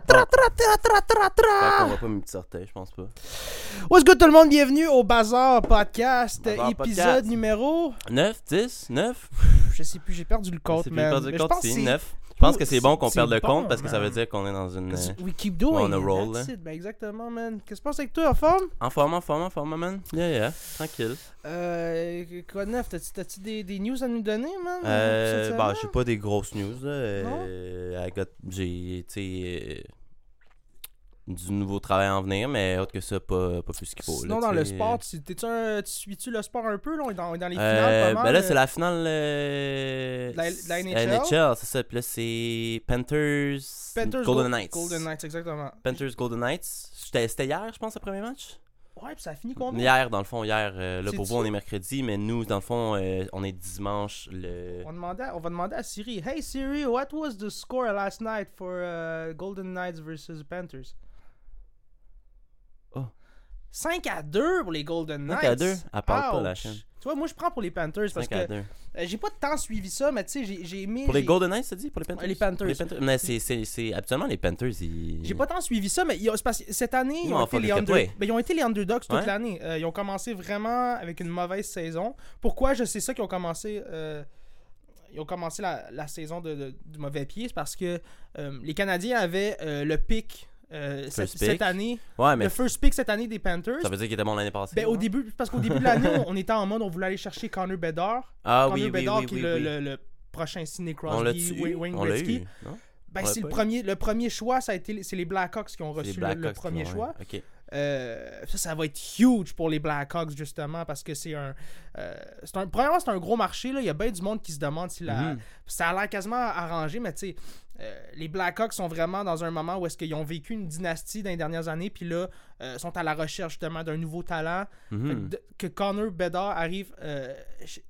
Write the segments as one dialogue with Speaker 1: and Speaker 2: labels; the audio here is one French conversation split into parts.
Speaker 1: tra, tra, tra,
Speaker 2: va pas me sortir, je pense pas.
Speaker 1: What's good tout le monde, bienvenue au Bazar Podcast,
Speaker 2: Bazar
Speaker 1: épisode
Speaker 2: Podcast.
Speaker 1: numéro...
Speaker 2: 9, 10, 9
Speaker 1: Je sais plus, j'ai perdu le compte, Mais je pense que c'est-
Speaker 2: 9. Je pense que c'est bon qu'on perde le
Speaker 1: bon,
Speaker 2: compte parce que ça veut dire qu'on est dans une. euh,
Speaker 1: We keep doing
Speaker 2: on a roll.
Speaker 1: Ben exactement, man. Qu'est-ce qui se passe avec toi, en forme?
Speaker 2: En forme, en forme, en forme, man. Yeah, yeah. Tranquille.
Speaker 1: Euh, quoi de neuf? T'as-tu des, des news à nous donner, man?
Speaker 2: Euh, bah, j'ai pas des grosses news, là.
Speaker 1: Non?
Speaker 2: Euh, j'ai, tu sais, euh, du nouveau travail à en venir, mais autre que ça, pas, pas plus qu'il faut.
Speaker 1: Sinon,
Speaker 2: là,
Speaker 1: dans le sport, tu, un- tu suis-tu le sport un peu? Là? On est dans, on est dans les finales,
Speaker 2: Euh,
Speaker 1: pas mal.
Speaker 2: ben là,
Speaker 1: euh,
Speaker 2: c'est la finale euh,
Speaker 1: De la- la NHL?
Speaker 2: c'est ça. Puis là, c'est Panthers,
Speaker 1: Panthers
Speaker 2: Golden
Speaker 1: Go-
Speaker 2: Knights.
Speaker 1: Golden Knights, exactement.
Speaker 2: Panthers Golden Knights. C'était c'était hier, je pense, le premier match.
Speaker 1: Ouais, puis ça a fini combien?
Speaker 2: Hier, dans le fond, hier. euh, là, pour vous, on est mercredi, mais nous, dans le fond, euh, on est dimanche. Le...
Speaker 1: On, demandait, on va demander à Siri. Hey Siri, what was the score last night for uh, Golden Knights versus Panthers?
Speaker 2: Oh.
Speaker 1: 5 à 2 pour les Golden Knights.
Speaker 2: 5 à 2, elle parle pas, la
Speaker 1: Ouch.
Speaker 2: chaîne.
Speaker 1: Tu vois, moi je prends pour les Panthers parce
Speaker 2: 5
Speaker 1: que
Speaker 2: à 2.
Speaker 1: euh, j'ai pas tant suivi ça, mais tu sais, j'ai- j'ai aimé.
Speaker 2: Pour les
Speaker 1: j'ai-
Speaker 2: Golden Knights, ça dit? Pour les Panthers?
Speaker 1: Les Panthers.
Speaker 2: Pour Mais c'est, c'est, c'est... Habituellement, les Panthers, ils.
Speaker 1: J'ai pas tant suivi ça, mais ils ont- c'est parce que cette année, ils,
Speaker 2: Ils
Speaker 1: ont
Speaker 2: ont
Speaker 1: été les under- ben, ils ont été les underdogs toute
Speaker 2: Ouais.
Speaker 1: l'année. Euh, ils ont commencé vraiment avec une mauvaise saison. Pourquoi je sais ça qu'ils ont commencé euh, ils ont commencé la, la saison de, mauvais pied, c'est parce que les Canadiens avaient le pick, euh, cette,
Speaker 2: First
Speaker 1: cette
Speaker 2: pick.
Speaker 1: année,
Speaker 2: Ouais, mais
Speaker 1: le first pick cette année des Panthers.
Speaker 2: ça veut dire qu'il était bon l'année passée.
Speaker 1: Ben, au
Speaker 2: ouais?
Speaker 1: début, parce qu'au début de l'année, on, on était en mode on voulait aller chercher Connor Bedard.
Speaker 2: Ah
Speaker 1: Connor
Speaker 2: oui, oui,
Speaker 1: Bedard
Speaker 2: oui,
Speaker 1: qui
Speaker 2: oui.
Speaker 1: est le,
Speaker 2: oui.
Speaker 1: le- le prochain Sidney Crosby. Wayne Gretzky. Ben, c'est le premier, le premier choix, ça a été c'est les Blackhawks qui ont reçu le-
Speaker 2: qui
Speaker 1: premier choix. Euh, ça, ça va être huge pour les Blackhawks, justement, parce que c'est un, euh, c'est un. Premièrement, c'est un gros marché. Là. Il y a bien du monde qui se demande si la.
Speaker 2: Mhm.
Speaker 1: Ça a l'air quasiment arrangé, mais tu sais, euh, les Blackhawks sont vraiment dans un moment où est-ce qu'ils ont vécu une dynastie dans les dernières années, puis là, euh, sont à la recherche justement d'un nouveau talent. Que
Speaker 2: Mhm.
Speaker 1: que Connor Bedard arrive euh,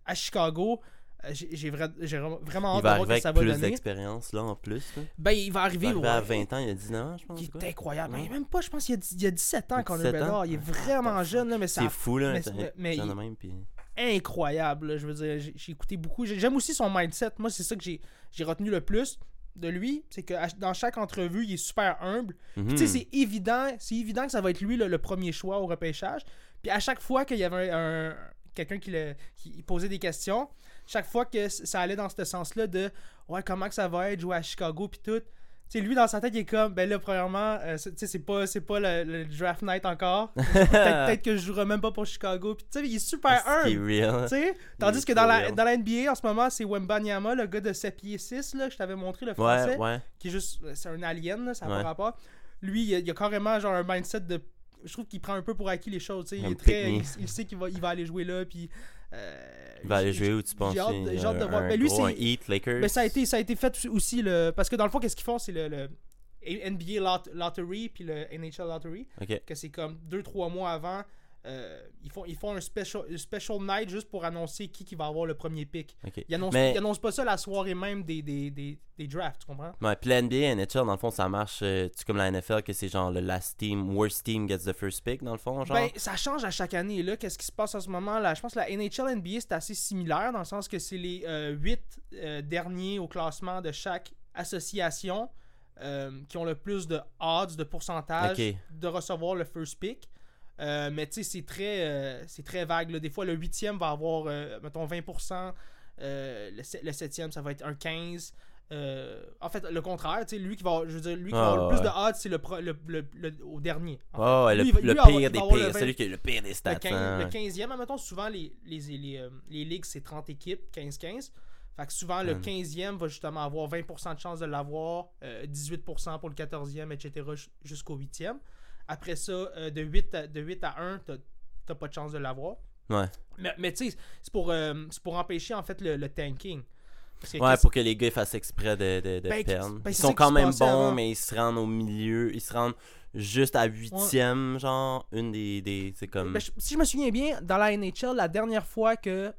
Speaker 1: à Chicago. euh, J'ai j'ai vra- j'ai vraiment
Speaker 2: Il
Speaker 1: hâte de voir
Speaker 2: arriver
Speaker 1: ce que
Speaker 2: avec
Speaker 1: ça va
Speaker 2: plus
Speaker 1: donner.
Speaker 2: d'expérience, là, en plus. là.
Speaker 1: Ben, il va
Speaker 2: Il va
Speaker 1: arriver.
Speaker 2: arriver à
Speaker 1: ouais.
Speaker 2: 20 ans, il y a 19 ans, je pense.
Speaker 1: Il est incroyable. Mais même pas, je pense qu'il y il y a 17 ans, Connor
Speaker 2: 17 ans?
Speaker 1: Bedard. Il est vraiment
Speaker 2: Ah,
Speaker 1: jeune, là, mais ça
Speaker 2: C'est fou, là.
Speaker 1: mais- il-
Speaker 2: même, puis-
Speaker 1: incroyable. là. Je veux dire, j'ai écouté beaucoup. J'ai- J'aime aussi son mindset. Moi, c'est ça que j'ai retenu le plus de lui. C'est que dans chaque entrevue, il est super humble.
Speaker 2: Mhm.
Speaker 1: Tu sais, c'est évident, c'est évident que ça va être lui le, le premier choix au repêchage. Puis à chaque fois qu'il y avait un, un- quelqu'un qui, le- qui posait des questions, chaque fois que ça allait dans ce sens-là de ouais comment que ça va être jouer à Chicago puis tout. Sais, lui dans sa tête il est comme ben là premièrement euh, c'est- tu sais c'est pas c'est pas le, le draft night encore. Peut-être que je jouerai même pas pour Chicago. Puis tu sais il est super
Speaker 2: Ah,
Speaker 1: humble. Tu tandis que dans la, dans la NBA en ce moment, c'est Wembanyama, le gars de 7 pieds 6, là, je t'avais montré le français
Speaker 2: Ouais, ouais.
Speaker 1: qui est juste c'est un alien là, ça n'a
Speaker 2: Ouais.
Speaker 1: pas rapport lui il a, il a carrément genre un mindset de je trouve qu'il prend un peu pour acquis les choses tu sais il est très il sait qu'il va il va aller jouer là puis euh,
Speaker 2: Il va aller jouer où tu penses
Speaker 1: j'ai hâte, j'ai hâte de voir mais lui
Speaker 2: gros, un
Speaker 1: c'est
Speaker 2: Heat, Lakers?
Speaker 1: mais ça a été ça a été fait aussi le parce que dans le fond qu'est-ce qu'ils font? C'est le, le NBA lot- Lottery puis le NHL Lottery
Speaker 2: Ok.
Speaker 1: que c'est comme 2-3 mois avant euh, ils font, ils font un special, un special night juste pour annoncer qui, qui va avoir le premier pick. Ils annoncent,
Speaker 2: Mais-
Speaker 1: ils annoncent pas ça la soirée même des, des, des, des drafts, tu comprends?
Speaker 2: Ouais, puis la NBA, NHL, dans le fond, ça marche. euh, tu comme la NFL, que c'est genre le last team, worst team gets the first pick, dans le fond, genre?
Speaker 1: Ben, ça change à chaque année. Là, qu'est-ce qui se passe en ce moment là? Je pense que la NHL NBA c'est assez similaire dans le sens que c'est les 8 derniers au classement de chaque association euh, qui ont le plus de odds, de pourcentage de recevoir le first pick. Euh, mais tu sais, c'est très, euh, c'est très vague. là. Des fois, le huitième va avoir, euh, mettons, 20%. euh, le, se- le septième, ça va être un 15%. Euh, en fait, le contraire, tu sais, lui qui va, je veux dire, lui qui va
Speaker 2: Ah,
Speaker 1: avoir le plus
Speaker 2: ouais.
Speaker 1: de odds, c'est le, pro- le, le- le- au dernier.
Speaker 2: Oh, le,
Speaker 1: Lui, va-
Speaker 2: le pire
Speaker 1: avoir-
Speaker 2: des pires. Celui qui a le pire des stats.
Speaker 1: le, 15,
Speaker 2: hein.
Speaker 1: le 15e, admettons, souvent les, les, les, les ligues, c'est 30 équipes, 15-15. Fait que souvent, le
Speaker 2: Mm.
Speaker 1: 15e va justement avoir 20% de chance de l'avoir, euh, 18% pour le 14e, etc. jusqu'au 8e. Après ça, euh, de, 8 à, de 8 à 1, t'as t'as pas de chance de l'avoir.
Speaker 2: Ouais.
Speaker 1: Mais, mais tu sais, c'est pour, euh, c'est pour empêcher en fait le, le tanking. Que
Speaker 2: Ouais, pour que les gars fassent exprès de, de, de
Speaker 1: Ben,
Speaker 2: perdre.
Speaker 1: ben,
Speaker 2: ils sont quand même bons,
Speaker 1: avant.
Speaker 2: mais ils se rendent au milieu. Ils se rendent juste à huitième, genre, une des. des c'est comme.
Speaker 1: Ben, je- si je me souviens bien, dans la NHL, la dernière fois que.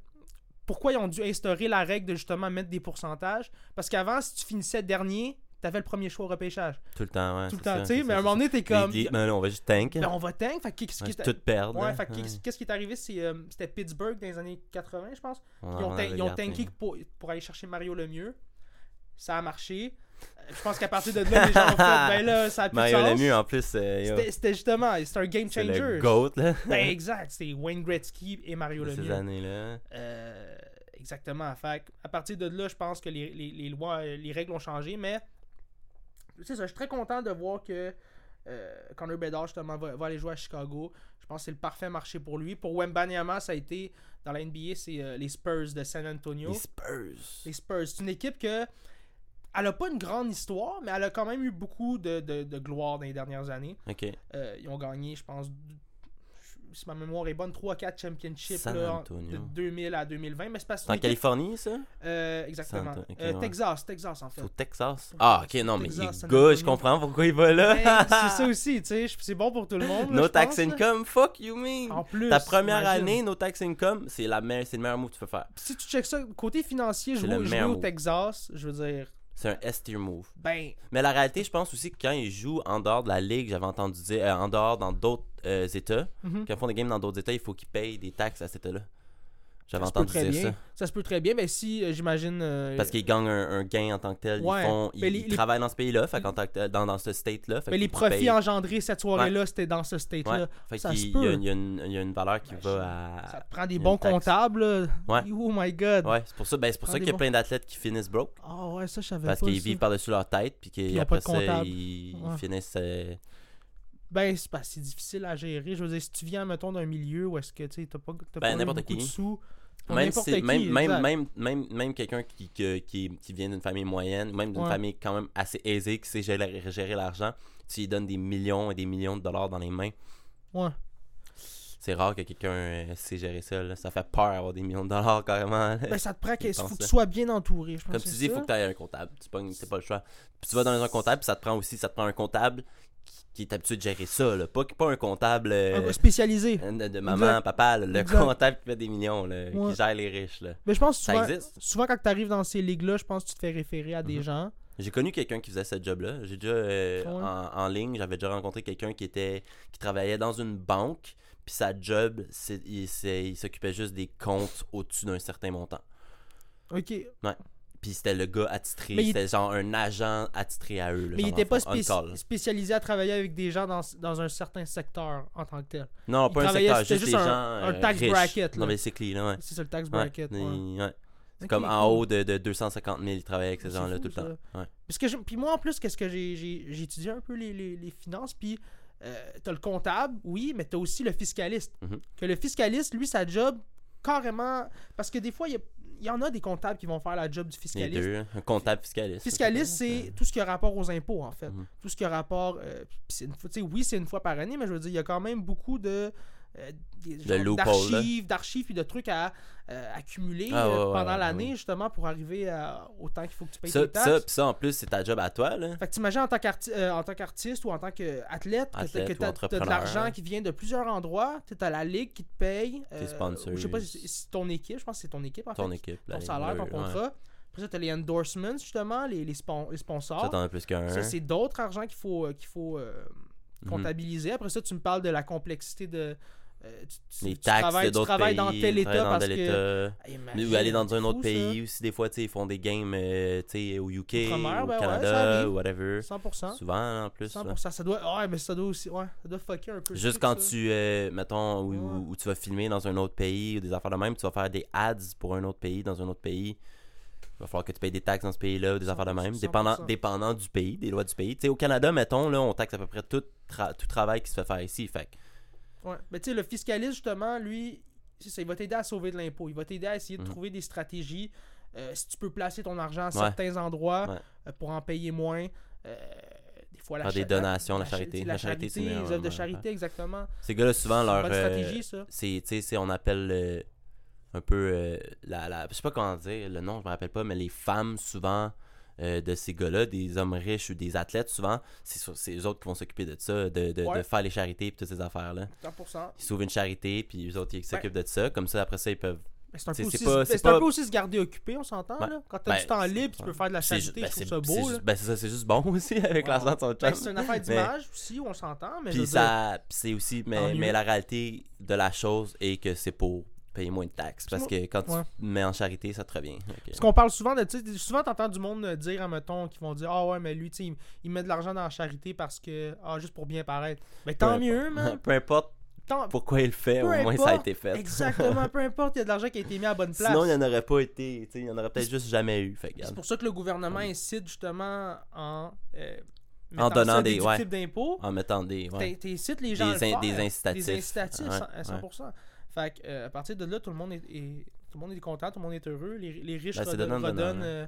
Speaker 1: Pourquoi ils ont dû instaurer la règle de justement mettre des pourcentages? Parce qu'avant, si tu finissais dernier, t'avais le premier choix au repêchage.
Speaker 2: tout le temps, ouais.
Speaker 1: Tout le
Speaker 2: c'est
Speaker 1: temps, tu sais.
Speaker 2: c'est
Speaker 1: Mais à un
Speaker 2: c'est
Speaker 1: moment donné, t'es comme.
Speaker 2: Ben on va juste tank.
Speaker 1: Ben, on va tank. Fait que qu'est-ce
Speaker 2: Ouais,
Speaker 1: qui est-
Speaker 2: tout perdre.
Speaker 1: Ouais,
Speaker 2: là.
Speaker 1: fait que qu'est-ce qui est arrivé c'est, euh, C'était Pittsburgh dans les années 80, je pense. Ils ont, ils tanké pour, pour aller chercher Mario Lemieux. Ça a marché. Je pense qu'à partir de là, les gens ont fait, ben là, ça a plus
Speaker 2: Mario. Lemieux, en plus, euh,
Speaker 1: C'était justement, c'était un game
Speaker 2: c'est
Speaker 1: changer.
Speaker 2: le GOAT, là.
Speaker 1: Ben exact, c'était Wayne Gretzky et Mario
Speaker 2: de ces
Speaker 1: Lemieux.
Speaker 2: années-là.
Speaker 1: Euh, exactement. Fait à partir de là, je pense que les, les- les lois, euh, les règles ont changé, mais c'est ça, je suis très content de voir que euh, Connor Bedard justement va, va aller jouer à Chicago. Je pense que c'est le parfait marché pour lui. Pour Wembanyama, ça a été dans la NBA, c'est euh, les Spurs de San Antonio.
Speaker 2: Les Spurs.
Speaker 1: Les Spurs, c'est une équipe que elle a pas une grande histoire, mais elle a quand même eu beaucoup de, de- de gloire dans les dernières années. Euh, ils ont gagné, je pense, si ma mémoire est bonne, 3-4 championships là, de 2000 à 2020. Mais c'est parce que
Speaker 2: en Californie, ça?
Speaker 1: Euh, exactement.
Speaker 2: Anto-
Speaker 1: Euh,
Speaker 2: ouais.
Speaker 1: Texas, Texas en fait.
Speaker 2: Au Texas? Ah, ok, non, mais
Speaker 1: Texas,
Speaker 2: il good, je comprends pourquoi il va là.
Speaker 1: Ben, c'est ça aussi, tu sais, c'est bon pour tout le monde.
Speaker 2: no
Speaker 1: je
Speaker 2: tax
Speaker 1: pense, là.
Speaker 2: income, fuck you mean.
Speaker 1: En plus,
Speaker 2: Ta première
Speaker 1: imagine.
Speaker 2: année, no tax income, c'est la meilleure, c'est le meilleur move que tu peux faire.
Speaker 1: Si tu checks ça, côté financier, jouer
Speaker 2: meilleur
Speaker 1: au. Texas, je veux dire,
Speaker 2: C'est un S-tier move.
Speaker 1: ben,
Speaker 2: Mais la réalité, je pense aussi que quand ils jouent en dehors de la ligue, j'avais entendu dire, euh, en dehors dans d'autres euh, États,
Speaker 1: mhm.
Speaker 2: quand ils font des games dans d'autres États, il faut qu'ils payent des taxes à cet État-là. J'avais
Speaker 1: ça se peut
Speaker 2: entendu
Speaker 1: très
Speaker 2: dire
Speaker 1: bien.
Speaker 2: ça.
Speaker 1: Ça se peut très bien, mais si, euh, j'imagine. euh,
Speaker 2: Parce qu'ils gagnent un, un gain en tant que tel.
Speaker 1: Ouais,
Speaker 2: Ils, font, ils,
Speaker 1: les-
Speaker 2: ils
Speaker 1: les-
Speaker 2: travaillent dans ce pays-là, fait tant que tel- dans, dans ce state-là. fait
Speaker 1: mais les profits engendrés cette soirée-là, c'était dans ce state-là.
Speaker 2: Ouais.
Speaker 1: Ça se peut.
Speaker 2: il y, a une- il y a une valeur qui
Speaker 1: Ben,
Speaker 2: va à.
Speaker 1: Ça te prend des bons comptables. Oh my god.
Speaker 2: Ouais, c'est pour ça, ben, c'est pour ça qu'il y a
Speaker 1: bons-
Speaker 2: plein d'athlètes qui finissent broke.
Speaker 1: Ah ouais, ça, je savais
Speaker 2: Parce
Speaker 1: pas.
Speaker 2: qu'ils vivent par-dessus leur tête, puis qu'après ça, ils, finissent. euh,
Speaker 1: Ben, c'est difficile à gérer. Je veux dire, si tu viens, mettons, d'un milieu où est-ce que tu t'as pas,
Speaker 2: Ben,
Speaker 1: pas beaucoup
Speaker 2: qui.
Speaker 1: de sous.
Speaker 2: Même,
Speaker 1: n'importe
Speaker 2: si-
Speaker 1: qui,
Speaker 2: même, même, même, même, même quelqu'un qui, qui, qui vient d'une famille moyenne, même d'une
Speaker 1: Ouais.
Speaker 2: famille quand même assez aisée, qui sait gérer, gérer l'argent, tu lui donnes des millions et des millions de dollars dans les mains.
Speaker 1: Ouais.
Speaker 2: C'est rare que quelqu'un euh, sait gérer ça. là. Ça fait peur avoir des millions de dollars carrément.
Speaker 1: Ben, ça te prend qu'il
Speaker 2: Il
Speaker 1: faut que tu sois bien entouré. Je pense
Speaker 2: Comme tu dis, il faut que tu aies un comptable. Tu C'est pas le choix. Puis tu vas dans un comptable, puis ça te prend aussi, ça te prend un comptable qui, est habitué de gérer ça. Là. Pas, pas un comptable euh,
Speaker 1: Un spécialisé.
Speaker 2: de, de maman,
Speaker 1: Exact.
Speaker 2: papa, là. le
Speaker 1: Exact.
Speaker 2: comptable qui fait des millions, là,
Speaker 1: Ouais.
Speaker 2: qui gère les riches. Là.
Speaker 1: Mais je pense que
Speaker 2: Ça
Speaker 1: souvent,
Speaker 2: existe.
Speaker 1: souvent quand tu arrives dans ces ligues-là, je pense que tu te fais référer à des
Speaker 2: Mhm.
Speaker 1: gens.
Speaker 2: J'ai connu quelqu'un qui faisait ce job-là. J'ai déjà euh,
Speaker 1: Ouais.
Speaker 2: en, en ligne, j'avais déjà rencontré quelqu'un qui était qui travaillait dans une banque, puis sa job, il, s'occupait juste des comptes au-dessus d'un certain montant.
Speaker 1: Ok.
Speaker 2: Puis c'était le gars attitré,
Speaker 1: il-
Speaker 2: c'était genre un agent attitré à eux. là,
Speaker 1: Mais il
Speaker 2: genre,
Speaker 1: était
Speaker 2: dans
Speaker 1: pas spécialisé à travailler avec des gens dans, dans un certain secteur en tant que tel.
Speaker 2: Non,
Speaker 1: il
Speaker 2: pas un secteur, juste des
Speaker 1: un-
Speaker 2: gens
Speaker 1: un
Speaker 2: euh,
Speaker 1: tax
Speaker 2: riches.
Speaker 1: bracket, là.
Speaker 2: Non, mais c'est clean, ouais.
Speaker 1: C'est ça le tax bracket. ouais.
Speaker 2: C'est comme en
Speaker 1: cool.
Speaker 2: haut de, de 250 000, il travaillait avec ces gens-là tout le temps. Ouais.
Speaker 1: Parce que je- puis moi en plus qu'est-ce que j'ai j'ai étudié un peu les, les, les finances puis euh, t'as le comptable oui mais t'as aussi le fiscaliste
Speaker 2: Mhm.
Speaker 1: que le fiscaliste lui sa job carrément parce que des fois il y, a- il y en a des comptables qui vont faire la job du
Speaker 2: Les
Speaker 1: fiscaliste
Speaker 2: deux, un comptable fiscaliste.
Speaker 1: fiscaliste c'est tout ce qui a rapport aux impôts en fait
Speaker 2: Mhm.
Speaker 1: tout ce qui a rapport euh, une fois- oui c'est une fois par année mais je veux dire il y a quand même beaucoup de euh, des- d'archives d'archives puis de trucs à euh, accumuler
Speaker 2: Ah, ouais,
Speaker 1: euh, pendant
Speaker 2: ouais,
Speaker 1: l'année
Speaker 2: ouais.
Speaker 1: justement pour arriver à, au temps qu'il faut que tu payes
Speaker 2: Ça,
Speaker 1: tes taxes
Speaker 2: ça, pis ça, en plus, c'est ta job à toi, là.
Speaker 1: fait que t'imagines en tant euh, en tant qu'artiste ou en tant qu'athlète, que t'as- de l'argent qui vient de plusieurs endroits, t'as la ligue qui te paye. Je sais pas si c'est ton équipe, je pense que c'est ton équipe en
Speaker 2: Ton
Speaker 1: fait.
Speaker 2: équipe.
Speaker 1: Ton salaire, ton contrat. Après ça, t'as les endorsements justement, les, les, spon- les sponsors.
Speaker 2: Ça, t'en as plus qu'un.
Speaker 1: Ça, c'est d'autres argent qu'il faut, qu'il faut
Speaker 2: Mhm.
Speaker 1: comptabiliser. Après ça, tu me parles de la complexité de. Euh, tu- tu-
Speaker 2: Les
Speaker 1: tu
Speaker 2: taxes
Speaker 1: travailles-
Speaker 2: de
Speaker 1: tu
Speaker 2: d'autres
Speaker 1: travailles
Speaker 2: pays.
Speaker 1: dans tel état
Speaker 2: dans
Speaker 1: parce que. Ah, imagine,
Speaker 2: Ou aller dans un autre
Speaker 1: fou,
Speaker 2: pays aussi, des fois, tu sais, ils font des games, euh, au UK, au
Speaker 1: ben ouais, ça
Speaker 2: Canada,
Speaker 1: arrive.
Speaker 2: whatever.
Speaker 1: ça. 100%.
Speaker 2: Souvent, en plus. là.
Speaker 1: 100%. Ça doit. Ouais, mais ça doit aussi. Ouais, ça doit fucker un peu.
Speaker 2: Juste quand
Speaker 1: ça.
Speaker 2: tu, euh, mettons, où,
Speaker 1: Ouais.
Speaker 2: où- où tu vas filmer dans un autre pays ou des affaires de même, tu vas faire des ads pour un autre pays, dans un autre pays. Il va falloir que tu payes des taxes dans ce pays-là ou des affaires de même,
Speaker 1: 100%.
Speaker 2: dépendant, dépendant du pays, des lois du pays. Sais, au Canada, mettons, là, on taxe à peu près tout, tra- tout travail qui se fait faire ici. Fait que
Speaker 1: Ouais. Mais tu sais, le fiscaliste, justement, lui, ça, il va t'aider à sauver de l'impôt. Il va t'aider à essayer de
Speaker 2: Mhm.
Speaker 1: trouver des stratégies. euh, si tu peux placer ton argent à certains endroits euh, pour en payer moins. euh, des fois, la
Speaker 2: Faire des
Speaker 1: cha-
Speaker 2: donations, la
Speaker 1: cha-
Speaker 2: charité.
Speaker 1: La,
Speaker 2: La charité, c'est
Speaker 1: charité, les œuvres de charité, exactement.
Speaker 2: ces gars-là, souvent,
Speaker 1: C'est une
Speaker 2: leur.
Speaker 1: bonne stratégie, ça.
Speaker 2: c'est, tu sais, c'est- on appelle un peu la, la. Je sais pas comment dire, le nom, je me rappelle pas, mais les femmes, souvent. Euh, de ces gars-là, des hommes riches ou des athlètes, souvent, c'est, eux autres qui vont s'occuper de ça, de, de,
Speaker 1: Ouais.
Speaker 2: de faire les charités et toutes ces affaires-là.
Speaker 1: 100%.
Speaker 2: Ils s'ouvrent une charité, puis eux autres, ils s'occupent de ça. Comme ça, après ça, ils peuvent.
Speaker 1: Mais c'est un, peu aussi,
Speaker 2: pas-
Speaker 1: un
Speaker 2: pas-
Speaker 1: peu aussi se garder occupé, on s'entend, là? Quand t'as
Speaker 2: Ben,
Speaker 1: du temps libre, tu peux faire de la charité,
Speaker 2: ben,
Speaker 1: je trouve ça beau,
Speaker 2: ben, c'est ça, c'est juste bon aussi avec
Speaker 1: Ouais.
Speaker 2: l'argent de son
Speaker 1: Ben,
Speaker 2: chum.
Speaker 1: c'est une affaire d'image aussi, on s'entend, mais
Speaker 2: Puis
Speaker 1: dire,
Speaker 2: ça, c'est aussi, mais, mais la réalité de la chose est que c'est pour payer moins de taxes. Parce que quand tu
Speaker 1: ouais.
Speaker 2: mets en charité, ça te revient. Ok.
Speaker 1: Parce qu'on parle souvent de. tu Souvent, t'entends du monde dire, mettons, qui vont dire Ah ouais, mais lui, tu il, il met de l'argent dans la charité parce que. Ah, juste pour bien paraître. Mais tant
Speaker 2: Peu
Speaker 1: mieux, man.
Speaker 2: Peu importe pourquoi il le fait,
Speaker 1: Peu
Speaker 2: au moins ça a été fait.
Speaker 1: Exactement, peu importe, il y a de l'argent qui a été mis à la bonne place.
Speaker 2: Sinon, il n'y en aurait pas été. tu Il n'y en aurait peut-être juste jamais eu.
Speaker 1: C'est pour ça que le gouvernement incite justement en. euh,
Speaker 2: En
Speaker 1: mettant
Speaker 2: donnant des-
Speaker 1: déductible d'impôts.
Speaker 2: En mettant des. ouais.
Speaker 1: Les gens à
Speaker 2: Des in-
Speaker 1: faire.
Speaker 2: des incitatifs.
Speaker 1: Des incitatifs,
Speaker 2: Ouais,
Speaker 1: à 100%. Fait que, euh, à partir de là, tout le monde est, est- tout le monde est content, tout le monde est heureux. Les, les riches
Speaker 2: Ben,
Speaker 1: redonnent,
Speaker 2: donnant,
Speaker 1: euh,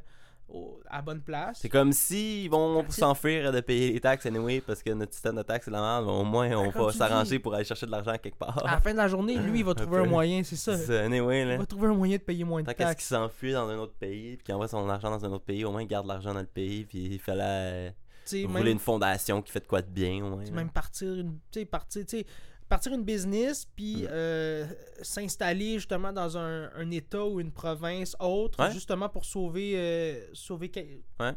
Speaker 1: au- à bonne place.
Speaker 2: C'est comme s'ils vont
Speaker 1: That's it.
Speaker 2: s'enfuir de payer les taxes anyway parce que notre système de taxes c'est la merde. Au moins, on
Speaker 1: Ben,
Speaker 2: va s'arranger pour aller chercher de l'argent quelque part.
Speaker 1: À la fin de la journée, lui, il va trouver un, moyen, c'est ça.
Speaker 2: C'est ça, anyway,
Speaker 1: Il
Speaker 2: là.
Speaker 1: va trouver un moyen de payer moins de
Speaker 2: Tant qu'est-ce
Speaker 1: taxes.
Speaker 2: qu'il s'enfuit dans un autre pays puis qu'il envoie son argent dans un autre pays, au moins il garde l'argent dans le pays puis il fallait euh,
Speaker 1: Tu sais,
Speaker 2: rouler
Speaker 1: même,
Speaker 2: une fondation qui fait de quoi de bien
Speaker 1: même partir une, tu sais, partir, tu sais, partir une business, puis
Speaker 2: Mm.
Speaker 1: euh, s'installer justement dans un, un état ou une province autre,
Speaker 2: Ouais.
Speaker 1: justement pour sauver, euh, sauver,
Speaker 2: Ouais.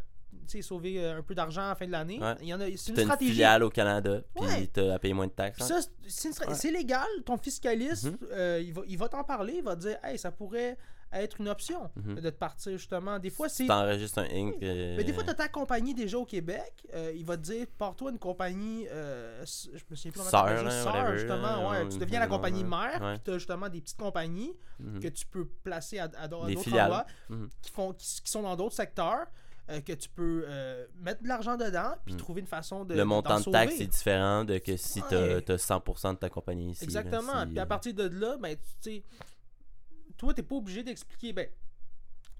Speaker 1: tu sauver euh, un peu d'argent à la fin de l'année.
Speaker 2: Ouais.
Speaker 1: Il y en a, c'est une stratégie.
Speaker 2: filiale au Canada puis
Speaker 1: Ouais.
Speaker 2: t'as à payer moins de taxes. hein?
Speaker 1: C'est légal. Ton fiscaliste,
Speaker 2: Mhm.
Speaker 1: euh, il va, il va t'en parler. Il va te dire, hey, ça pourrait être une option
Speaker 2: Mhm.
Speaker 1: de te partir justement. Des fois, c'est.
Speaker 2: Tu t'enregistres un Inc. euh,
Speaker 1: Mais des fois, tu as ta compagnie déjà au Québec. euh, il va te dire, pars-toi une compagnie. euh, je me souviens plus
Speaker 2: Sœur, là, whatever,
Speaker 1: justement.
Speaker 2: là,
Speaker 1: Ouais,
Speaker 2: ou-
Speaker 1: tu deviens la compagnie mère.
Speaker 2: Ouais.
Speaker 1: Puis tu as justement des petites compagnies
Speaker 2: mhm.
Speaker 1: que tu peux placer à, à, à
Speaker 2: Des
Speaker 1: d'autres endroits
Speaker 2: Mhm.
Speaker 1: qui, font, qui, qui sont dans d'autres secteurs. euh, que tu peux euh, mettre de l'argent dedans puis
Speaker 2: Mhm.
Speaker 1: trouver une façon de
Speaker 2: Le montant de taxes
Speaker 1: sauver.
Speaker 2: est différent de que si
Speaker 1: Ouais.
Speaker 2: t'as as 100% de ta compagnie ici. là,
Speaker 1: Exactement.
Speaker 2: si-
Speaker 1: Puis à partir de là, ben, tu sais, toi, t'es pas obligé d'expliquer. Ben,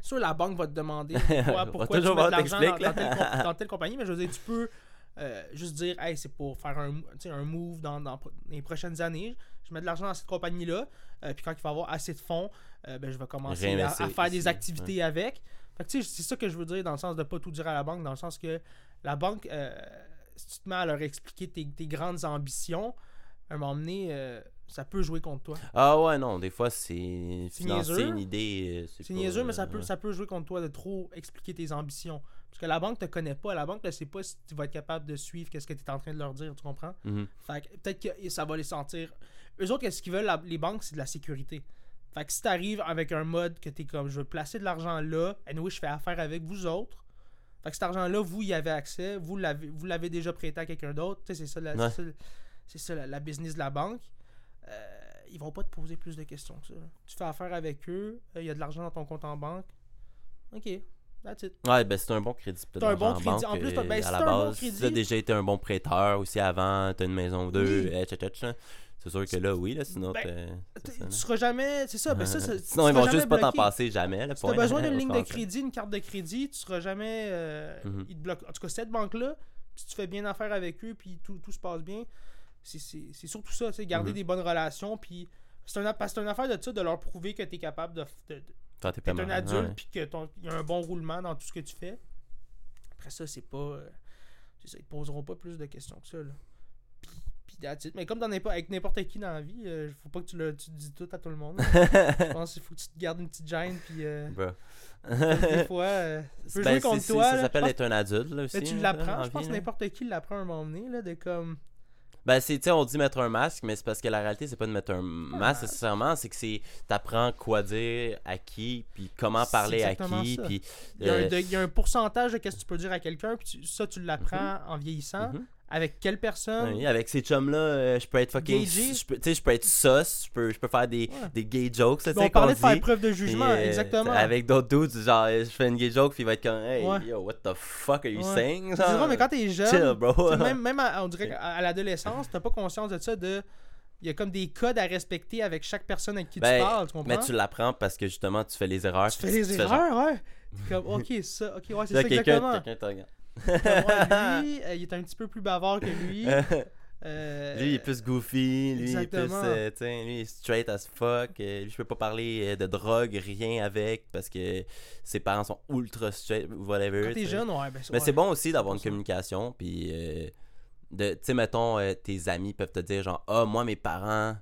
Speaker 1: sûr, la banque va te demander pourquoi, pourquoi tu mets de l'argent dans, telle, dans compagnie, mais je veux dire, tu peux euh, juste dire, hey, c'est pour faire un, un move dans, dans les prochaines années. Je mets de l'argent dans cette compagnie-là, euh, puis quand il va y avoir assez de fonds, euh, ben, je vais commencer à, faire
Speaker 2: ici,
Speaker 1: des activités avec. Fait que, c'est ça que je veux dire dans le sens de pas tout dire à la banque, dans le sens que la banque, si tu te mets à leur expliquer tes, tes grandes ambitions, à un moment donné, ça peut jouer contre toi.
Speaker 2: Ah ouais, non, des fois c'est financer une idée. euh,
Speaker 1: C'est
Speaker 2: pas,
Speaker 1: niaiseux, mais ça peut, ça peut jouer contre toi de trop expliquer tes ambitions. Parce que la banque te connaît pas. La banque ne sait pas si tu vas être capable de suivre qu'est-ce que tu es en train de leur dire, tu comprends? Fait que peut-être que ça va les sentir. Eux autres, qu'est-ce qu'ils veulent, la- les banques, c'est de la sécurité. Fait que si tu arrives avec un mode que tu es comme je veux placer de l'argent là, et oui, je fais affaire avec vous autres. Fait que cet argent-là, vous y avez accès, vous l'avez, déjà prêté à quelqu'un d'autre. Tu sais, c'est ça, la,
Speaker 2: Ouais.
Speaker 1: ça, ça la, la business de la banque. Euh, ils vont pas te poser plus de questions que ça. là. Tu fais affaire avec eux, euh, il y a de l'argent dans ton compte en banque. Ok, that's it.
Speaker 2: Ouais, ben c'est un bon crédit.
Speaker 1: T'as un bon crédit. En plus, ben,
Speaker 2: à
Speaker 1: si
Speaker 2: la
Speaker 1: t'as un bon
Speaker 2: base,
Speaker 1: crédit-
Speaker 2: si t'as déjà été un bon prêteur aussi avant, t'as une maison ou deux,
Speaker 1: Oui.
Speaker 2: etc. C'est sûr que là, oui, là, sinon,
Speaker 1: Ben,
Speaker 2: ça.
Speaker 1: Tu seras jamais. C'est ça, ben ça, ça-
Speaker 2: Sinon, ils vont juste pas t'en passer jamais. Là,
Speaker 1: Si t'as besoin d'une ligne de crédit, une carte de crédit, tu seras jamais. euh,
Speaker 2: Mhm.
Speaker 1: Ils te bloquent. En tout cas, cette banque-là, si tu fais bien affaire avec eux, puis tout, tout se passe bien, c'est- c'est c'est surtout ça, tu sais, garder
Speaker 2: Mhm.
Speaker 1: des bonnes relations, puis. C'est un, c'est une affaire de ça, de leur prouver que tu es capable de, de, un adulte, puis qu'il y a un bon roulement dans tout ce que tu fais. Après ça, c'est pas. euh, c'est ça, ils te poseront pas plus de questions que ça. Là. Puis, puis that's it. Mais comme dans avec n'importe qui dans la vie, euh, faut pas que tu, le, tu dis tout à tout le monde. Je pense qu'il faut que tu te gardes une petite gêne, puis euh,
Speaker 2: Bro.
Speaker 1: des fois, euh, peut
Speaker 2: Ben,
Speaker 1: jouer contre
Speaker 2: c'est- c'est-
Speaker 1: toi.
Speaker 2: Ça s'appelle être un adulte, là, aussi.
Speaker 1: Mais tu
Speaker 2: là,
Speaker 1: l'apprends,
Speaker 2: en
Speaker 1: je pense que
Speaker 2: là.
Speaker 1: n'importe qui l'apprend à un moment donné, là, de comme...
Speaker 2: Ben, c'est, tu sais, on dit mettre un masque, mais c'est parce que la réalité, c'est pas de mettre un masque
Speaker 1: masque.
Speaker 2: nécessairement, c'est que c'est t'apprends quoi dire à qui, puis comment parler à qui, puis.
Speaker 1: Il y, a un,
Speaker 2: euh,
Speaker 1: de- il y a un pourcentage de qu'est-ce que tu peux dire à quelqu'un, puis tu- ça, tu l'apprends en vieillissant.
Speaker 2: mhm.
Speaker 1: Avec quelle personne?
Speaker 2: Oui, avec ces chums-là, euh, je peux être fucking. Je peux, tu sais, je peux être sus, je peux, je peux faire des,
Speaker 1: Ouais.
Speaker 2: des gay jokes, là,
Speaker 1: on parlait de faire
Speaker 2: dit.
Speaker 1: preuve de jugement,
Speaker 2: euh,
Speaker 1: exactement.
Speaker 2: Avec d'autres dudes, genre, je fais une gay joke, puis il va être comme, hey,
Speaker 1: Ouais.
Speaker 2: yo, what the fuck are you
Speaker 1: Ouais.
Speaker 2: saying?
Speaker 1: C'est
Speaker 2: genre?
Speaker 1: mais quand t'es jeune,
Speaker 2: Chill, bro.
Speaker 1: même, même à, on dirait à l'adolescence, t'as pas conscience de ça, de... Il y a comme des codes à respecter avec chaque personne avec qui
Speaker 2: Ben,
Speaker 1: tu parles, tu comprends?
Speaker 2: Mais tu l'apprends parce que justement, tu fais les erreurs.
Speaker 1: Tu fais les erreurs, ouais. T'es comme, ok, ça, ok, ouais, c'est ça exactement.
Speaker 2: quelqu'un
Speaker 1: lui, euh, il est un petit peu plus bavard que lui. Euh,
Speaker 2: lui, il est plus goofy. Lui, il est plus. euh, lui, il est straight as fuck. euh, lui, je peux pas parler euh, de drogue, rien avec, parce que ses parents sont ultra straight, whatever.
Speaker 1: Quand t'es jeune, ouais, ben
Speaker 2: Mais
Speaker 1: ouais.
Speaker 2: c'est bon aussi d'avoir une
Speaker 1: 100%.
Speaker 2: communication. Puis, euh, tu sais, mettons, euh, tes amis peuvent te dire, genre, ah, moi, mes parents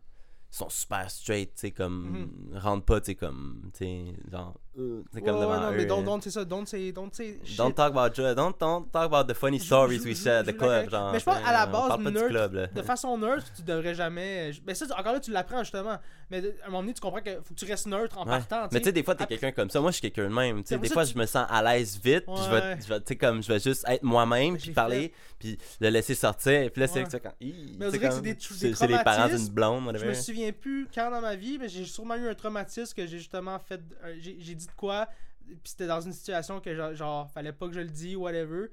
Speaker 2: sont super straight, tu sais, comme,
Speaker 1: Mhm.
Speaker 2: rentre pas, tu sais, comme, tu sais, genre, euh, c'est
Speaker 1: Ouais,
Speaker 2: comme
Speaker 1: ouais,
Speaker 2: devant
Speaker 1: non,
Speaker 2: eux,
Speaker 1: mais don't,
Speaker 2: là.
Speaker 1: don't, c'est ça, don't say, don't say shit.
Speaker 2: Don't talk about drugs. Don't, don't talk about the funny stories we
Speaker 1: je-
Speaker 2: share at
Speaker 1: je
Speaker 2: the club. Genre,
Speaker 1: Mais je pense, à la base, nerd,
Speaker 2: club, là.
Speaker 1: De façon neutre, tu devrais jamais. Mais ça, encore là, tu l'apprends justement. Mais à un moment donné, tu comprends qu'il faut que tu restes neutre en
Speaker 2: Ouais.
Speaker 1: partant.
Speaker 2: Mais tu sais, des fois, t'es quelqu'un comme ça. Moi, je suis quelqu'un de même. Tu sais,
Speaker 1: C'est pour
Speaker 2: des fois,
Speaker 1: que
Speaker 2: je
Speaker 1: tu-
Speaker 2: me sens à l'aise vite. Puis je
Speaker 1: Ouais.
Speaker 2: vais, je vais, tu comme, je vais juste être moi-même, puis parler, puis le laisser sortir. Puis là, c'est
Speaker 1: Ouais.
Speaker 2: tu quand.
Speaker 1: Mais on
Speaker 2: tu sais,
Speaker 1: dirait que c'est des
Speaker 2: c'est les parents d'une blonde,
Speaker 1: Je me souviens plus quand dans ma vie, mais j'ai sûrement eu un traumatisme que j'ai justement fait. J'ai j'ai dit de quoi, puis c'était dans une situation que genre, genre, fallait pas que je le dise, whatever.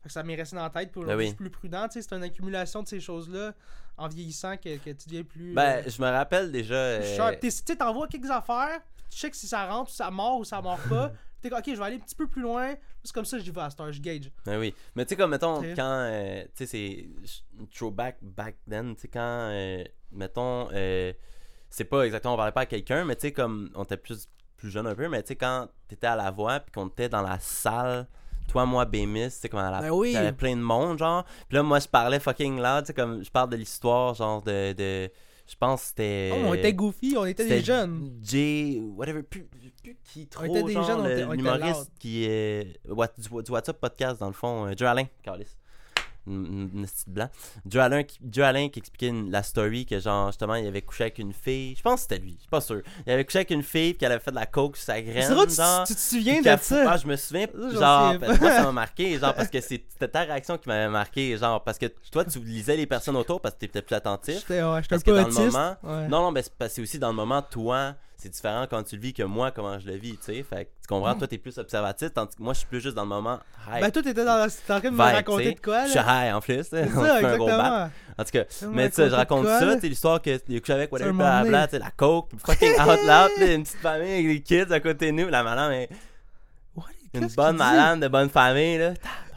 Speaker 1: Fait que ça m'est resté dans la tête, puis aujourd'hui,
Speaker 2: Ben oui.
Speaker 1: je suis plus prudent. Tu sais, c'est une accumulation de ces choses-là en vieillissant que, que tu deviens plus.
Speaker 2: Ben,
Speaker 1: euh,
Speaker 2: je me rappelle déjà. euh,
Speaker 1: Tu sais, t'envoies quelques affaires, tu check si ça rentre, si ça mord ou ça mord pas. T'es comme, ok, je vais aller un petit peu plus loin. C'est comme ça que j'y vais à cette heure, je gauge.
Speaker 2: Ben oui. Mais tu sais, comme mettons, quand. euh, tu sais, c'est. Throwback back then. Tu sais, quand. euh, mettons. c'est pas exactement, on parlait pas à quelqu'un, mais tu sais, comme. On était plus, plus jeune un peu, mais tu sais, quand t'étais à la voix, puis qu'on était dans la salle. Toi, moi, Bémis, tu sais, comme à la.
Speaker 1: Ben oui.
Speaker 2: T'avais plein de monde, genre. Puis là, moi, je parlais fucking loud, tu sais, comme. Je parle de l'histoire, genre, de. de je pense que c'était.
Speaker 1: Oh, on était goofy, on était des jeunes.
Speaker 2: Jay, whatever, plus, plus qui trop,
Speaker 1: était des
Speaker 2: genre,
Speaker 1: jeunes, on
Speaker 2: le-
Speaker 1: était- on était
Speaker 2: l'humoriste
Speaker 1: loud.
Speaker 2: qui est what, du, du WhatsApp podcast dans le fond, euh, Joe Alain, Carlis. Une, petite blanc. Alain, qui- Joe Alain qui expliquait une- la story que genre justement il avait couché avec une fille. Je pense que c'était lui, je suis pas sûr. Il avait couché avec une fille puis qu'elle avait fait de la coke sur sa graine.
Speaker 1: Vrai, tu,
Speaker 2: genre.
Speaker 1: tu te souviens de ça?
Speaker 2: Ah, je me souviens,
Speaker 1: Ça,
Speaker 2: genre, moi ça m'a marqué, genre, parce que c'était ta réaction qui m'avait marqué, genre, parce que toi tu lisais les personnes autour parce que t'étais plus attentif.
Speaker 1: J'étais ouais, j'étais un
Speaker 2: Parce que
Speaker 1: peu
Speaker 2: dans le moment,
Speaker 1: Ouais.
Speaker 2: non, non, mais c'est aussi dans le moment, toi, c'est différent quand tu le vis que moi, comment je le vis, tu sais. Fait que tu comprends, toi, t'es plus observatif, tandis que moi, je suis plus juste dans le moment high.
Speaker 1: Ben, toi, t'étais dans la... t'étais en train de me raconter
Speaker 2: t'sais.
Speaker 1: de quoi,
Speaker 2: je suis
Speaker 1: là?
Speaker 2: high en plus,
Speaker 1: ça,
Speaker 2: un gros bat. En tout cas, mais tu sais, je raconte
Speaker 1: quoi,
Speaker 2: ça,
Speaker 1: là?
Speaker 2: tu l'histoire que a couché avec whatever, blabla, tu la coke, fucking out loud, là, une petite famille avec des kids à côté de nous, la madame est
Speaker 1: What?
Speaker 2: une bonne madame de bonne famille, là.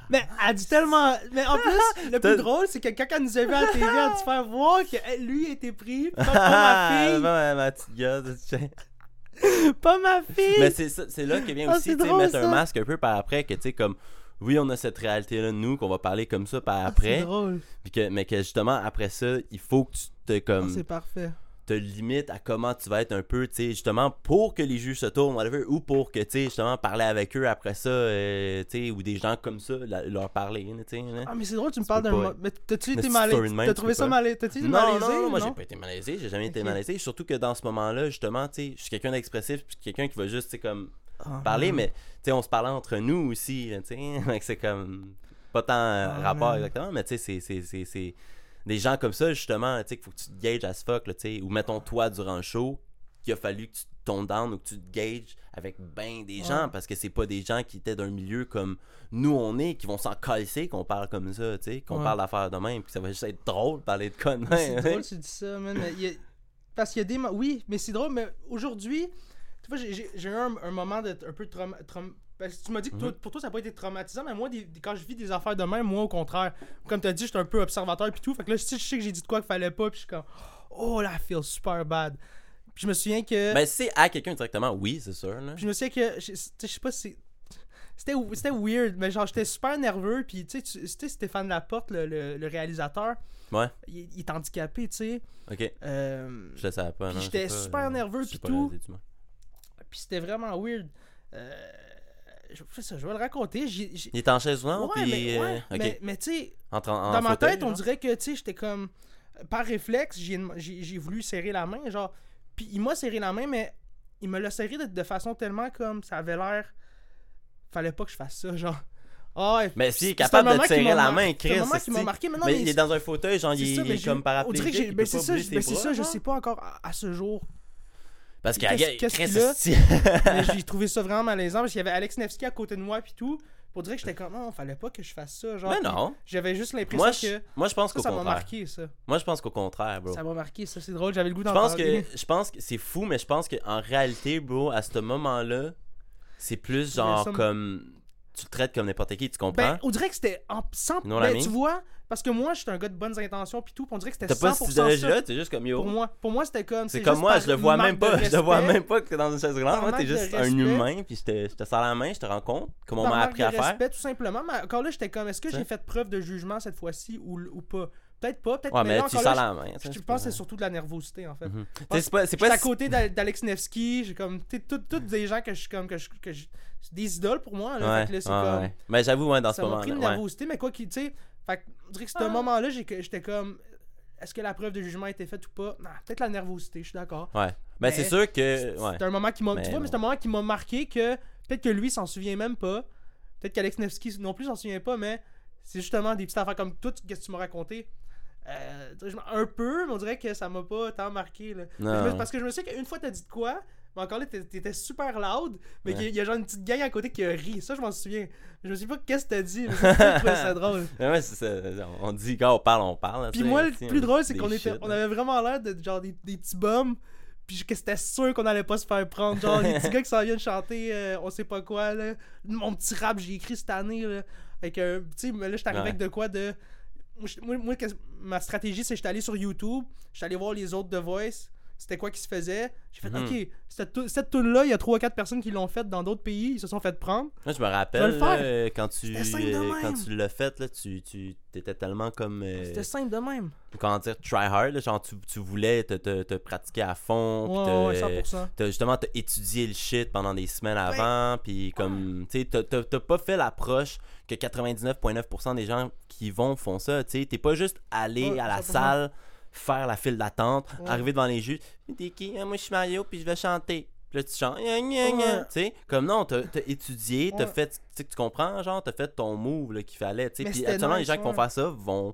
Speaker 1: Mais elle dit tellement. Mais en plus, le plus drôle, c'est que quand elle nous a vu à la TV, elle a dû faire voir que lui été pris. Pas, pas ma fille.
Speaker 2: ma, ma petite gueule.
Speaker 1: Pas ma fille.
Speaker 2: Mais c'est là que vient
Speaker 1: Ah,
Speaker 2: aussi,
Speaker 1: drôle,
Speaker 2: mettre un masque un peu par après, que tu sais, comme, oui, on a cette réalité-là, nous, qu'on va parler comme ça par
Speaker 1: Ah,
Speaker 2: après,
Speaker 1: C'est drôle.
Speaker 2: que, mais que justement, après ça, il faut que tu te,
Speaker 1: Ah,
Speaker 2: comme,
Speaker 1: c'est parfait.
Speaker 2: Te limites à comment tu vas être un peu, tu sais, justement, pour que les juges se tournent, whatever, ou pour que, tu sais, justement, parler avec eux après ça, euh, tu sais, ou des gens comme ça, la- leur parler, tu sais.
Speaker 1: Ah, mais c'est drôle, tu me parles d'un. Mais t'as-tu été malaisé? T'as trouvé ça malaisé? T'as-tu été
Speaker 2: Non,
Speaker 1: malaisé?
Speaker 2: non, non, moi j'ai pas été malaisé, j'ai jamais été malaisé, surtout que dans ce moment-là, justement, tu sais, je suis quelqu'un d'expressif, puis quelqu'un qui va juste, tu sais, comme,
Speaker 1: Ah,
Speaker 2: parler,
Speaker 1: man.
Speaker 2: mais tu sais, on se parlait entre nous aussi, tu sais. C'est comme pas tant euh,
Speaker 1: Ah,
Speaker 2: rapport
Speaker 1: man.
Speaker 2: exactement, mais tu sais, c'est des gens comme ça, justement, tu sais, qu'il faut que tu te gages as fuck, là, tu sais. Ou mettons toi durant le show, qu'il a fallu que tu te tombes down ou que tu te gages avec ben des gens, parce que c'est pas des gens qui étaient d'un milieu comme nous on est, qui vont s'en casser qu'on parle comme ça, tu sais, qu'on
Speaker 1: Ouais.
Speaker 2: parle d'affaires de même, puis ça va juste être drôle de parler de connes.
Speaker 1: C'est drôle, tu dis ça, man. Il y a- Parce qu'il y a des. Oui, mais c'est drôle, mais aujourd'hui, tu vois, j'ai- eu un, un moment de un peu traum- Parce que tu m'as dit que toi-
Speaker 2: Mhm.
Speaker 1: pour toi, ça n'a pas été traumatisant, mais moi, des- des- quand je vis des affaires de même, moi, au contraire, comme tu as dit, j'étais un peu observateur puis tout. Fait que là, je sais que j'ai dit de quoi qu'il fallait pas, puis je suis comme, oh là, I feel super bad. Puis je me souviens que.
Speaker 2: Ben, c'est à quelqu'un directement, oui, c'est sûr, là.
Speaker 1: Puis je me souviens que. Je, tu sais, je sais pas si. C'était, c'était weird, mais genre, j'étais super nerveux. Puis, tu sais, Stéphane Laporte, le, le- le réalisateur.
Speaker 2: Ouais.
Speaker 1: Il, il est handicapé, tu sais.
Speaker 2: Ok,
Speaker 1: Euh,
Speaker 2: je le savais pas,
Speaker 1: Puis
Speaker 2: non.
Speaker 1: j'étais super nerveux, puis tout. Puis c'était vraiment weird. Euh, je, ça, je vais le raconter.
Speaker 2: Il est en chaise roulante,
Speaker 1: Ouais,
Speaker 2: puis.
Speaker 1: mais, ouais,
Speaker 2: euh, ok.
Speaker 1: mais, mais tu sais,
Speaker 2: En tra- en
Speaker 1: dans ma
Speaker 2: fauteuil,
Speaker 1: tête, on
Speaker 2: genre?
Speaker 1: dirait que, tu sais, j'étais comme. Par réflexe, j'ai, voulu serrer la main, genre. Puis il m'a serré la main, mais il me l'a serré de, de façon tellement comme ça avait l'air. Fallait pas que je fasse ça, genre. Ouais.
Speaker 2: Mais s'il est
Speaker 1: C'est
Speaker 2: capable de te serrer la main,
Speaker 1: c'est
Speaker 2: Chris.
Speaker 1: moment qui m'a marqué, mais non,
Speaker 2: mais
Speaker 1: mais
Speaker 2: il est dans un fauteuil, genre,
Speaker 1: c'est
Speaker 2: il,
Speaker 1: ça,
Speaker 2: il est
Speaker 1: je-
Speaker 2: comme
Speaker 1: On
Speaker 2: paraplégique, il
Speaker 1: Ben c'est ça, je- ben c'est ça, sais pas encore à, à ce jour.
Speaker 2: Parce qu'il y a
Speaker 1: qu'est-ce qu'il a? j'ai trouvé ça vraiment malaisant parce qu'il y avait Alex Nevsky à côté de moi puis tout. Pour dire que j'étais comme non, fallait pas que je fasse ça. Genre,
Speaker 2: Mais non.
Speaker 1: J'avais juste l'impression que
Speaker 2: moi, je pense qu'au
Speaker 1: ça m'a
Speaker 2: contraire.
Speaker 1: marqué ça.
Speaker 2: Moi, je pense qu'au contraire, bro.
Speaker 1: Ça m'a marqué ça, c'est drôle. J'avais le goût d'en parler.
Speaker 2: je pense que c'est fou, mais je pense qu'en réalité, bro, à ce moment-là, c'est plus genre comme tu le traites comme n'importe qui, tu comprends?
Speaker 1: Ben, on dirait que c'était en 100
Speaker 2: Non,
Speaker 1: ben, tu vois, parce que moi, j'étais un gars de bonnes intentions puis tout, puis on dirait que c'était
Speaker 2: T'as
Speaker 1: 100%
Speaker 2: pas cette idéologie-là, t'es juste comme yo.
Speaker 1: Pour moi, pour moi c'était comme
Speaker 2: C'est comme moi, je le vois même pas.
Speaker 1: de
Speaker 2: Je le vois même pas que t'es dans une chaise.
Speaker 1: Par
Speaker 2: Moi, t'es
Speaker 1: de
Speaker 2: juste un humain, puis je te, sers la main, je te rends compte, comme on m'a appris
Speaker 1: de
Speaker 2: à faire.
Speaker 1: respect, tout simplement. Mais encore là, j'étais comme, est-ce que j'ai fait preuve de jugement cette fois-ci ou, ou pas? Peut-être pas, peut-être
Speaker 2: Ouais,
Speaker 1: mais
Speaker 2: mais
Speaker 1: là,
Speaker 2: tu sens la main.
Speaker 1: je, je pense que c'est surtout de la nervosité, en fait.
Speaker 2: Mhm. C'est pas.
Speaker 1: À côté d'Al- d'Alex Nevsky, j'ai comme. Sais, tout- toutes des gens que je suis comme. Que je, que je- des idoles pour moi, là.
Speaker 2: Ouais,
Speaker 1: fait que là,
Speaker 2: ouais,
Speaker 1: comme.
Speaker 2: Mais j'avoue, ouais, dans ce
Speaker 1: ça m'a pris une
Speaker 2: moment-là. ouais.
Speaker 1: nervosité, mais quoi qu'il. Tu sais, fait que, on dirait que ce
Speaker 2: Ah.
Speaker 1: moment-là, j'étais comme. Est-ce que la preuve de jugement a été faite ou pas? Peut-être la nervosité, je suis d'accord.
Speaker 2: Ouais. Ben, c'est
Speaker 1: Mais
Speaker 2: sûr que. Ouais.
Speaker 1: C'est un moment qui m'a. Tu vois, mais c'est un moment qui m'a marqué que peut-être que lui s'en souvient même pas. Peut-être qu'Alex Nevsky non plus s'en souvient pas, mais c'est justement des petites affaires comme tout ce que tu m'as raconté? Euh, un peu, mais on dirait que ça m'a pas tant marqué. Là.
Speaker 2: Non.
Speaker 1: Je me- parce que je me souviens qu'une fois t'as dit de quoi, mais encore là t'é- t'étais super loud, mais
Speaker 2: Ouais.
Speaker 1: y il y a genre une petite gang à côté qui a ri. Ça, je m'en souviens. Je me souviens pas qu'est-ce que t'as dit, mais c'est je drôle.
Speaker 2: Ouais, ça. On dit quand on parle, on parle.
Speaker 1: Puis moi, le plus drôle, c'est qu'on était, on avait vraiment l'air de genre des, des petits bums. Puis que c'était sûr qu'on allait pas se faire prendre. Genre, les petits gars qui s'en viennent chanter, euh, on sait pas quoi, là. Mon petit rap, j'ai écrit cette année, là. Avec un. Tu sais, mais là, j'étais arrivé
Speaker 2: Ouais.
Speaker 1: avec de quoi de. Moi, je- moi, ma stratégie, c'est que j'étais allé sur YouTube, j'étais allé voir les autres de Voice, c'était quoi qui se faisait. J'ai fait,
Speaker 2: Mhm.
Speaker 1: ok, cette, cette tune-là, il y a 3-4 personnes qui l'ont faite dans d'autres pays, ils se sont fait prendre.
Speaker 2: Moi, je me rappelle,
Speaker 1: le faire.
Speaker 2: euh, quand tu,
Speaker 1: C'était simple de
Speaker 2: euh, quand
Speaker 1: même.
Speaker 2: tu l'as fait, là, tu, tu étais tellement comme. euh,
Speaker 1: C'était simple de même.
Speaker 2: comment dire, try hard, là, genre tu, tu voulais te, te, te pratiquer à fond, puis
Speaker 1: Ouais, ouais,
Speaker 2: te-
Speaker 1: 100%.
Speaker 2: t'as justement t'as étudié le shit pendant des semaines avant, puis comme, tu sais, t'as- t'as t'as pas fait l'approche que 99,9% des gens qui vont font ça, tu sais, t'es pas juste allé
Speaker 1: Ouais,
Speaker 2: à la
Speaker 1: 100%.
Speaker 2: salle, faire la file d'attente,
Speaker 1: Ouais.
Speaker 2: arriver devant les juges, t'es qui? Ah, moi je suis Mario, puis je vais chanter. Puis là tu chantes.
Speaker 1: Ouais.
Speaker 2: tu sais, comme non, t'as t'as étudié, t'as fait, tu sais, tu comprends, genre, t'as fait ton move qu'il fallait, tu sais,
Speaker 1: Mais
Speaker 2: puis actuellement les gens qui vont faire ça vont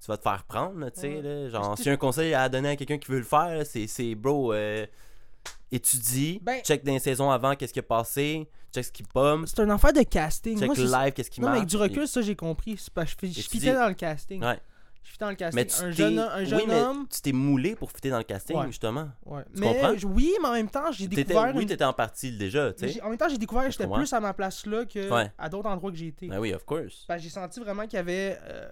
Speaker 2: tu vas te faire prendre, tu sais,
Speaker 1: Ouais.
Speaker 2: Genre, si un conseil à donner à quelqu'un qui veut le faire, c'est, bro, euh, étudie,
Speaker 1: Ben-
Speaker 2: check des saisons avant qu'est-ce qui a passé, check ce qui pomme,
Speaker 1: C'est un affaire de casting.
Speaker 2: check
Speaker 1: Moi,
Speaker 2: live qu'est-ce qui
Speaker 1: Non, mais
Speaker 2: marche.
Speaker 1: avec du recul, ça, j'ai compris. Pas, je, je
Speaker 2: Étudier.
Speaker 1: fitais dans le casting.
Speaker 2: Ouais.
Speaker 1: Je fitais dans le casting.
Speaker 2: Mais tu
Speaker 1: un jeune, un jeune
Speaker 2: oui, mais
Speaker 1: homme.
Speaker 2: tu t'es moulé pour fitter dans le casting,
Speaker 1: Ouais.
Speaker 2: justement.
Speaker 1: Ouais.
Speaker 2: Tu
Speaker 1: mais
Speaker 2: comprends?
Speaker 1: oui, mais en même temps, j'ai découvert.
Speaker 2: oui,
Speaker 1: une-
Speaker 2: t'étais en partie déjà, tu sais.
Speaker 1: En même temps, j'ai découvert que j'étais plus à ma place là que
Speaker 2: Ouais.
Speaker 1: à d'autres endroits que j'ai été.
Speaker 2: Ben oui, of course.
Speaker 1: Que j'ai senti vraiment qu'il y avait euh,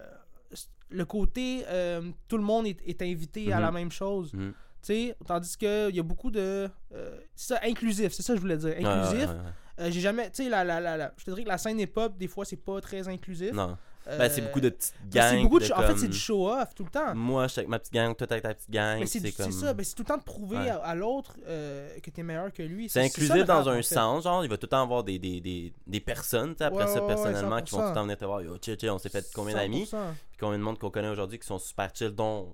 Speaker 1: le côté euh, tout le monde est, est invité à
Speaker 2: Mhm.
Speaker 1: la même chose.
Speaker 2: Mhm.
Speaker 1: Tu sais, tandis qu'il y a beaucoup de. euh, c'est ça, inclusif, c'est ça que je voulais dire. Inclusif. j'ai jamais. Tu sais, la, la, la, la- je te dirais que la scène hip-hop, des fois, c'est pas très inclusif.
Speaker 2: Non.
Speaker 1: Euh,
Speaker 2: Ben, c'est beaucoup de petites
Speaker 1: mais
Speaker 2: gangs.
Speaker 1: c'est beaucoup de,
Speaker 2: de
Speaker 1: show- En fait,
Speaker 2: comme,
Speaker 1: c'est du show-off tout le temps.
Speaker 2: Moi, je suis avec ma petite gang, toi, avec ta petite gang.
Speaker 1: C'est
Speaker 2: comme...
Speaker 1: ça, ben, c'est tout le temps de prouver
Speaker 2: Ouais.
Speaker 1: à, à l'autre euh, que t'es meilleur que lui.
Speaker 2: C'est inclusif dans
Speaker 1: en
Speaker 2: un
Speaker 1: fait.
Speaker 2: sens, genre, il va tout le temps avoir des, des, des, des personnes, tu sais, après
Speaker 1: Ouais,
Speaker 2: ça,
Speaker 1: ouais,
Speaker 2: personnellement, qui vont tout le
Speaker 1: 100%.
Speaker 2: temps venir te voir. Yo, chill, chill, on s'est fait combien d'amis,
Speaker 1: 100%.
Speaker 2: puis combien de monde qu'on connaît aujourd'hui qui sont super chill, dont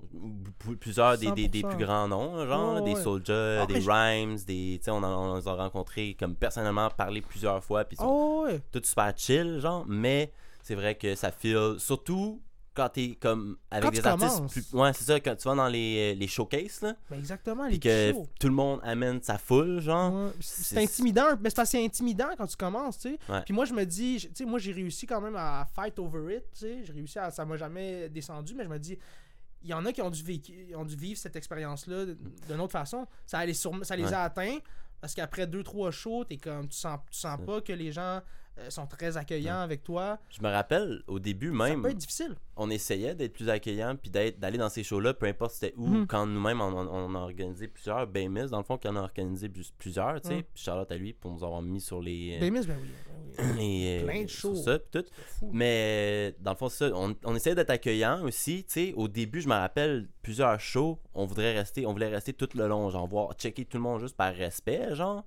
Speaker 2: plusieurs des, des, des
Speaker 1: 100%.
Speaker 2: plus grands noms, genre,
Speaker 1: Ouais,
Speaker 2: des. Soulja,
Speaker 1: Ah,
Speaker 2: des Rhymes, des, tu sais, on, on les a rencontrés comme personnellement, parlé plusieurs fois, puis ils sont
Speaker 1: Oh,
Speaker 2: tous super chill, genre, mais c'est vrai que ça file, surtout quand t'es comme avec
Speaker 1: Quand
Speaker 2: des artistes
Speaker 1: commences.
Speaker 2: plus. Ouais, c'est ça, quand tu vas dans les, les showcases, là,
Speaker 1: Ben exactement,
Speaker 2: puis
Speaker 1: les
Speaker 2: que
Speaker 1: shows.
Speaker 2: tout le monde amène sa foule, genre.
Speaker 1: Ouais, C'est
Speaker 2: c'est-
Speaker 1: intimidant, mais c'est assez intimidant quand tu commences, tu sais.
Speaker 2: Ouais.
Speaker 1: Puis moi, je me dis, tu sais, moi, j'ai réussi quand même à fight over it, tu sais. J'ai réussi à. Ça m'a jamais descendu, mais je me dis, il y en a qui ont dû, vécu- ont dû vivre cette expérience-là d'une autre façon. Ça, allait sur- ça les
Speaker 2: Ouais.
Speaker 1: a atteints parce qu'après deux, trois shows, t'es comme, tu sens, tu sens pas que les gens euh, sont très accueillants avec toi.
Speaker 2: Je me rappelle, au début
Speaker 1: Ça
Speaker 2: même,
Speaker 1: peut être difficile.
Speaker 2: on essayait d'être plus accueillant puis d'aller dans ces shows-là, peu importe c'était où,
Speaker 1: Mhm.
Speaker 2: quand nous-mêmes on, a organisé plusieurs, ben Miss, dans le fond, qui en a organisé plus- plusieurs, tu sais, puis Charlotte à lui pour nous avoir mis sur les.
Speaker 1: Ben, Miss, ben oui. ben oui.
Speaker 2: les, euh,
Speaker 1: plein de shows.
Speaker 2: ça, tout. Mais dans le fond, c'est ça, on, on essayait d'être accueillant aussi, tu sais. Au début, je me rappelle plusieurs shows, on voudrait rester, on voulait rester tout le long, genre voir, checker tout le monde juste par respect, genre.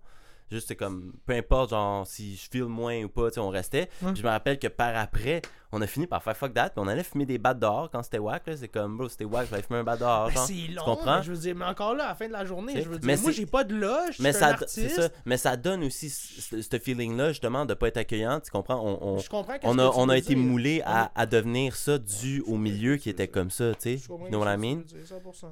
Speaker 2: Juste c'est comme, peu importe, genre, si je file moins ou pas, tu sais, on restait.
Speaker 1: Ouais.
Speaker 2: Puis je me rappelle que par après, on a fini par faire fuck that, puis on allait fumer des battes dehors quand c'était whack, là. C'est comme, bro, c'était whack, j'allais fumer un bat dehors,
Speaker 1: Ben,
Speaker 2: genre.
Speaker 1: c'est long,
Speaker 2: comprends?
Speaker 1: mais je veux dire, mais encore là, à la fin de la journée, je veux dire,
Speaker 2: mais
Speaker 1: moi, j'ai pas de loge, je
Speaker 2: Mais
Speaker 1: un
Speaker 2: ça, c'est ça, mais ça donne aussi ce ce feeling-là, justement, de pas être accueillant, tu comprends? On, on-
Speaker 1: Je comprends
Speaker 2: on a,
Speaker 1: tu
Speaker 2: on a été
Speaker 1: dire.
Speaker 2: moulé à, à devenir ça dû au milieu qui était comme ça, tu sais.
Speaker 1: Comprends
Speaker 2: know what I mean?
Speaker 1: tu veux dire, 100%.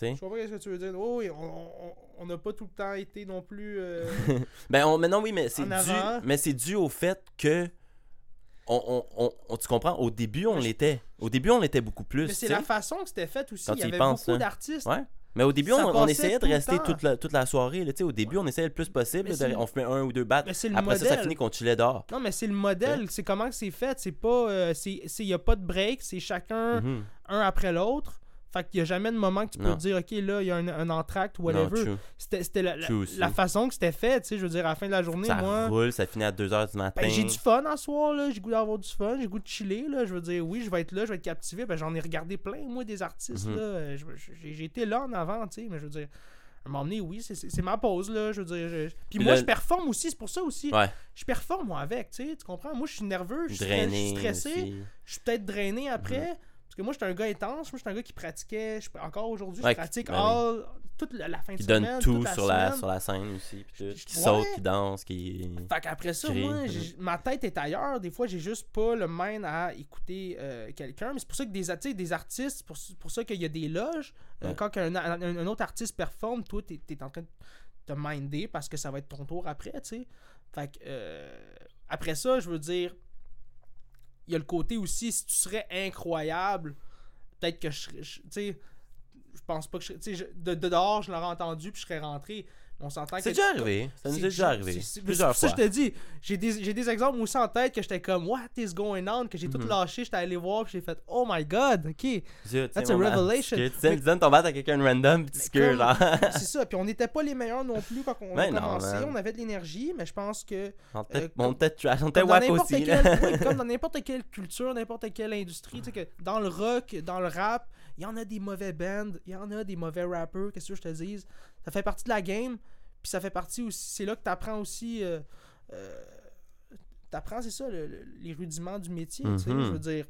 Speaker 2: Tu sais.
Speaker 1: Je comprends ce que tu veux dire. Oh, oui, on- n'a pas tout le temps été non plus. euh,
Speaker 2: Ben, on, mais non, oui, mais c'est dû, mais c'est dû au fait que, on, on, on- on- tu comprends, au début, on l'était. Au début, on l'était beaucoup plus,
Speaker 1: Mais c'est la façon que c'était fait aussi.
Speaker 2: Quand
Speaker 1: Il y avait
Speaker 2: penses,
Speaker 1: beaucoup
Speaker 2: hein.
Speaker 1: d'artistes.
Speaker 2: Ouais. Mais au début,
Speaker 1: Ça
Speaker 2: on, essayait de rester toute la, toute la soirée. là, au début, on essayait le plus possible. De- on fait un ou deux battes.
Speaker 1: Mais c'est le
Speaker 2: Après ça, ça
Speaker 1: modèle.
Speaker 2: finit qu'on chillait dehors.
Speaker 1: Non, mais c'est le modèle. C'est comment que c'est fait. C'est pas. euh, c'est- c'est- Il n'y a pas de break. C'est chacun
Speaker 2: Mhm.
Speaker 1: un après l'autre. Fait qu'il y a jamais de moment que tu peux
Speaker 2: Non.
Speaker 1: te dire, OK, là, il y a un, un entracte ou whatever. C'était la, la- la façon que c'était fait, tu sais. Je veux dire, à la fin de la journée,
Speaker 2: Ça
Speaker 1: moi.
Speaker 2: roule, ça finit à 2h du matin.
Speaker 1: Ben, j'ai du fun en soir, là. J'ai goût d'avoir du fun, j'ai goût de chiller, là. Je veux dire, oui, je vais être là, je vais être captivé. Ben, j'en ai regardé plein, moi, des artistes,
Speaker 2: Mhm.
Speaker 1: là. Euh, J'ai été là en avant, tu sais. Mais je veux dire, à un moment donné, oui, c'est- ma pause, là. Je veux dire. je- Puis
Speaker 2: Puis
Speaker 1: moi,
Speaker 2: là-
Speaker 1: je performe aussi, c'est pour ça aussi.
Speaker 2: Ouais.
Speaker 1: Je performe, moi, avec, tu sais. Tu comprends? Moi, je suis nerveux, je suis stressé.
Speaker 2: aussi.
Speaker 1: Je suis peut-être drainé après. Parce que moi, j'étais un gars intense. Moi, j'étais un gars qui pratiquait. je- encore aujourd'hui,
Speaker 2: Ouais,
Speaker 1: je pratique
Speaker 2: ben oui.
Speaker 1: all- toute la, la fin
Speaker 2: Qui
Speaker 1: de
Speaker 2: donne
Speaker 1: semaine.
Speaker 2: tout
Speaker 1: toute la
Speaker 2: sur la, sur la scène aussi. Puis tout. Qui
Speaker 1: ouais.
Speaker 2: saute, qui danse, qui.
Speaker 1: Fait qu'après ça,
Speaker 2: Crie.
Speaker 1: moi, j'ai- ma tête est ailleurs. Des fois, j'ai juste pas le mind à écouter euh, quelqu'un. Mais c'est pour ça que des, des artistes, c'est pour, pour ça qu'il y a des loges. Euh,
Speaker 2: Ouais.
Speaker 1: quand un, un- un autre artiste performe, toi, t'es es en train de te minder parce que ça va être ton tour après, tu sais. Fait que, euh, après ça, je veux dire, il y a le côté aussi, si tu serais incroyable, peut-être que je serais. je- Tu sais, je pense pas que je. Je- de, de dehors, je l'aurais entendu puis je serais rentré. On s'entend que.
Speaker 2: C'est déjà arrivé. Ça nous est déjà arrivé. Plusieurs fois.
Speaker 1: ça je te dis, j'ai des, exemples aussi en tête que j'étais comme, What is going on? Que j'ai tout
Speaker 2: Mhm.
Speaker 1: lâché, j'étais allé voir, puis j'ai fait, Oh my god, ok. That's a revelation.
Speaker 2: Tu sais, donnes ton bat à quelqu'un de random,
Speaker 1: Mais
Speaker 2: que genre.
Speaker 1: c'est ça, puis on n'était pas les meilleurs non plus quand on a commencé. on avait de l'énergie, mais je pense que.
Speaker 2: On était
Speaker 1: Euh,
Speaker 2: trash, on était wack aussi.
Speaker 1: comme dans n'importe quelle culture, n'importe quelle industrie, tu sais que dans le rock, dans le rap, il y en a des mauvais bands, il y en a des mauvais rappers, qu'est-ce que je te dise? Ça fait partie de la game, puis ça fait partie aussi, c'est là que tu apprends aussi, euh, euh, t'apprends, c'est ça, le- le- les rudiments du métier, tu sais, je veux dire.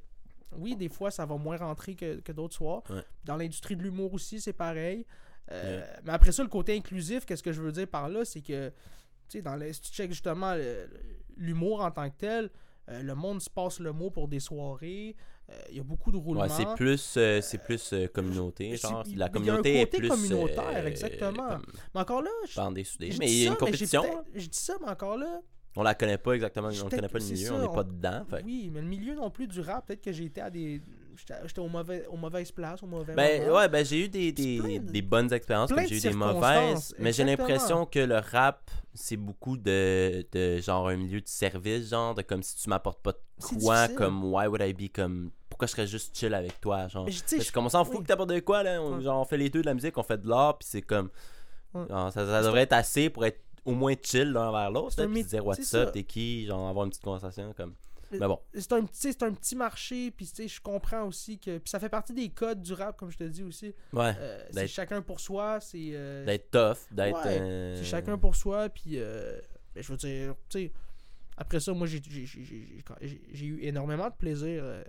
Speaker 1: Oui, des fois, ça va moins rentrer que, que d'autres soirs.
Speaker 2: Ouais.
Speaker 1: Dans l'industrie de l'humour aussi, c'est pareil. Euh. Mais après ça, le côté inclusif, qu'est-ce que je veux dire par là, c'est que, tu sais, dans si tu checkes justement l'humour en tant que tel, euh, le monde se passe le mot pour des soirées. Euh, Il y a beaucoup de roulements.
Speaker 2: Ouais, c'est plus, euh, c'est plus euh, communauté, genre. La
Speaker 1: il y a un
Speaker 2: communauté est plus.
Speaker 1: communautaire,
Speaker 2: euh,
Speaker 1: exactement. Mais encore là, je,
Speaker 2: bandée soudée.
Speaker 1: je
Speaker 2: Mais il y a une
Speaker 1: mais
Speaker 2: compétition. là.
Speaker 1: Je dis ça, mais encore là.
Speaker 2: On la connaît pas exactement, on
Speaker 1: peut-être-
Speaker 2: connaît pas le milieu,
Speaker 1: ça,
Speaker 2: on n'est pas dedans. Fait.
Speaker 1: Oui, mais le milieu non plus du rap, peut-être que j'ai été à des. J'étais j'étais au mauvais, aux mauvaises places, au mauvais
Speaker 2: Ben
Speaker 1: moment.
Speaker 2: ouais, ben j'ai eu des, des,
Speaker 1: plein de-
Speaker 2: des bonnes expériences,
Speaker 1: de
Speaker 2: j'ai eu des mauvaises. Mais j'ai l'impression que le rap, c'est beaucoup de, de genre un milieu de service, genre de comme si tu m'apportes pas de quoi, comme why would I be comme pourquoi je serais juste chill avec toi, genre.
Speaker 1: Je-
Speaker 2: comme on s'en fout
Speaker 1: oui.
Speaker 2: que t'apportes de quoi là, on,
Speaker 1: Ouais.
Speaker 2: genre on fait les deux de la musique, on fait de l'art, puis c'est comme
Speaker 1: Ouais.
Speaker 2: genre, ça, ça devrait être assez pour être au moins chill l'un vers l'autre, puis dire what's up, t'es qui, genre avoir une petite conversation comme.
Speaker 1: Mais-
Speaker 2: Mais bon,
Speaker 1: c'est un petit c'est un petit marché puis je comprends aussi que puis ça fait partie des codes du rap comme je te dis aussi
Speaker 2: ouais,
Speaker 1: Euh, c'est chacun pour soi c'est euh,
Speaker 2: d'être tough, d'être.
Speaker 1: Ouais,
Speaker 2: euh,
Speaker 1: c'est chacun pour soi puis euh, ben, je veux dire tu sais après ça moi j'ai eu énormément de plaisir euh,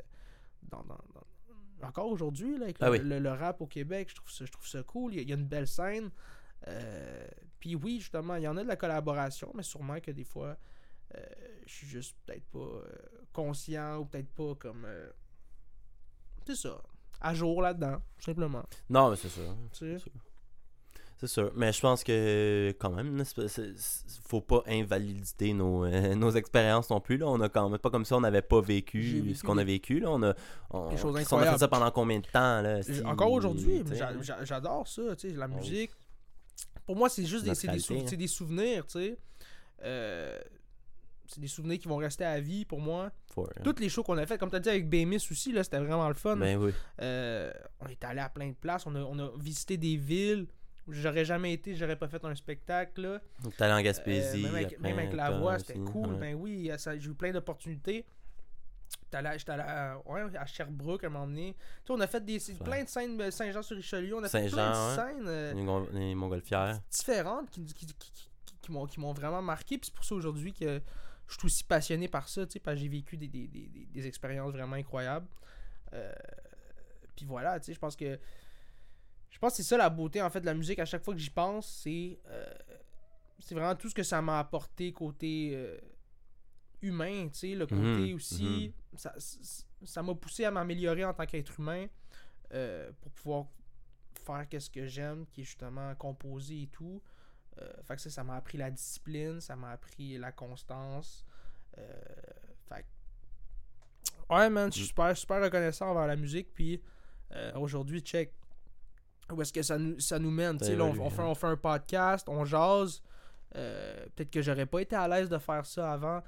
Speaker 1: dans, dans- dans- encore aujourd'hui avec
Speaker 2: Ah
Speaker 1: le,
Speaker 2: oui.
Speaker 1: le- le rap au Québec je trouve ça je trouve ça cool. Il y a, une belle scène. Euh, puis oui justement il y en a de la collaboration mais sûrement que des fois euh, je suis juste peut-être pas euh, conscient ou peut-être pas comme c'est ça à jour là-dedans tout simplement.
Speaker 2: Non, mais c'est
Speaker 1: tu sais?
Speaker 2: C'est sûr, mais je pense que quand même, c'est- faut pas invalider nos, euh, nos expériences non plus. Là. On a quand même pas comme ça, on n'avait pas vécu
Speaker 1: vécu
Speaker 2: ce qu'on a vécu. Là. On a, on,
Speaker 1: Des choses
Speaker 2: on a fait ça pendant combien de temps là, si-
Speaker 1: Encore aujourd'hui, j'adore ça, la
Speaker 2: oui.
Speaker 1: musique. Pour moi, c'est juste des, des, sou-
Speaker 2: hein.
Speaker 1: des souvenirs, tu sais. Euh, c'est des souvenirs qui vont rester à vie pour moi.
Speaker 2: for-
Speaker 1: Toutes les shows qu'on a fait, comme tu as dit avec Bémis aussi, c'était vraiment le fun.
Speaker 2: Ben oui.
Speaker 1: Euh, on est allé à plein de places, on a, on a visité des villes j'aurais jamais été, j'aurais pas fait un spectacle. Là.
Speaker 2: T'es allé en
Speaker 1: Euh,
Speaker 2: Gaspésie.
Speaker 1: même, avec,
Speaker 2: après,
Speaker 1: même avec la voix, c'était cool.
Speaker 2: ouais.
Speaker 1: Ben oui, ça- j'ai eu plein d'opportunités. J'étais allé, à, ouais, à Sherbrooke à un moment donné. Tu sais, on a fait des,
Speaker 2: Ouais.
Speaker 1: plein de scènes de Saint-Jean-sur-Richelieu. On a fait plein de scènes euh,
Speaker 2: Les, montgolfières.
Speaker 1: différentes qui, qui, qui- qui- qui m'ont, vraiment marqué. Puis c'est pour ça aujourd'hui que je suis aussi passionné par ça, tu sais, parce que j'ai vécu des, des, des, des- des expériences vraiment incroyables. Euh, puis voilà, tu sais, je pense que je pense que c'est ça la beauté en fait de la musique. À chaque fois que j'y pense, c'est euh, c'est vraiment tout ce que ça m'a apporté côté euh, humain, tu sais, le côté
Speaker 2: Mhm,
Speaker 1: aussi. Ça ça- m'a poussé à m'améliorer en tant qu'être humain euh, pour pouvoir faire qu'est-ce que j'aime, qui est justement composer et tout. Fait que ça, ça m'a appris la discipline, ça m'a appris la constance. Fait que- Ouais, man, je suis super, super reconnaissant envers la musique. Puis aujourd'hui, check. Où est-ce que ça nous, ça nous mène? là, on, fait, on fait un podcast, on jase. Euh, Peut-être que j'aurais pas été à l'aise de faire ça avant.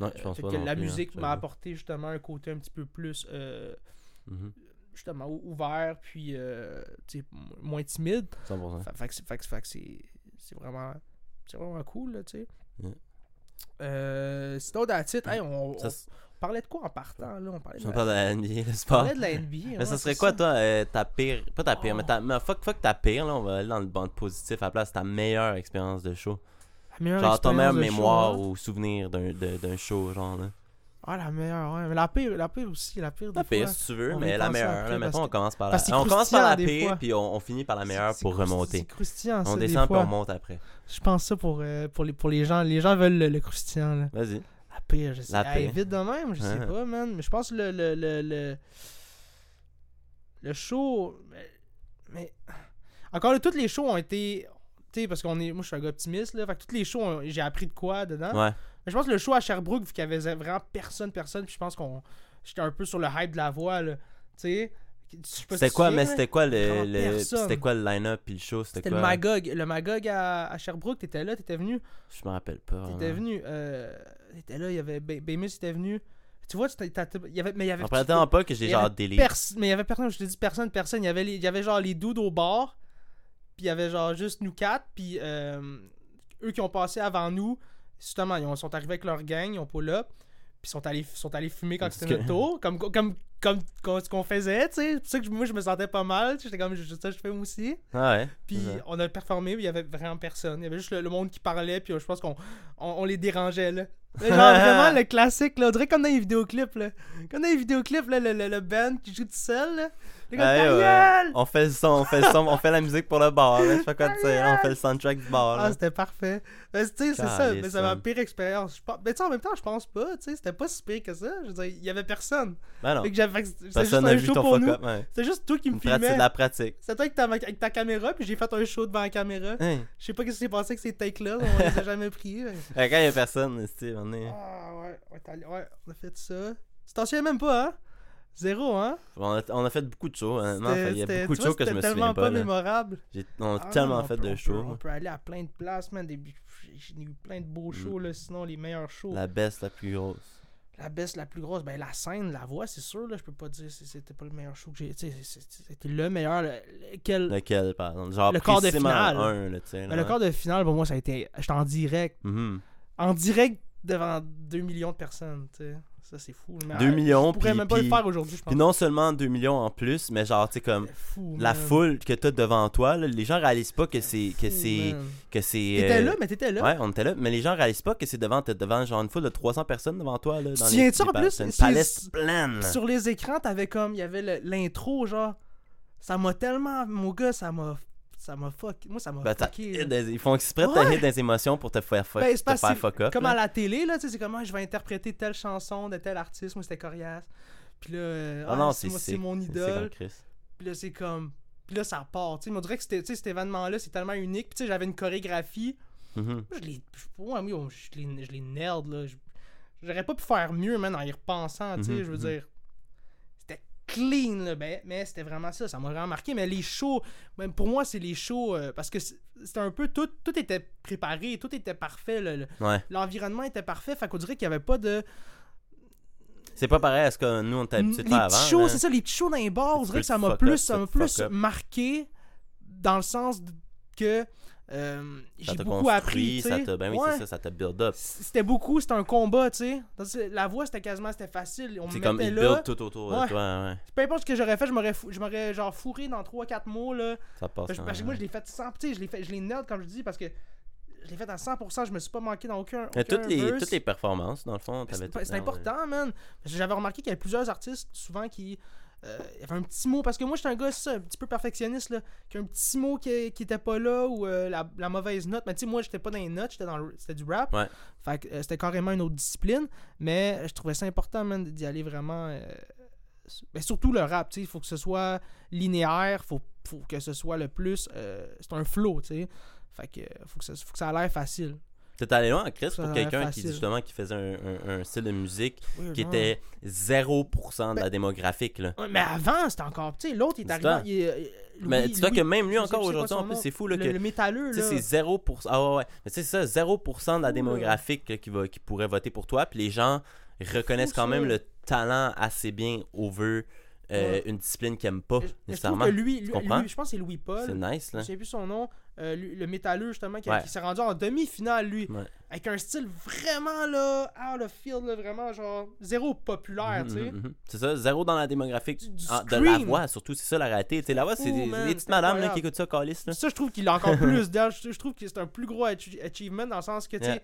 Speaker 2: Non,
Speaker 1: Euh,
Speaker 2: je pense
Speaker 1: peut-être
Speaker 2: pas
Speaker 1: que
Speaker 2: non
Speaker 1: la
Speaker 2: plus, hein,
Speaker 1: musique m'a apporté justement un côté un petit peu plus. euh,
Speaker 2: Mhm.
Speaker 1: justement ou- ouvert, puis moins timide.
Speaker 2: 100%.
Speaker 1: Fait, c'est- vraiment, c'est vraiment cool, là, tu sais. Sinon, that's it. Hey, on,
Speaker 2: Ça,
Speaker 1: on
Speaker 2: c'est-
Speaker 1: parlait de quoi en partant, là? On parlait de, la,
Speaker 2: de la NBA, le
Speaker 1: on parlait de la NBA.
Speaker 2: Mais
Speaker 1: ouais,
Speaker 2: ça serait quoi, toi, euh, ta pire. Pas ta pire,
Speaker 1: Oh.
Speaker 2: mais, ta, mais fuck, fuck ta pire, là. On va aller dans le bande positif à la place. Ta meilleure expérience de show.
Speaker 1: La meilleure
Speaker 2: Genre, ta meilleure
Speaker 1: show,
Speaker 2: mémoire ou souvenir d'un show, genre, là.
Speaker 1: Ah, la meilleure, ouais. Mais la pire, la pire aussi, la pire.
Speaker 2: La pire,
Speaker 1: fois.
Speaker 2: si tu veux, mais la meilleure. Là, on commence par la. On commence par la pire, puis on, on finit par la meilleure pour remonter.
Speaker 1: C'est croustillant, ça,
Speaker 2: On
Speaker 1: des
Speaker 2: descend puis on monte après.
Speaker 1: Je pense ça pour, euh, pour, les, pour les gens. Les gens veulent le, le croustillant, là.
Speaker 2: Vas-y.
Speaker 1: La pire, je sais.
Speaker 2: La pire.
Speaker 1: vite de même, je sais
Speaker 2: Hein.
Speaker 1: pas, man. Mais je pense que le. Le, le, le, le show. Mais, mais- Encore là, tous les shows ont été. Tu sais, parce qu'on est. Moi, je suis un gars optimiste, là. Fait que tous les shows, ont- j'ai appris de quoi dedans.
Speaker 2: Ouais.
Speaker 1: Mais je pense que le show à Sherbrooke, vu qu'il y avait vraiment personne, personne, puis je pense qu'on. J'étais un peu sur le hype de la voix, là. Tu sais.
Speaker 2: C'était quoi, mais c'était quoi le. le-. C'était quoi le line-up puis le show C'était quoi
Speaker 1: le Magog. Le Magog à, à Sherbrooke, t'étais là, t'étais venu.
Speaker 2: Je me rappelle pas.
Speaker 1: T'étais venu. Euh, t'étais là, il y avait. Était venu. Tu vois, tu il y avait, mais il y avait.
Speaker 2: Attends pas que j'ai genre délire.
Speaker 1: mais il y avait personne, je te dis personne, personne. Il y avait, il y avait genre les dudes au bar. Puis il y avait genre juste nous quatre. Puis euh, eux qui ont passé avant nous, justement, ils ont- sont arrivés avec leur gang, ils ont pull up. Puis ils sont allés, sont allés fumer quand c'était
Speaker 2: que-
Speaker 1: notre tour. Comme, comme, comme, comme ce qu'on faisait, tu sais. C'est pour ça que moi je me sentais pas mal. J'étais comme, je- ça je fais aussi.
Speaker 2: Ah ouais.
Speaker 1: Puis on a performé, mais il y avait vraiment personne. Il y avait juste le, le monde qui parlait, puis euh, je pense qu'on on, on les dérangeait, là. Mais genre vraiment le classique, là. On dirait comme dans les vidéoclips, là. Comme dans les vidéoclips, là, le, le, le band qui joue tout seul, là.
Speaker 2: Ouais, ouais. On fait le son, on fait le son, on fait la musique pour le bar. Je sais quoi dire. On fait le soundtrack du bar.
Speaker 1: Ah, c'était parfait. Mais tu sais, c'est ça. Mais c'est ma pire expérience. Mais tu sais, en même temps, je pense pas, tu sais. C'était pas si pire que ça. Je veux dire, il y avait personne.
Speaker 2: Ben non.
Speaker 1: Fait que j'avais- C'était juste un show pour nous.
Speaker 2: ouais.
Speaker 1: C'était juste toi qui me filmais.
Speaker 2: de la pratique.
Speaker 1: C'était toi avec ta, avec ta caméra, puis j'ai fait un show devant la caméra.
Speaker 2: Hein.
Speaker 1: Je sais pas ce qui s'est passé avec ces takes-là. On les a jamais pris.
Speaker 2: Quand il y a personne, on est.
Speaker 1: Ah ouais, ouais, t'as- ouais, on a fait ça. Tu t'en souviens même pas, hein? Zéro, hein?
Speaker 2: On a, on a fait beaucoup de shows. honnêtement. Fait, Il y a beaucoup de shows que je me
Speaker 1: tellement
Speaker 2: souviens
Speaker 1: pas
Speaker 2: pas.
Speaker 1: mémorable.
Speaker 2: On a
Speaker 1: Ah
Speaker 2: tellement
Speaker 1: on
Speaker 2: fait
Speaker 1: peut-
Speaker 2: de
Speaker 1: on peut-
Speaker 2: shows.
Speaker 1: On peut aller à plein de places, man. J'ai eu plein de beaux shows, là. Sinon, les meilleurs shows. La,
Speaker 2: La baisse la plus grosse.
Speaker 1: baisse la plus grosse, ben la scène, la voix, c'est sûr, là. Je peux pas dire si c'était pas le meilleur show que j'ai. C'était le meilleur. le- Lequel?
Speaker 2: Lequel, par exemple? Genre,
Speaker 1: Le quart de finale.
Speaker 2: un, là.
Speaker 1: Ben, le quart de finale, pour moi, ça a été. J'étais en direct.
Speaker 2: Mhm.
Speaker 1: En direct devant 2 millions de personnes, tu sais. Ça, c'est fou. Mais,
Speaker 2: 2
Speaker 1: euh,
Speaker 2: millions,
Speaker 1: Je pourrais
Speaker 2: puis-
Speaker 1: même pas
Speaker 2: puis-
Speaker 1: le faire aujourd'hui, je pense.
Speaker 2: Puis non seulement 2 millions en plus, mais genre, tu sais, comme.
Speaker 1: Fou,
Speaker 2: La foule que t'as devant toi, là, les gens réalisent pas que c'est. que c'est. que c'est.
Speaker 1: T'étais
Speaker 2: euh,
Speaker 1: là, mais t'étais là.
Speaker 2: Ouais, on était là, mais les gens réalisent pas que c'est devant, t'es devant genre une foule de 300 personnes devant toi. Là,
Speaker 1: Tu
Speaker 2: dans
Speaker 1: souviens-tu,
Speaker 2: les
Speaker 1: en plus,
Speaker 2: C'est une palette pleine.
Speaker 1: Sur les écrans, t'avais comme. Il y avait l'intro, genre. Ça m'a tellement. Mon gars, ça m'a. Ça m'a fuck. Moi, ça m'a
Speaker 2: Ben,
Speaker 1: fucké.
Speaker 2: des- ils font exprès de te
Speaker 1: Ouais.
Speaker 2: hit des émotions pour te faire fuck,
Speaker 1: Ben,
Speaker 2: te faire fuck up.
Speaker 1: Comme
Speaker 2: là.
Speaker 1: à la télé, là, tu sais, c'est comme, ah, je vais interpréter telle chanson de tel artiste. Moi, c'était Corias. Puis là, euh,
Speaker 2: Ah
Speaker 1: ah,
Speaker 2: non,
Speaker 1: c'est mon idole. Puis là, c'est comme. Puis là, ça part. Tu sais, on dirait que cet événement-là, c'est tellement unique. Puis tu sais, j'avais une chorégraphie. Je l'ai. je- ouais, oui, on- je l'ai je l'ai nerd, là. Je- J'aurais pas pu faire mieux, man, en y repensant, tu sais.
Speaker 2: Mhm,
Speaker 1: Je veux
Speaker 2: mhm.
Speaker 1: dire. Clean, là. Ben, mais c'était vraiment ça. Ça m'a vraiment marqué. Mais les shows. Même pour moi, c'est les shows. euh, parce que c'était un peu. Tout, tout était préparé. Tout était parfait. le- le-
Speaker 2: Ouais.
Speaker 1: L'environnement était parfait. Fait qu'on dirait qu'il y avait pas de.
Speaker 2: C'est pas pareil à ce que nous on était habitué de faire avant.
Speaker 1: shows, c'est ça, les petits shows dans les bars, on dirait que ça m'a plus,
Speaker 2: up,
Speaker 1: ça plus marqué dans le sens que euh, j'ai beaucoup appris.
Speaker 2: ça t'a- Ben oui,
Speaker 1: Ouais.
Speaker 2: c'est ça, ça t'a build up.
Speaker 1: C'était beaucoup, c'était un combat, tu sais. La voix, c'était quasiment, c'était facile. On me
Speaker 2: C'est comme il
Speaker 1: là.
Speaker 2: build tout autour
Speaker 1: Ouais.
Speaker 2: de toi, ouais.
Speaker 1: Peu importe ce que j'aurais fait, je m'aurais, fou- je m'aurais genre fourré dans 3-4 mots, là.
Speaker 2: Ça passe.
Speaker 1: Parce que-
Speaker 2: quand
Speaker 1: parce que
Speaker 2: même.
Speaker 1: moi, je l'ai fait sans, tu sais, je l'ai fait, je l'ai nerd, comme je dis, parce que je l'ai fait à 100%, je me suis pas manqué dans aucun. Aucun
Speaker 2: toutes, les,
Speaker 1: verse.
Speaker 2: toutes les performances, dans le fond,
Speaker 1: C'est
Speaker 2: t'avais tout
Speaker 1: c'est
Speaker 2: temps,
Speaker 1: important, man. J'avais remarqué qu'il y avait plusieurs artistes, souvent, qui. Euh, il y avait un petit mot. Parce que moi, j'étais un gars, ça, un petit peu perfectionniste, là. Qui a un petit mot qui, qui était pas là ou euh, la, la mauvaise note. Mais tu sais, moi, j'étais pas dans les notes, j'étais dans le- C'était du rap.
Speaker 2: Ouais.
Speaker 1: Fait que euh, c'était carrément une autre discipline. Mais je trouvais ça important, man, d'y aller vraiment. mais surtout le rap, tu sais. Il faut que ce soit linéaire, faut, faut que ce soit le plus. c'est un flow, tu sais. Fait que faut que ça, faut que ça a l'air facile.
Speaker 2: T'es allé loin, Chris,
Speaker 1: Ça
Speaker 2: pour quelqu'un qui, justement, qui faisait un, un- un style de musique
Speaker 1: Oui,
Speaker 2: qui était 0% de la démographique, là.
Speaker 1: Mais avant, c'était encore. Tu sais, l'autre, il est arrivé. il euh,
Speaker 2: Mais
Speaker 1: Louis-
Speaker 2: dis-toi que même lui encore aujourd'hui, en plus, c'est fou, là,
Speaker 1: le,
Speaker 2: que...
Speaker 1: le métalleux,
Speaker 2: Tu
Speaker 1: là.
Speaker 2: c'est 0%. Ah ouais, ouais. Mais tu sais, c'est ça, 0% de la démographique là, qui, va, qui pourrait voter pour toi. Puis les gens reconnaissent
Speaker 1: Fou,
Speaker 2: quand
Speaker 1: ça.
Speaker 2: même le talent assez bien over euh,
Speaker 1: Ouais.
Speaker 2: une discipline qu'ils aiment pas
Speaker 1: Mais je
Speaker 2: nécessairement.
Speaker 1: que lui, lui,
Speaker 2: comprends?
Speaker 1: lui- je pense que c'est Louis Paul.
Speaker 2: C'est nice, là.
Speaker 1: Je sais plus son nom. Euh, lui- le métalleux, justement, qui, a-
Speaker 2: Ouais.
Speaker 1: qui s'est rendu en demi-finale, lui.
Speaker 2: Ouais.
Speaker 1: Avec un style vraiment, là, out of field, là, vraiment, genre, zéro populaire, tu sais.
Speaker 2: Mhm, mhm. C'est ça, zéro dans la démographique
Speaker 1: Du- du
Speaker 2: ah, de la voix, surtout, c'est ça la réalité. Tu sais, la voix, c'est des, des petites madames là, qui écoutent ça, Calis.
Speaker 1: Ça, je trouve qu'il a encore plus. Je, trouve que c'est un plus gros ach- achievement dans le sens que, tu sais,
Speaker 2: Yeah.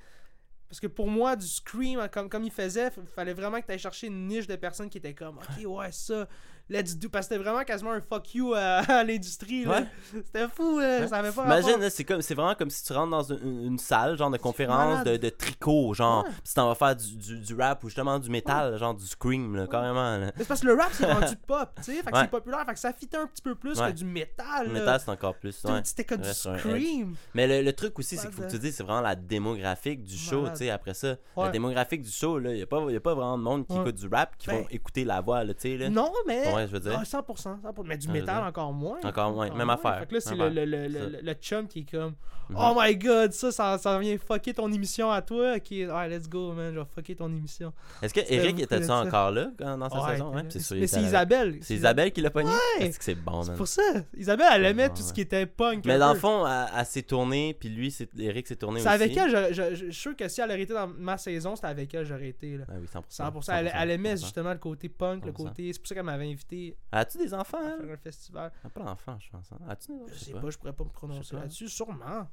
Speaker 1: parce que pour moi, du scream, comme, comme il faisait, il fallait vraiment que tu ailles chercher une niche de personnes qui étaient comme, ok, ouais, ça, let's do. Parce que c'était vraiment quasiment un fuck you à, à l'industrie. là.
Speaker 2: Ouais.
Speaker 1: C'était fou, là,
Speaker 2: Ouais.
Speaker 1: ça avait pas
Speaker 2: Imagine, c'est comme c'est vraiment comme si tu rentres dans une, une salle genre de conférence de, tricot, genre, tu t'en vas faire du, du, du rap ou justement du métal, genre du scream, là, carrément. Là.
Speaker 1: Mais c'est parce que le rap, c'est rendu pop, tu sais. Fait que c'est populaire, fait que ça fitait un petit peu plus que du métal.
Speaker 2: Le métal, c'est encore plus.
Speaker 1: C'était que du scream.
Speaker 2: Mais le, le truc aussi, c'est qu'il faut que tu dises, c'est vraiment la démographique du show, tu sais, après ça. La démographique du show, là, il n'y a, a pas vraiment de monde qui écoute du rap qui
Speaker 1: Ben,
Speaker 2: vont écouter la voix, tu sais, là.
Speaker 1: Non, mais.
Speaker 2: Je veux dire.
Speaker 1: Ah, 100%, 100%. Mais du métal encore moins.
Speaker 2: Encore moins, même affaire,
Speaker 1: Fait que là, c'est le, le, le,
Speaker 2: C'est
Speaker 1: le, le chum qui est comme
Speaker 2: Mhm.
Speaker 1: Oh my god, ça, ça, ça vient fucker ton émission à toi. Ok, ouais, let's go, man, je vais fucker ton émission.
Speaker 2: Est-ce que Eric
Speaker 1: beaucoup
Speaker 2: était
Speaker 1: de ça.
Speaker 2: encore là dans sa saison? C'est
Speaker 1: mais c'est. Isabelle.
Speaker 2: C'est Isabelle qui l'a pogné?
Speaker 1: Ouais.
Speaker 2: Est-ce que c'est bon,
Speaker 1: C'est pour ça. Isabelle, elle aimait tout ce qui était punk.
Speaker 2: Mais dans le fond, elle, s'est tournée, puis lui, c'est- Eric s'est tourné
Speaker 1: C'est
Speaker 2: aussi.
Speaker 1: avec elle, je, suis sûr que si elle aurait été dans ma saison, c'était avec elle, j'aurais été. Là.
Speaker 2: Ah oui, 100%.
Speaker 1: 100%. Elle, elle aimait
Speaker 2: 100%.
Speaker 1: justement le côté punk, le
Speaker 2: 100%.
Speaker 1: côté. C'est pour ça qu'elle m'avait invité
Speaker 2: As-tu des enfants,
Speaker 1: à
Speaker 2: elle?
Speaker 1: faire un festival.
Speaker 2: Pas d'enfants, je pense. hein? As-tu des enfants?
Speaker 1: Je sais pas, je pourrais pas me prononcer
Speaker 2: pas.
Speaker 1: là-dessus. Sûrement.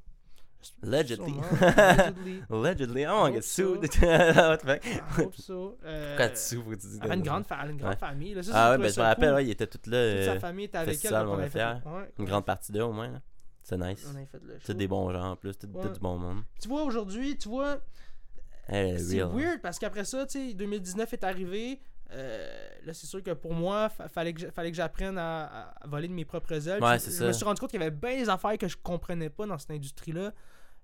Speaker 2: Allegedly.
Speaker 1: Allegedly.
Speaker 2: Allegedly. Oh, on get sued. What the fuck?
Speaker 1: So. Euh,
Speaker 2: Pourquoi tu sous, faut que tu dises
Speaker 1: Elle a une grande famille. Là. Ça,
Speaker 2: Ah ouais, ben je me rappelle, ouais, il était tout
Speaker 1: Toute
Speaker 2: là.
Speaker 1: sa
Speaker 2: euh,
Speaker 1: famille était avec elle. On avait fait-
Speaker 2: Une grande partie d'eux, au moins. C'est nice.
Speaker 1: On avait fait le show.
Speaker 2: C'est des bons gens en plus, tout du bon monde.
Speaker 1: Tu vois, aujourd'hui, tu vois,
Speaker 2: est
Speaker 1: c'est
Speaker 2: real.
Speaker 1: weird parce qu'après ça, tu sais, 2019 est arrivé. Euh, là, c'est sûr que pour moi, fa- fallait que, j'- fallait que j'apprenne à, à voler de mes propres ailes.
Speaker 2: Ouais,
Speaker 1: je me suis rendu compte qu'il y avait bien des affaires que je comprenais pas dans cette industrie-là.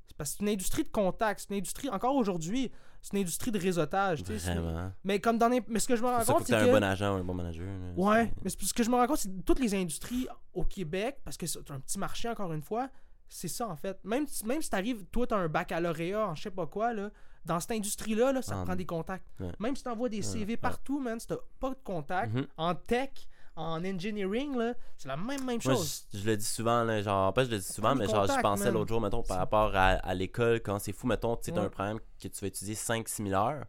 Speaker 1: C'est parce que c'est une industrie de contact. C'est une industrie, encore aujourd'hui, c'est une industrie de réseautage.
Speaker 2: Vraiment.
Speaker 1: Mais comme dans les- Mais ce que je me rends compte, c'est que.
Speaker 2: un bon agent ou un bon manager.
Speaker 1: Ouais, mais ce que je me rends compte, c'est que toutes les industries au Québec, parce que c'est un petit marché encore une fois, c'est ça en fait. Même, si- même si t'arrives, toi t'as un baccalauréat en je sais pas quoi, là, dans cette industrie-là, là, ça
Speaker 2: Ah,
Speaker 1: prend des contacts.
Speaker 2: Ouais.
Speaker 1: Même si t'envoies des CV
Speaker 2: ouais.
Speaker 1: partout, man, si t'as pas de contact,
Speaker 2: Mhm.
Speaker 1: en tech, en engineering, là, c'est la même, même
Speaker 2: Moi,
Speaker 1: chose.
Speaker 2: je, je le dis souvent, là, genre, pas je le dis souvent, mais genre, je pensais l'autre jour, mettons, par rapport à, à l'école, quand c'est fou, mettons, tu
Speaker 1: Ouais.
Speaker 2: un programme que tu vas étudier 5-6 000 heures,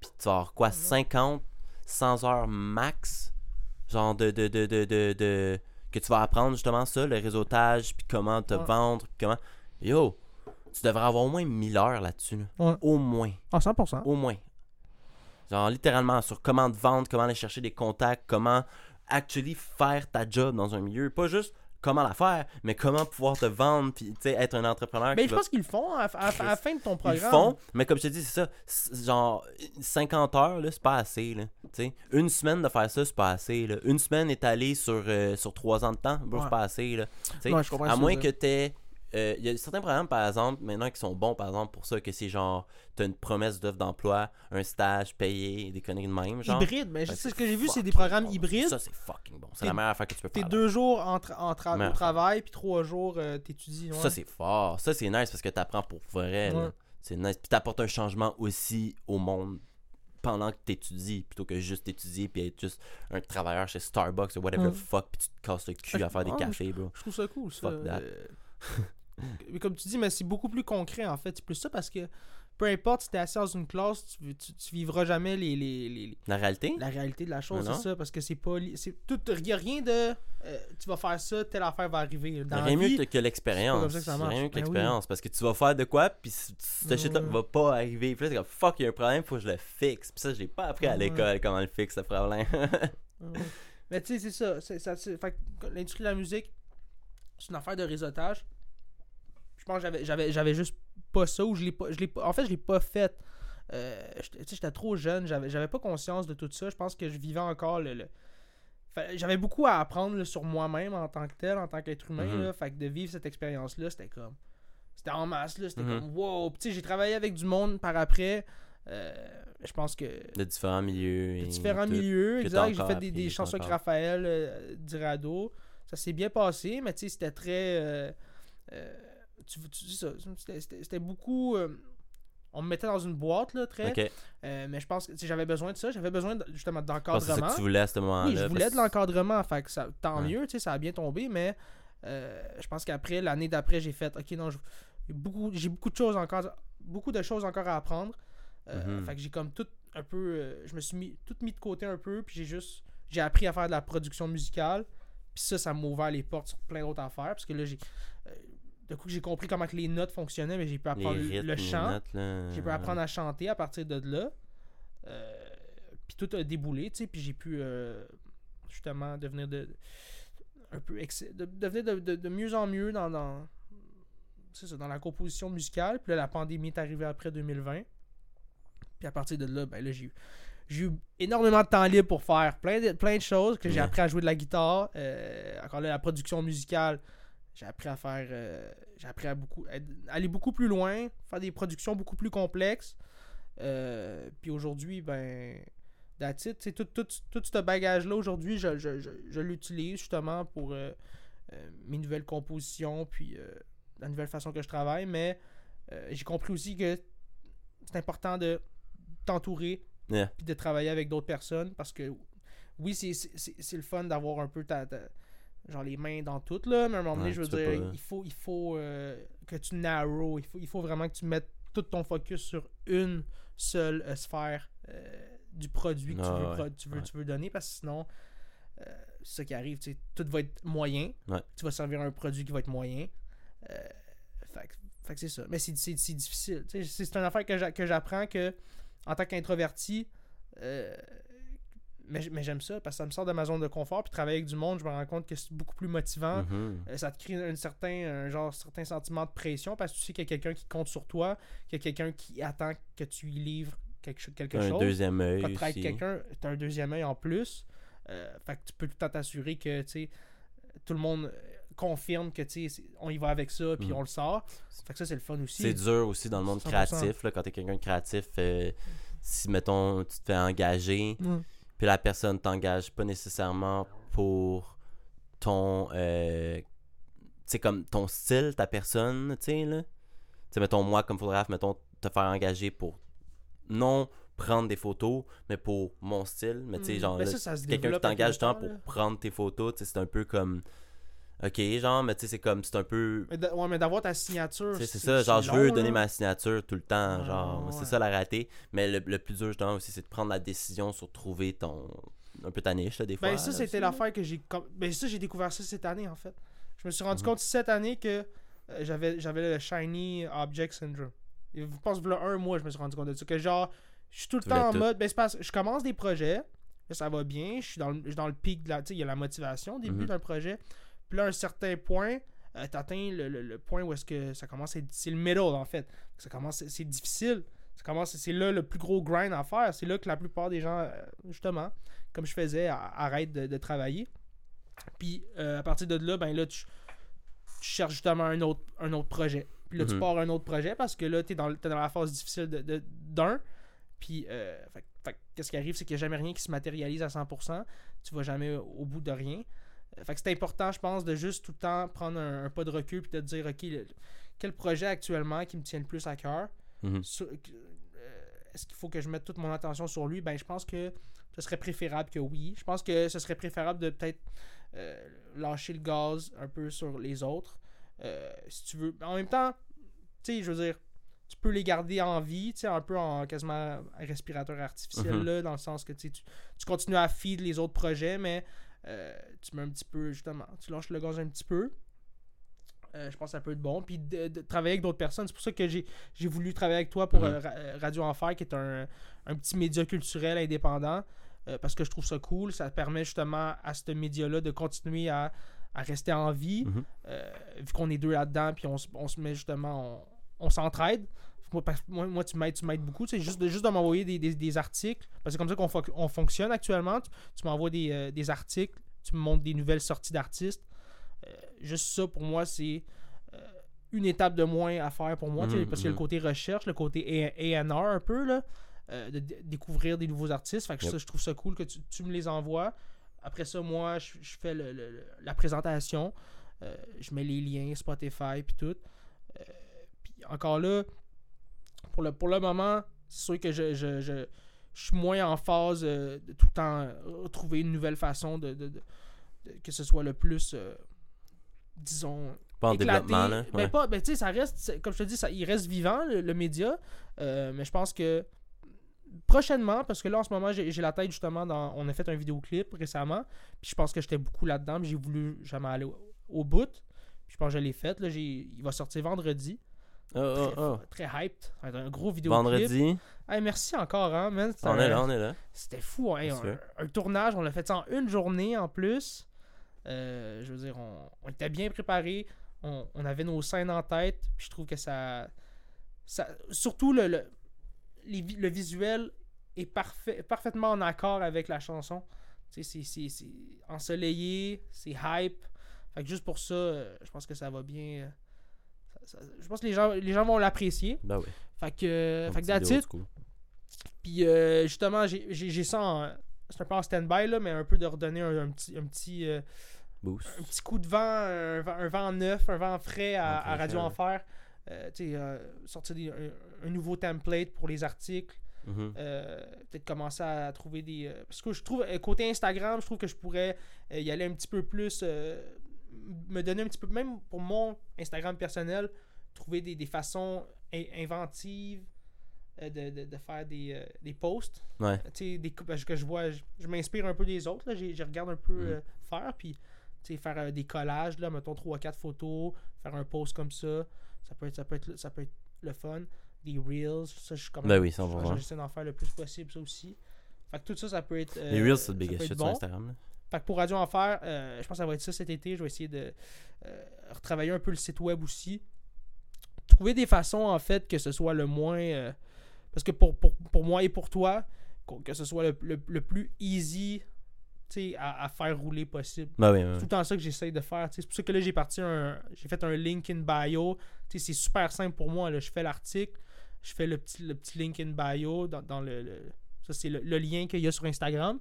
Speaker 2: puis tu vas avoir quoi, 50, 100 heures max, genre de, de, de, de, de, de- que tu vas apprendre justement ça, le réseautage, puis comment te vendre, puis comment. Yo, tu devrais avoir au moins 1000 heures là-dessus, là.
Speaker 1: Ouais.
Speaker 2: Au moins.
Speaker 1: Ah, 100%.
Speaker 2: Au moins. Genre, littéralement, sur comment te vendre, comment aller chercher des contacts, comment actually faire ta job dans un milieu. Pas juste comment la faire, mais comment pouvoir te vendre, puis, tu sais, être un entrepreneur.
Speaker 1: Mais je
Speaker 2: va-
Speaker 1: pense qu'ils le font à, à- à la fin de ton
Speaker 2: Ils
Speaker 1: programme.
Speaker 2: le font, mais comme je te dis, c'est ça. Genre, 50 heures, là, c'est pas assez, là. Tu sais, une semaine de faire ça, c'est pas assez, là. Une semaine étalée sur, euh, sur 3 ans de temps,
Speaker 1: Ouais.
Speaker 2: c'est pas assez, là. Tu
Speaker 1: Ouais, je
Speaker 2: à moins
Speaker 1: tu
Speaker 2: que
Speaker 1: veux dire.
Speaker 2: T'aies. euh, Il y a certains programmes, par exemple, maintenant qui sont bons, par exemple, pour ça, que c'est genre, t'as une promesse d'offre d'emploi, un stage payé, des conneries de même, genre.
Speaker 1: Hybride, mais
Speaker 2: Ben, c'est
Speaker 1: ce que j'ai vu, c'est des programmes
Speaker 2: bon.
Speaker 1: hybrides.
Speaker 2: Ça, c'est fucking bon. C'est
Speaker 1: T'es-
Speaker 2: la meilleure affaire que tu peux
Speaker 1: T'es
Speaker 2: faire. là.
Speaker 1: deux jours en tra- en tra- au travail, puis trois jours, euh, t'étudies. ouais.
Speaker 2: Ça, c'est fort. Ça, c'est nice parce que t'apprends pour vrai.
Speaker 1: Ouais.
Speaker 2: C'est nice. Puis t'apportes un changement aussi au monde pendant que t'étudies plutôt que juste étudier puis être juste un travailleur chez Starbucks ou whatever the fuck puis tu te casses le cul
Speaker 1: Ah,
Speaker 2: à faire des
Speaker 1: ah,
Speaker 2: cafés, bro.
Speaker 1: Je trouve ça cool, ça.
Speaker 2: Fuck that.
Speaker 1: Comme tu dis, mais c'est beaucoup plus concret, en fait. C'est plus ça parce que peu importe si t'es assis dans une classe, tu, tu, tu vivras jamais les, les, les- les-
Speaker 2: La réalité?
Speaker 1: la réalité de la chose, c'est ça. Parce que c'est pas... c'est tout Y a rien de... euh, tu vas faire ça, telle affaire va arriver. Dans
Speaker 2: rien mieux
Speaker 1: vie,
Speaker 2: que, que l'expérience. Rien mieux que
Speaker 1: Ben oui.
Speaker 2: l'expérience. Parce que tu vas faire de quoi, puis c- ce shit-là va pas arriver. Puis là, comme fuck, il y a un problème, faut que je le fixe. Puis ça, je l'ai pas appris à
Speaker 1: Ouais.
Speaker 2: l'école comment le fixe, ce problème.
Speaker 1: Ouais. Mais tu sais, c'est ça. c'est- ça c'est- fait que l'industrie de la musique, c'est une affaire de réseautage. Je pense que j'avais- j'avais juste pas ça ou je l'ai pas, je l'ai pas. En fait, je l'ai pas fait. Euh, j'étais- trop jeune, j'avais j'avais pas conscience de tout ça. Je pense que je vivais encore le. J'avais beaucoup à apprendre là, sur moi-même en tant que tel, en tant qu'être humain.
Speaker 2: Mhm.
Speaker 1: là. Fait que de vivre cette expérience-là, c'était comme. C'était en masse, là. C'était
Speaker 2: Mhm.
Speaker 1: comme wow. Puis j'ai travaillé avec du monde par après. Euh, je pense que
Speaker 2: de différents milieux.
Speaker 1: de différents
Speaker 2: tout.
Speaker 1: milieux, exact. J'ai fait des, des chansons avec. Raphaël euh, Dirado. Ça s'est bien passé, mais tu sais, c'était très. euh, tu, tu dis ça. C'était- beaucoup. euh, on me mettait dans une boîte, là, très. Euh, mais je pense que j'avais besoin de ça. J'avais besoin de- justement d'encadrement.
Speaker 2: ça que tu voulais à ce moment-là.
Speaker 1: Oui, je voulais
Speaker 2: parce-
Speaker 1: de l'encadrement. Fait que ça, tant
Speaker 2: Ouais.
Speaker 1: mieux, tu sais, ça a bien tombé, mais euh, je pense qu'après, l'année d'après, j'ai fait OK, non, je- j'ai beaucoup, j'ai beaucoup de choses encore, beaucoup de choses encore à apprendre. Euh,
Speaker 2: Mhm.
Speaker 1: Fait que j'ai comme tout un peu, je me suis mis tout mis de côté un peu, puis j'ai juste, j'ai appris à faire de la production musicale. Puis ça, ça m'a ouvert les portes sur plein d'autres affaires, parce que là, j'ai, de coup, j'ai compris comment que les notes fonctionnaient, mais j'ai pu apprendre le-
Speaker 2: rythmes,
Speaker 1: le
Speaker 2: les
Speaker 1: chant. J'ai pu apprendre à chanter à partir de là. Euh, puis tout a déboulé, tu sais. Puis j'ai pu euh, justement devenir de. Un peu. ex- de, devenir de, de- de mieux en mieux dans. dans ça, dans la composition musicale. Puis là, la pandémie est arrivée après 2020. Puis à partir de là, ben là, j'ai eu. J'ai eu énormément de temps libre pour faire plein de, plein de choses, que j'ai appris à jouer de la guitare. euh, encore là, la production musicale, j'ai appris à faire. euh, j'ai appris à beaucoup, à aller beaucoup plus loin, faire des productions beaucoup plus complexes. Euh, puis aujourd'hui, ben. That's it. Tout, tout, tout ce bagage-là, aujourd'hui, je, je, je, je l'utilise justement pour euh, mes nouvelles compositions, puis la nouvelle façon que je travaille. Mais j'ai compris aussi que c'est important de t'entourer,
Speaker 2: Yeah.
Speaker 1: puis de travailler avec d'autres personnes parce que oui, c'est- le fun d'avoir un peu ta, ta- genre les mains dans tout là, mais à un moment donné,
Speaker 2: Ouais,
Speaker 1: je veux dire,
Speaker 2: pas-
Speaker 1: il faut il faut euh, que tu narrow, il faut il faut vraiment que tu mettes tout ton focus sur une seule euh, sphère euh, du produit que tu,
Speaker 2: Ah,
Speaker 1: veux,
Speaker 2: ouais.
Speaker 1: pro- tu, veux,
Speaker 2: Ouais.
Speaker 1: tu veux donner parce que sinon c'est ça qui arrive, tu sais, tout va être moyen. Tu vas servir un produit qui va être moyen. Fait, que- fait que c'est ça. Mais c'est difficile. C'est une affaire que j'a- que j'apprends que en tant qu'introverti, mais, mais j'aime ça parce que ça me sort de ma zone de confort. Puis travailler avec du monde, je me rends compte que c'est beaucoup plus motivant.
Speaker 2: Mhm.
Speaker 1: Euh, ça te crée un certain, un genre, certain sentiment de pression parce que tu sais qu'il y a quelqu'un qui compte sur toi, qu'il y a quelqu'un qui attend que tu lui livres quelque, quelque
Speaker 2: un
Speaker 1: chose.
Speaker 2: deuxième œil
Speaker 1: Quand tu travailles avec quelqu'un, tu as un deuxième œil en plus. Euh, fait que tu peux tout le temps t'assurer que tu tout le monde euh, confirme que tu on y va avec ça, puis
Speaker 2: Mm.
Speaker 1: on le sort. Fait que ça, c'est le fun aussi.
Speaker 2: C'est dur aussi dans le monde
Speaker 1: 100%.
Speaker 2: créatif, là, quand t'es quelqu'un de créatif. euh, si, mettons, tu te fais engager,
Speaker 1: Mm.
Speaker 2: Puis la personne t'engage pas nécessairement pour ton. euh, comme ton style, ta personne, tu sais, là. Mettons, moi, comme photographe, mettons, te faire engager pour non prendre des photos, mais pour mon style. Mais tu sais,
Speaker 1: Mm.
Speaker 2: genre,
Speaker 1: Ben
Speaker 2: quelqu'un qui t'engage
Speaker 1: temps,
Speaker 2: pour prendre tes photos, c'est un peu comme. Ok, genre, mais tu sais, c'est comme. C'est un peu.
Speaker 1: Mais ouais, mais d'avoir ta signature.
Speaker 2: C'est ça, genre je veux
Speaker 1: là.
Speaker 2: donner ma signature tout le temps,
Speaker 1: Ouais,
Speaker 2: genre
Speaker 1: ouais,
Speaker 2: c'est ça la rater. Mais le, le plus dur justement aussi c'est de prendre la décision sur trouver ton un peu ta niche là, des fois.
Speaker 1: Ben, ça, c'était l'affaire que j'ai. Ben, ça, j'ai découvert ça cette année, en fait. Je me suis rendu
Speaker 2: Mhm.
Speaker 1: compte cette année que euh, j'avais j'avais le Shiny Object Syndrome. Et je pense que un mois, je me suis rendu compte de ça. Que genre, je suis tout le
Speaker 2: Tu
Speaker 1: temps en
Speaker 2: tout.
Speaker 1: mode. Ben, c'est parce que je commence des projets, ça va bien, je suis dans le, je suis dans le pic de la. Tu sais, il y a la motivation au début
Speaker 2: Mhm.
Speaker 1: d'un projet. Puis là, à un certain point, euh, t'atteins le, le- le point où est-ce que ça commence à être. C'est le middle, en fait. Ça commence, c'est difficile. Ça commence, c'est là le plus gros grind à faire. C'est là que la plupart des gens, euh, justement, comme je faisais, arrêtent de, de travailler. Puis euh, à partir de là, ben là, tu, tu cherches justement un autre, un autre projet. Puis là, tu
Speaker 2: Mhm.
Speaker 1: pars un autre projet parce que là, tu es dans, le- t'es dans la phase difficile de- de- d'un. Puis, euh, qu'est-ce qui arrive, c'est qu'il n'y a jamais rien qui se matérialise à 100%. Tu vas jamais au bout de rien. Fait que c'est important, je pense, de juste tout le temps prendre un, un pas de recul puis de dire, OK, le- quel projet actuellement qui me tient le plus à cœur?
Speaker 2: Mhm.
Speaker 1: euh, est-ce qu'il faut que je mette toute mon attention sur lui? Ben, je pense que ce serait préférable que oui. Je pense que ce serait préférable de peut-être euh, lâcher le gaz un peu sur les autres. Euh, si tu veux. En même temps, tu sais, je veux dire, tu peux les garder en vie, tu sais, un peu en quasiment un respirateur artificiel,
Speaker 2: Mhm.
Speaker 1: là, dans le sens que tu, tu continues à feed les autres projets, mais tu mets un petit peu, justement, tu lâches le gaz un petit peu. Euh, je pense que ça peut être bon. Puis de, de travailler avec d'autres personnes. C'est pour ça que j'ai voulu travailler avec toi pour
Speaker 2: Mhm.
Speaker 1: euh, Ra- euh, Radio Enfer, qui est un, un petit média culturel indépendant. euh, parce que je trouve ça cool. Ça permet justement à ce média-là de continuer à, à rester en vie.
Speaker 2: Mhm.
Speaker 1: euh, vu qu'on est deux là-dedans, puis on, se- on se met justement, on, on s'entraide. Moi, moi, moi, tu m'aides tu m'aides beaucoup. C'est juste de, juste de m'envoyer des, des- des articles. Parce que c'est comme ça qu'on fo- on fonctionne actuellement. Tu, tu m'envoies des, euh, des articles, tu me montres des nouvelles sorties d'artistes. Euh, juste ça, pour moi, c'est euh, une étape de moins à faire pour moi.
Speaker 2: Mhm,
Speaker 1: parce a le
Speaker 2: mhm.
Speaker 1: côté recherche, le côté A&R un peu, là, euh, de, découvrir des nouveaux artistes. Fait que
Speaker 2: Yep.
Speaker 1: ça, je trouve ça cool que tu, tu me les envoies. Après ça, moi, je, je fais le- le- le- la présentation. Euh, je mets les liens, Spotify, puis tout. Euh, puis encore là, pour le, pour le moment, c'est sûr que je, je, je, je suis moins en phase euh, de tout le temps euh, trouver une nouvelle façon de, de- de- de- que ce soit le plus, euh, disons,
Speaker 2: Pas en
Speaker 1: éclaté.
Speaker 2: développement, là.
Speaker 1: Ben,
Speaker 2: ouais.
Speaker 1: pas, ben, tu sais, ça reste, comme je te dis, ça, il reste vivant, le, le média. euh, mais je pense que prochainement, parce que là, en ce moment, j'ai la tête justement dans. On a fait un vidéoclip récemment. Puis je pense que j'étais beaucoup là-dedans. J'ai voulu jamais aller au, au bout. Je pense que je l'ai fait. Là, il va sortir vendredi.
Speaker 2: Oh, oh,
Speaker 1: Très,
Speaker 2: oh.
Speaker 1: très hyped. Ça va être un gros vidéoclip.
Speaker 2: Vendredi,
Speaker 1: Hey, merci encore, hein, man.
Speaker 2: On est là, on est là.
Speaker 1: C'était fou. hein. Un, tournage, on l'a fait ça en une journée en plus. Euh, je veux dire, on, on était bien préparés. On, on avait nos scènes en tête. Puis je trouve que ça. ça surtout le, le, les vi- le visuel est parfait, parfaitement en accord avec la chanson. Tu sais, c'est- ensoleillé, c'est hype. Fait que juste pour ça, euh, je pense que ça va bien. Ça- ça- je pense que les gens, les gens vont l'apprécier.
Speaker 2: Ben oui.
Speaker 1: Fait que, fait que. Puis euh, justement, j'ai ça en. C'est un peu en stand-by, là, mais un peu de redonner un, un petit, un, petit, euh,
Speaker 2: Boost.
Speaker 1: un petit coup de vent, un, vent- un vent neuf, un vent frais à, Radio Enfer. Euh, euh, sortir des- un, un nouveau template pour les articles.
Speaker 2: Mhm.
Speaker 1: Euh, Peut-être commencer à trouver des. parce que je trouve, côté Instagram, je trouve que je pourrais y aller un petit peu plus. Me donner un petit peu, même pour mon Instagram personnel, trouver des, des façons in- inventives euh, de, de- de faire des, euh, des posts.
Speaker 2: Ouais.
Speaker 1: Tu sais, des que je vois, je, je m'inspire un peu des autres, là, je regarde un peu
Speaker 2: Mhm.
Speaker 1: euh, faire, puis tu sais, faire euh, des collages, là, mettons 3 4 photos, faire un post comme ça, ça peut être, ça peut être, ça peut être le fun. Des reels, ça, je suis comme
Speaker 2: Ben oui.
Speaker 1: J'essaie d'en faire le plus possible, ça aussi. Fait que tout ça, ça peut être.
Speaker 2: Les Reels, c'est biggest
Speaker 1: être
Speaker 2: shit
Speaker 1: bon.
Speaker 2: sur Instagram. là.
Speaker 1: Fait que pour Radio Enfer, euh, je pense que ça va être ça cet été. Je vais essayer de euh, retravailler un peu le site web aussi. Trouver des façons, en fait, que ce soit le moins. euh, parce que pour, pour, pour moi et pour toi, que ce soit le, le- le plus easy à, à faire rouler possible.
Speaker 2: Ben oui, ouais,
Speaker 1: C'est tout le temps ça que j'essaye de faire. C'est pour ça que là, j'ai parti un. J'ai fait un link in bio. C'est super simple pour moi. là. Je fais l'article, je fais le petit, le petit link in bio dans, dans le, le- Ça, c'est le, le lien qu'il y a sur Instagram.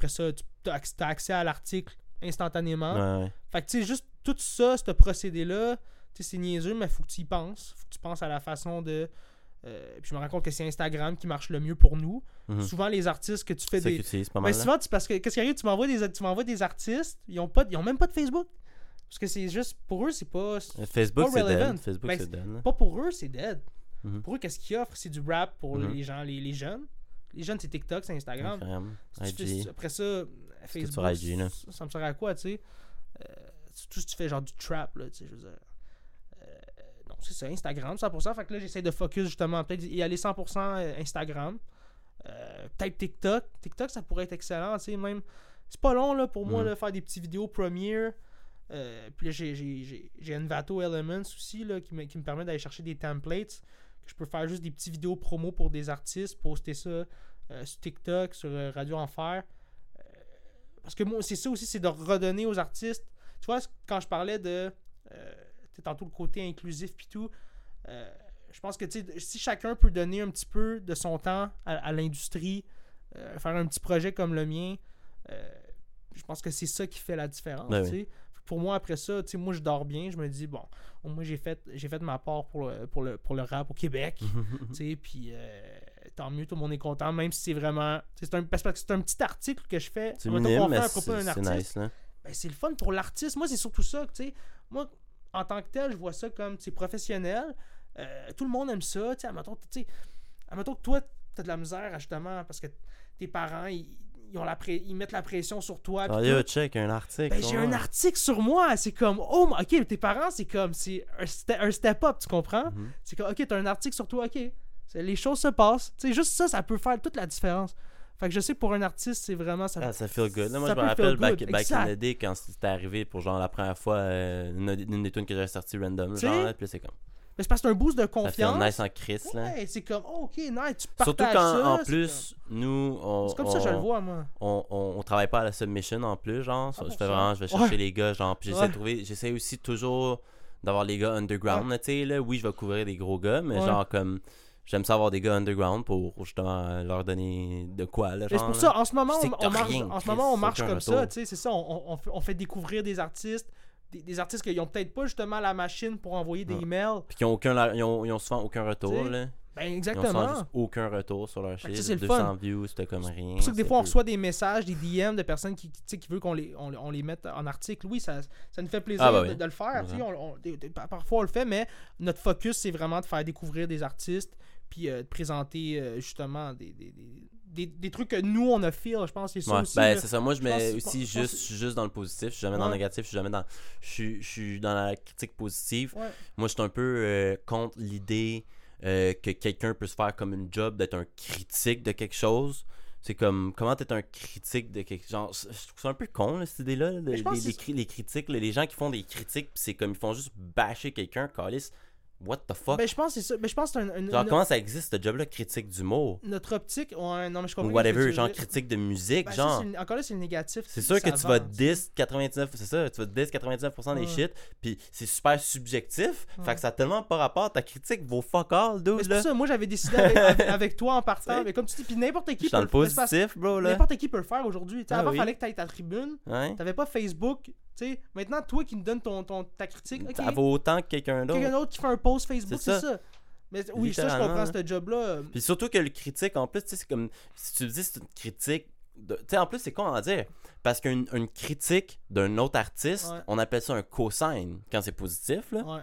Speaker 1: Après ça, tu as, accès à l'article instantanément.
Speaker 2: Ouais.
Speaker 1: Fait que tu sais, juste tout ça, ce procédé-là, tu sais, c'est niaiseux, mais faut que tu y penses. Faut que tu penses à la façon de. euh, puis je me rends compte que c'est Instagram qui marche le mieux pour nous.
Speaker 2: Mhm.
Speaker 1: Souvent, les artistes que tu fais des.
Speaker 2: pas
Speaker 1: Ben,
Speaker 2: mal. là.
Speaker 1: souvent, tu- parce que qu'est-ce qui arrive, tu m'envoies des, tu m'envoies des artistes, ils ont, pas, ils ont même pas de Facebook. Parce que c'est juste, pour eux, c'est pas.
Speaker 2: Euh, Facebook, c'est dead. Facebook,
Speaker 1: Ben,
Speaker 2: c'est dead. là.
Speaker 1: Pas pour eux, c'est dead.
Speaker 2: Mhm.
Speaker 1: Pour eux, qu'est-ce qu'ils offrent? C'est du rap pour
Speaker 2: Mhm.
Speaker 1: les gens, les, les jeunes. Les jeunes, c'est TikTok, c'est Instagram.
Speaker 2: Instagram,
Speaker 1: Si tu
Speaker 2: IG.
Speaker 1: fais- après ça, Facebook,
Speaker 2: sur IG, là?
Speaker 1: ça, ça me sert à quoi, tu sais? Euh, Surtout si tu fais genre du trap, là, tu sais, je veux dire. Euh, non, c'est ça, Instagram, 100%. Fait que là, j'essaie de focus justement, peut-être y aller 100% Instagram. Euh, peut-être TikTok. TikTok, ça pourrait être excellent, tu sais, même. C'est pas long, là, pour moi, de faire des petits vidéos premiere. Euh, puis là, j'ai Envato Elements aussi, là, qui me, qui me permet d'aller chercher des templates. Je peux faire juste des petites vidéos promo pour des artistes, poster ça euh, sur TikTok, sur euh, Radio Enfer. Euh, parce que moi, c'est ça aussi, c'est de redonner aux artistes. Tu vois, quand je parlais de. tantôt le côté inclusif puis tout. je pense que si chacun peut donner un petit peu de son temps à, à l'industrie, euh, faire un petit projet comme le mien, euh, je pense que c'est ça qui fait la différence.
Speaker 2: Ben
Speaker 1: sais. Pour moi, après ça, tu sais, moi je dors bien, je me dis, bon, moi j'ai fait, j'ai fait ma part pour le, pour, le, pour le rap au Québec. Tu sais, puis euh, tant mieux, tout le monde est content, même si c'est vraiment. tu C'est un, parce que c'est un petit article que je fais.
Speaker 2: C'est minime, mais c'est nice. Là.
Speaker 1: Ben, c'est le fun pour l'artiste. Moi, c'est surtout ça. tu sais. Moi, en tant que tel, je vois ça comme c'est professionnel. Euh, tout le monde aime ça. tu sais, Admettons, tu que toi, tu as de la misère, justement, parce que tes parents, ils, ils ont la pré- ils mettent la pression sur toi.
Speaker 2: Ah, yo, check, un article.
Speaker 1: Ben, j'ai un article sur moi. C'est comme, oh, ok, tes parents, c'est comme, c'est un, ste- un step-up, tu comprends?
Speaker 2: Mhm.
Speaker 1: C'est comme, ok, t'as un article sur toi, ok. C'est- Les choses se passent. Tu sais, juste ça, ça peut faire toute la différence. Fait que je sais pour un artiste, c'est vraiment ça.
Speaker 2: Ah, ça feel good. Là, moi,
Speaker 1: Ça
Speaker 2: je me rappelle back, back in the day quand c'était arrivé pour genre la première fois euh, une, une des tunes que j'avais sorti random. Genre, puis c'est comme.
Speaker 1: Mais c'est parce que c'est un boost de confiance.
Speaker 2: nice en Chris, là.
Speaker 1: C'est comme, oh, ok, nice, tu
Speaker 2: Surtout
Speaker 1: partages
Speaker 2: quand,
Speaker 1: ça,
Speaker 2: en
Speaker 1: c'est
Speaker 2: plus, nous, on.
Speaker 1: C'est comme ça je le vois, moi.
Speaker 2: on, on, on travaille pas à la submission en plus, genre.
Speaker 1: Ah,
Speaker 2: je fais vraiment, je vais chercher
Speaker 1: Ouais.
Speaker 2: les gars, genre. Puis j'essaie
Speaker 1: Ouais.
Speaker 2: de trouver, j'essaie aussi toujours d'avoir les gars underground, tu sais, là. Oui, je vais couvrir des gros gars, mais genre, comme, j'aime ça avoir des gars underground pour justement euh, leur donner de quoi, là.
Speaker 1: C'est pour ça, en ce moment, on, marche, en ce moment, on marche comme ça, tu sais, c'est ça, on fait découvrir des artistes, des, des artistes qui ont peut-être pas justement la machine pour envoyer des
Speaker 2: Ouais.
Speaker 1: emails.
Speaker 2: Puis qu'ils ont, aucun, ils, ont, ils ont souvent aucun retour, là.
Speaker 1: Ben,
Speaker 2: Ils ont
Speaker 1: exactement.
Speaker 2: juste aucun retour sur leur
Speaker 1: c'est le
Speaker 2: 200
Speaker 1: fun.
Speaker 2: views, c'était comme rien.
Speaker 1: C'est pour ça que des fois, on reçoit des messages, des DM de personnes qui, qui veulent qu'on les, on, on les mette en article. Oui, ça, ça nous fait plaisir
Speaker 2: Ah, bah
Speaker 1: de,
Speaker 2: oui.
Speaker 1: de le faire. on- parfois, on le fait, mais notre focus, c'est vraiment de faire découvrir des artistes puis euh, de présenter euh, justement des, des, des, des- des trucs que nous, on a feel. Je pense c'est ça
Speaker 2: Ouais,
Speaker 1: aussi.
Speaker 2: ben c'est ça. Moi, je mets aussi juste, je suis juste dans le positif. Je suis jamais dans le négatif. Je suis jamais dans. Je suis, je suis dans la critique positive.
Speaker 1: Ouais.
Speaker 2: Moi, je suis un peu euh, contre l'idée euh, que quelqu'un peut se faire comme une job d'être un critique de quelque chose. C'est comme, comment t'es un critique de quelque chose. Je trouve ça un peu con, là, cette idée-là. là, les, les critiques, les gens qui font des critiques, c'est comme, ils font juste bâcher quelqu'un, calice. What the fuck?
Speaker 1: Ben, je pense que c'est ça. Ben, je pense que c'est un- un-
Speaker 2: genre, comment ça existe, ce job-là, critique d'humour?
Speaker 1: notre optique. Ouais, non, mais je comprends.
Speaker 2: Ou whatever, genre critique de musique,
Speaker 1: Ben,
Speaker 2: genre.
Speaker 1: encore là, c'est le négatif.
Speaker 2: C'est sûr que tu vas
Speaker 1: vend, tu sais.
Speaker 2: 10 99 c'est ça, tu vas 10 99% des
Speaker 1: Ouais.
Speaker 2: shit, puis c'est super subjectif,
Speaker 1: Ouais.
Speaker 2: fait que ça a tellement pas rapport ta critique vaut fuck all
Speaker 1: Mais
Speaker 2: dude
Speaker 1: c'est
Speaker 2: là.
Speaker 1: ça, moi j'avais décidé avec, avec- avec toi en partant, mais comme tu dis, puis n'importe qui
Speaker 2: Je dans le
Speaker 1: mais
Speaker 2: positif, bro là.
Speaker 1: N'importe qui peut le faire aujourd'hui. Tu sais,
Speaker 2: Ah
Speaker 1: avant, il
Speaker 2: oui.
Speaker 1: fallait que tu ailles ta tribune.
Speaker 2: Ouais.
Speaker 1: T'avais pas Facebook. Maintenant, toi qui me donnes ton, ton, ta critique,
Speaker 2: Ça vaut autant que quelqu'un
Speaker 1: quelqu'un
Speaker 2: d'autre.
Speaker 1: d'autre qui fait un post Facebook,
Speaker 2: C'est ça.
Speaker 1: ça. Mais oui, ça, je comprends ce job-là.
Speaker 2: Puis surtout que le critique en plus, tu sais c'est comme si tu dis c'est une critique de- tu sais en plus c'est con à dire parce qu'une une critique d'un autre artiste,
Speaker 1: Ouais.
Speaker 2: on appelle ça un cosign quand c'est positif là.
Speaker 1: Ouais.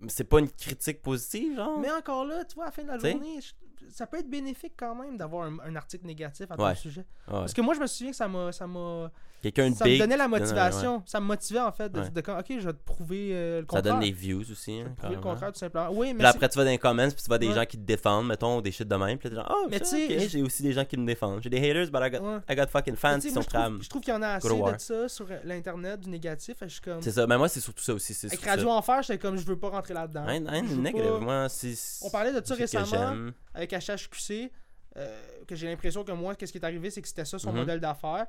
Speaker 2: Mais C'est pas une critique positive genre.
Speaker 1: Mais encore là, tu vois, à la fin de la
Speaker 2: T'sais?
Speaker 1: journée, je- ça peut être bénéfique quand même d'avoir un, un article négatif à ton
Speaker 2: Ouais.
Speaker 1: sujet.
Speaker 2: Ouais.
Speaker 1: Parce que moi, je me souviens que ça m'a. Ça m'a
Speaker 2: Quelqu'un
Speaker 1: ça me
Speaker 2: big
Speaker 1: donnait la
Speaker 2: ouais.
Speaker 1: motivation. Ça me motivait en fait de, ok, je vais te prouver euh, le
Speaker 2: Ça
Speaker 1: contraire.
Speaker 2: donne des views aussi hein,
Speaker 1: prouver le contraire tout simplement. Oui, mais
Speaker 2: Puis après, tu vas dans les comments, puis tu vois des gens qui te défendent, mettons, ou des shit de même. Puis t'es genre, oh,
Speaker 1: Mais
Speaker 2: mais
Speaker 1: tu sais, je-
Speaker 2: j'ai aussi des gens qui me défendent. J'ai des haters, but I got. I got fucking fans
Speaker 1: Mais
Speaker 2: qui sont prêts à me-
Speaker 1: je trouve qu'il y en a assez de ça sur euh, l'internet, du négatif. Je suis comme.
Speaker 2: C'est ça. Mais moi, c'est surtout ça aussi. C'est
Speaker 1: Avec Radio
Speaker 2: ça.
Speaker 1: Enfer, j'étais comme, je veux pas rentrer là-dedans. On parlait de ça récemment. Avec HHQC, euh, que j'ai l'impression que moi, qu'est-ce qui est arrivé, c'est que c'était ça son
Speaker 2: Mhm.
Speaker 1: modèle d'affaires.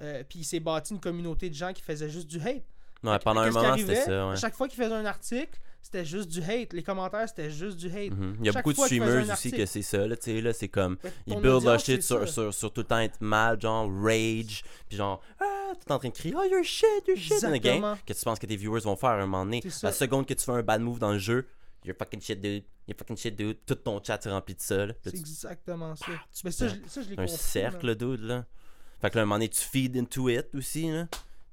Speaker 1: Euh, puis il s'est bâti une communauté de gens qui faisaient juste du hate.
Speaker 2: Ouais, pendant un moment, c'était ça.
Speaker 1: À
Speaker 2: Ouais.
Speaker 1: chaque fois qu'il faisait un article, c'était juste du hate. Les commentaires, c'était juste du hate.
Speaker 2: Mhm. Il y a
Speaker 1: chaque
Speaker 2: beaucoup de streamers aussi que c'est ça. Là, tu sais, là, c'est comme. Ils build leur shit sur, sur, sur tout le temps être mal, genre rage, puis genre, ah, t'es en train de crier, oh, you're shit, you're shit the game.
Speaker 1: Exactement.
Speaker 2: Que tu penses que tes viewers vont faire à un moment donné. La seconde que tu fais un bad move dans le jeu, you're fucking shit, dude, you're fucking shit, dude. Tout ton chat est rempli de ça.
Speaker 1: C'est exactement ça.
Speaker 2: Ah,
Speaker 1: Mais ça, je, ça, je l'ai
Speaker 2: un
Speaker 1: compris.
Speaker 2: cercle,
Speaker 1: là.
Speaker 2: dude, là. Fait que là, à un moment donné, tu feed into it aussi, là.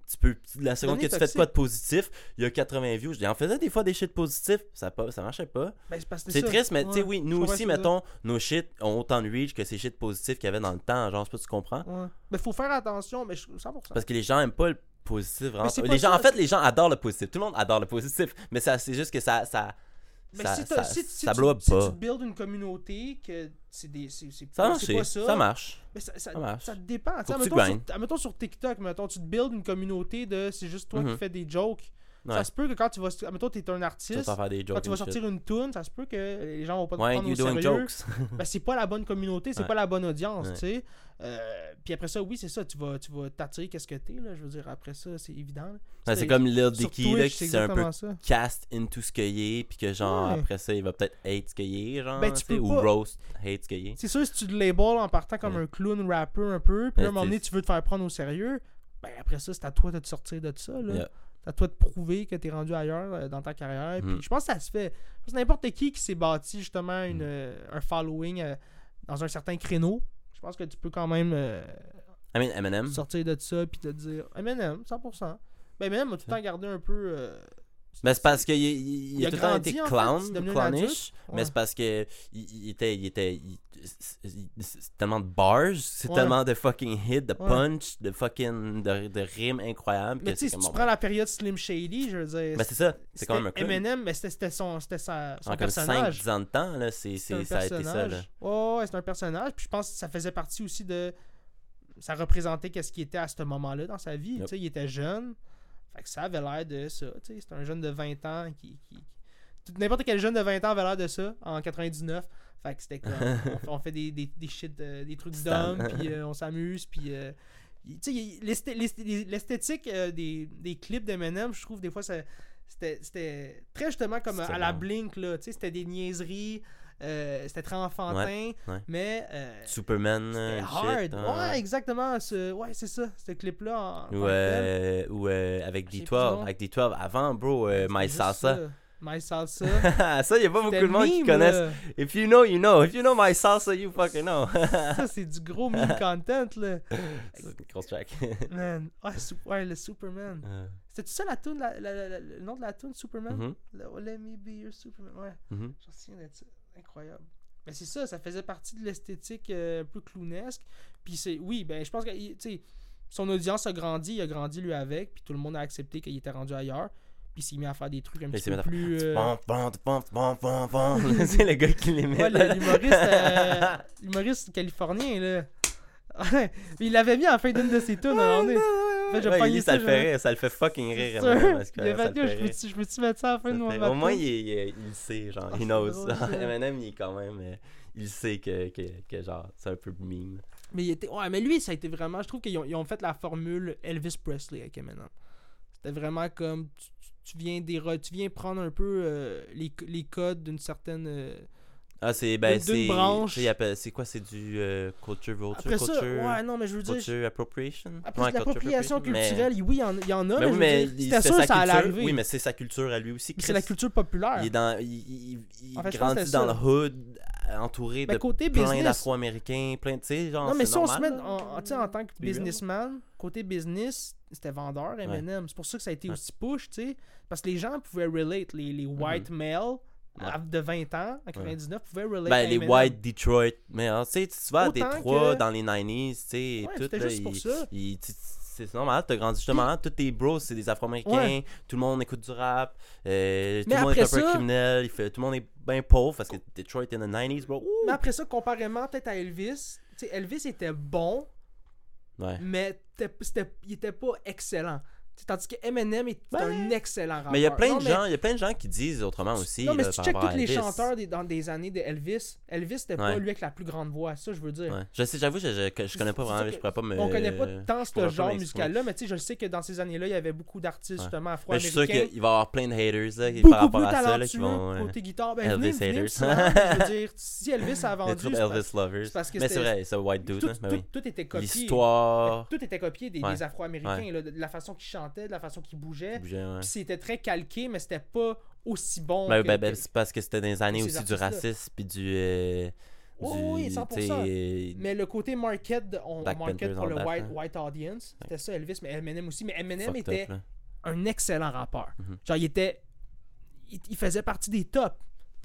Speaker 2: Tu peux, la seconde que tu fais de quoi de positif, il y a 80 views. J'en faisais des fois des shit positifs, ça, pas, ça marchait pas.
Speaker 1: Ben, c'est
Speaker 2: triste, mais tu sais, oui, nous aussi, mettons, nos shit ont autant de reach que ces shit positifs qu'il y avait dans le temps. Genre, je sais pas si tu comprends.
Speaker 1: Ouais. Mais faut faire attention, mais je- 100%.
Speaker 2: Parce que les gens aiment pas le positif, vraiment.
Speaker 1: C'est
Speaker 2: Les gens, en fait, les gens adorent le positif. Tout le monde adore le positif. Mais ça, c'est juste que ça. ça
Speaker 1: Mais
Speaker 2: ça,
Speaker 1: si, t'as-
Speaker 2: ça,
Speaker 1: si, si
Speaker 2: ça
Speaker 1: tu, si
Speaker 2: pas.
Speaker 1: tu builds une communauté, que c'est des. C'est c'est-
Speaker 2: Ça
Speaker 1: pas
Speaker 2: marche.
Speaker 1: Mais ça, ça,
Speaker 2: Ça marche.
Speaker 1: ça dépend. Mettons sur, mettons sur TikTok, mettons, tu te builds une communauté de c'est juste toi qui
Speaker 2: Mhm.
Speaker 1: fais des jokes.
Speaker 2: Ouais.
Speaker 1: Ça se peut que quand tu vas. Mettons, t'es un artiste.
Speaker 2: t'en faire des jokes.
Speaker 1: Quand tu vas
Speaker 2: shit.
Speaker 1: sortir une tune, ça se peut que les gens vont pas te prendre
Speaker 2: you
Speaker 1: au sérieux.
Speaker 2: jokes.
Speaker 1: Ben, c'est pas la bonne communauté, c'est pas la bonne audience, tu sais. Euh, puis après ça, oui, c'est ça, tu vas tu vas t'attirer qu'est-ce que t'es, là. Je veux dire, après ça, c'est évident.
Speaker 2: Ouais, c'est comme Lil Dicky, là, qui c'est un peu
Speaker 1: ça.
Speaker 2: cast into ce qu'il est, puis que genre,
Speaker 1: Ouais.
Speaker 2: après ça, il va peut-être hate ce qu'il est, genre,
Speaker 1: Ben, tu
Speaker 2: sais, ou
Speaker 1: pas-
Speaker 2: roast hate ce qu'il est.
Speaker 1: C'est sûr, si tu te labels en partant comme
Speaker 2: Ouais.
Speaker 1: un clown rapper un peu, puis à un moment donné, tu veux te faire prendre au sérieux, ben après ça, c'est à toi de te sortir de ça, là.
Speaker 2: Yeah.
Speaker 1: À toi de prouver que t'es rendu ailleurs euh, dans ta carrière. Puis
Speaker 2: Mm.
Speaker 1: je pense que ça se fait. Je pense que n'importe qui qui s'est bâti justement une,
Speaker 2: Mm.
Speaker 1: euh, un following euh, dans un certain créneau, je pense que tu peux quand même euh,
Speaker 2: I mean, Eminem.
Speaker 1: sortir de ça puis te dire Eminem, 100%. Ben Eminem a tout le temps gardé un peu.
Speaker 2: Ben, c'est parce qu'il il, il a
Speaker 1: a
Speaker 2: tout le temps été
Speaker 1: en fait,
Speaker 2: clown, clownish, mais c'est parce que il, il était, il était, c'est- tellement de bars, c'est
Speaker 1: Ouais.
Speaker 2: tellement de fucking hits, de
Speaker 1: Ouais.
Speaker 2: punch, de fucking, de, de rimes incroyables.
Speaker 1: Mais tu si
Speaker 2: comme,
Speaker 1: tu
Speaker 2: bon,
Speaker 1: prends la période Slim Shady, je veux dire.
Speaker 2: Ben, c'est ça, c'est quand même un clown.
Speaker 1: Eminem, mais c'était c'était son, c'était sa, son
Speaker 2: En comme
Speaker 1: personnage.
Speaker 2: 5-10 ans de temps, là, c'est, ça a été ça, là.
Speaker 1: Ouais, ouais, c'est un personnage. Puis je pense que ça faisait partie aussi de. Ça représentait qu'est-ce qu'il était à ce moment-là dans sa vie.
Speaker 2: Yep.
Speaker 1: Tu sais, il était jeune. Fait que ça avait l'air de ça. C'est un jeune de 20 ans qui. qui- N'importe quel jeune de 20 ans avait l'air de ça en 99. Fait que c'était comme. on, fait- on fait des, des, des shit, euh, des trucs d'hommes, puis euh, on s'amuse, puis. euh, l'esthétique euh, des, des clips d'Eminem, je trouve des fois c'était très justement comme à la. Blink là, tu sais, c'était des niaiseries, c'était très enfantin,
Speaker 2: ouais.
Speaker 1: mais euh,
Speaker 2: Superman,
Speaker 1: c'était
Speaker 2: euh,
Speaker 1: hard.
Speaker 2: shit, hein.
Speaker 1: Ouais, exactement, ce, ouais, c'est ça, ce clip là en, en tant
Speaker 2: Ou, euh, ou euh, avec
Speaker 1: Je sais
Speaker 2: D12,
Speaker 1: plus le nom.
Speaker 2: avec D12, avant, bro, euh,
Speaker 1: C'était
Speaker 2: My Salsa.
Speaker 1: ça. My Salsa.
Speaker 2: ça, y a pas beaucoup
Speaker 1: C'était
Speaker 2: de monde qui connaissent.
Speaker 1: là.
Speaker 2: If you know, you know. If you know my salsa, you fucking know.
Speaker 1: Ça, c'est du gros meme content, là.
Speaker 2: Grosse track.
Speaker 1: Man. Ouais, ouais, le Superman.
Speaker 2: Euh,
Speaker 1: C'était-tu ça la tune, la- la- la- le nom de la tune, Superman?
Speaker 2: mhm,
Speaker 1: Le- oh, Let me be your Superman. Ouais,
Speaker 2: mhm.
Speaker 1: j'en souviens de ça. Incroyable. Mais c'est ça, ça faisait partie de l'esthétique euh, un peu clownesque. Puis c'est, oui, ben je pense que, il- tu sais, son audience a grandi, il a grandi lui avec, puis tout le monde a accepté qu'il était rendu ailleurs. Puis il s'est mis à faire des trucs un
Speaker 2: Il
Speaker 1: petit peu plus. euh.
Speaker 2: C'est le gars qui les met.
Speaker 1: Ouais, l'humoriste, euh, l'humoriste californien, là. Ouais, il l'avait mis en fin d'une de ses tunes, donné. Fait, je
Speaker 2: Ouais, il ça
Speaker 1: ça,
Speaker 2: le fait rire, ça le fait fucking rire. Eminem, parce que
Speaker 1: Il a fait, je peux-tu mettre ça à la fin de mon
Speaker 2: Au moins, il, il, il sait, genre,
Speaker 1: Ah, c'est
Speaker 2: knows. Eminem, il est quand même, euh, il sait que, que, que genre, c'est un peu meme.
Speaker 1: Mais, il était... ouais, mais lui, ça a été vraiment. Je trouve qu'ils ont, ils ont fait la formule Elvis Presley avec Eminem. C'était vraiment comme. Tu, tu- viens, déro- tu viens prendre un peu euh, les, les codes d'une certaine. euh,
Speaker 2: Ah, c'est, ben,
Speaker 1: D'une- branche.
Speaker 2: c'est quoi, c'est du euh, culture vulture,
Speaker 1: Après ça,
Speaker 2: culture,
Speaker 1: ouais, non, mais je veux dire.
Speaker 2: culture appropriation?
Speaker 1: Après,
Speaker 2: Ouais,
Speaker 1: c'est de l'appropriation
Speaker 2: culture appropriation,
Speaker 1: culturelle, oui, il y en, il y en a,
Speaker 2: Mais,
Speaker 1: mais,
Speaker 2: oui, mais
Speaker 1: dire, sûr ça allait arriver.
Speaker 2: Oui, mais c'est sa culture à lui aussi.
Speaker 1: C'est la culture populaire.
Speaker 2: Il est dans, il, il, il
Speaker 1: En fait, je pense que
Speaker 2: grandit dans
Speaker 1: ça.
Speaker 2: le hood, euh, entouré de
Speaker 1: côté
Speaker 2: plein d'Afro-Américains, plein, sais, genre.
Speaker 1: Non, mais si on se met
Speaker 2: normal,
Speaker 1: en, tant que businessman, côté business, c'était vendeur, Eminem. C'est pour ça que ça a été aussi push, tu sais. Parce que les gens pouvaient relate, les, les white males
Speaker 2: Ouais.
Speaker 1: de 20 ans, en 99, pouvaient relate.
Speaker 2: Ben, les
Speaker 1: Eminem.
Speaker 2: White Detroit. Mais hein, tu sais, tu vas à Détroit
Speaker 1: que-
Speaker 2: dans les 90s, tu sais,
Speaker 1: Ouais,
Speaker 2: tout.
Speaker 1: c'était
Speaker 2: là,
Speaker 1: juste pour ça.
Speaker 2: il- c'est normal, t'as grandi justement, tous tes bros, c'est des Afro-Américains,
Speaker 1: Ouais.
Speaker 2: tout le monde écoute du rap, euh, tout le monde est un peu
Speaker 1: ça-
Speaker 2: criminel, il fait, tout le monde est bien pauvre parce que Detroit in the 90s, bro. ouh!
Speaker 1: Mais après ça, comparément peut-être à Elvis, Elvis était bon,
Speaker 2: Ouais.
Speaker 1: mais c'était- il était pas excellent. Tandis que Eminem est un excellent rappeur.
Speaker 2: Mais il y a plein
Speaker 1: Non,
Speaker 2: de
Speaker 1: mais-
Speaker 2: gens, il y a plein de gens qui disent autrement aussi.
Speaker 1: Non, mais
Speaker 2: là,
Speaker 1: si tu checkes tous les chanteurs des- dans des années de Elvis,
Speaker 2: Ouais.
Speaker 1: pas lui avec la plus grande voix, ça je veux dire.
Speaker 2: Ouais. Je sais, j'avoue, je, je, je connais pas vraiment, je pourrais pas me.
Speaker 1: On connaît pas tant ce genre musical-là, mais tu sais, je sais que dans ces années-là, il y avait beaucoup d'artistes justement
Speaker 2: Mais je suis sûr
Speaker 1: afro-américains.
Speaker 2: qu'il va y avoir plein de haters là,
Speaker 1: Beaucoup
Speaker 2: par rapport
Speaker 1: plus
Speaker 2: à ça là, qui vont.
Speaker 1: côté guitare. Ben,
Speaker 2: Elvis
Speaker 1: venez,
Speaker 2: haters.
Speaker 1: je veux dire, si Elvis a vendu,
Speaker 2: Elvis lovers. Mais c'est vrai, c'est white dude.
Speaker 1: tout,
Speaker 2: mais
Speaker 1: tout- était copié.
Speaker 2: L'histoire.
Speaker 1: Tout était copié des, Afro-Américains, la façon qu'ils chantaient, de la façon bougeaient.
Speaker 2: bougeait, ouais.
Speaker 1: Puis c'était très calqué, mais c'était pas aussi bon.
Speaker 2: Ben,
Speaker 1: que-
Speaker 2: ben, ben, c'est parce que c'était dans les années aussi du racisme puis du. euh,
Speaker 1: Oui,
Speaker 2: du-
Speaker 1: oui, 100%.
Speaker 2: tu sais,
Speaker 1: Mais le côté market, on, market pour le white,
Speaker 2: hein.
Speaker 1: white audience. C'était ça, Elvis, mais Eminem aussi. Mais Eminem était
Speaker 2: up,
Speaker 1: un excellent rappeur.
Speaker 2: Mhm.
Speaker 1: Genre, il était. Il, il faisait partie des tops.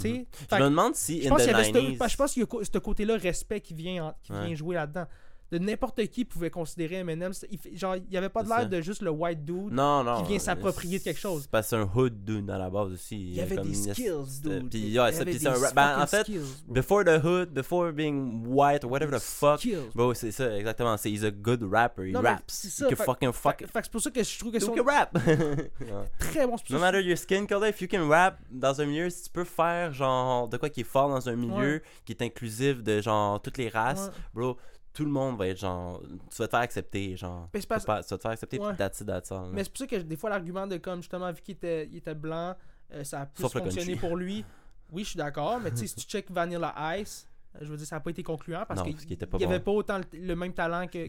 Speaker 2: Mhm. Je me demande si
Speaker 1: je pense qu'il y avait ce-
Speaker 2: 90s.
Speaker 1: je pense qu'il y a ce côté-là, respect qui vient, en- qui
Speaker 2: Ouais.
Speaker 1: vient jouer là-dedans. De n'importe qui pouvait considérer Eminem. c'est- il genre, il n'y avait pas de
Speaker 2: C'est
Speaker 1: l'air de juste le white dude.
Speaker 2: Non, non.
Speaker 1: qui vient
Speaker 2: euh,
Speaker 1: s'approprier de quelque chose.
Speaker 2: C'est parce que c'est un hood dude à la base aussi.
Speaker 1: Il y avait
Speaker 2: comme
Speaker 1: des skills, dude.
Speaker 2: Puis,
Speaker 1: Il y
Speaker 2: ouais, ça,
Speaker 1: avait
Speaker 2: puis c'est un
Speaker 1: des
Speaker 2: rap- ben, en fait,
Speaker 1: skills,
Speaker 2: before the hood, before being white or whatever the fuck.
Speaker 1: Skills.
Speaker 2: Bro, c'est ça, exactement. C'est he's a good rapper. Il raps.
Speaker 1: c'est
Speaker 2: fucking fuck.
Speaker 1: c'est pour ça que je trouve que
Speaker 2: You
Speaker 1: son
Speaker 2: can rap.
Speaker 1: très bon. c'est
Speaker 2: No matter your skin color, if you can rap dans un milieu, si tu peux faire genre de quoi qui est fort dans un milieu, qui est inclusif de genre toutes les races, bro, tout le monde va être genre. Tu vas te faire accepter, genre.
Speaker 1: Mais
Speaker 2: pas- tu vas te faire accepter,
Speaker 1: Ouais.
Speaker 2: puis that's it, that's all, là.
Speaker 1: Mais c'est pour ça que des fois l'argument de comme justement vu qu'il était, il était blanc, euh, ça a plus
Speaker 2: Sauf
Speaker 1: fonctionné pour lui. Oui, je suis d'accord, mais tu sais, si tu check Vanilla Ice, euh, je veux dire, ça n'a pas été concluant parce qu'il n'y avait
Speaker 2: bon.
Speaker 1: pas autant le, le même talent que-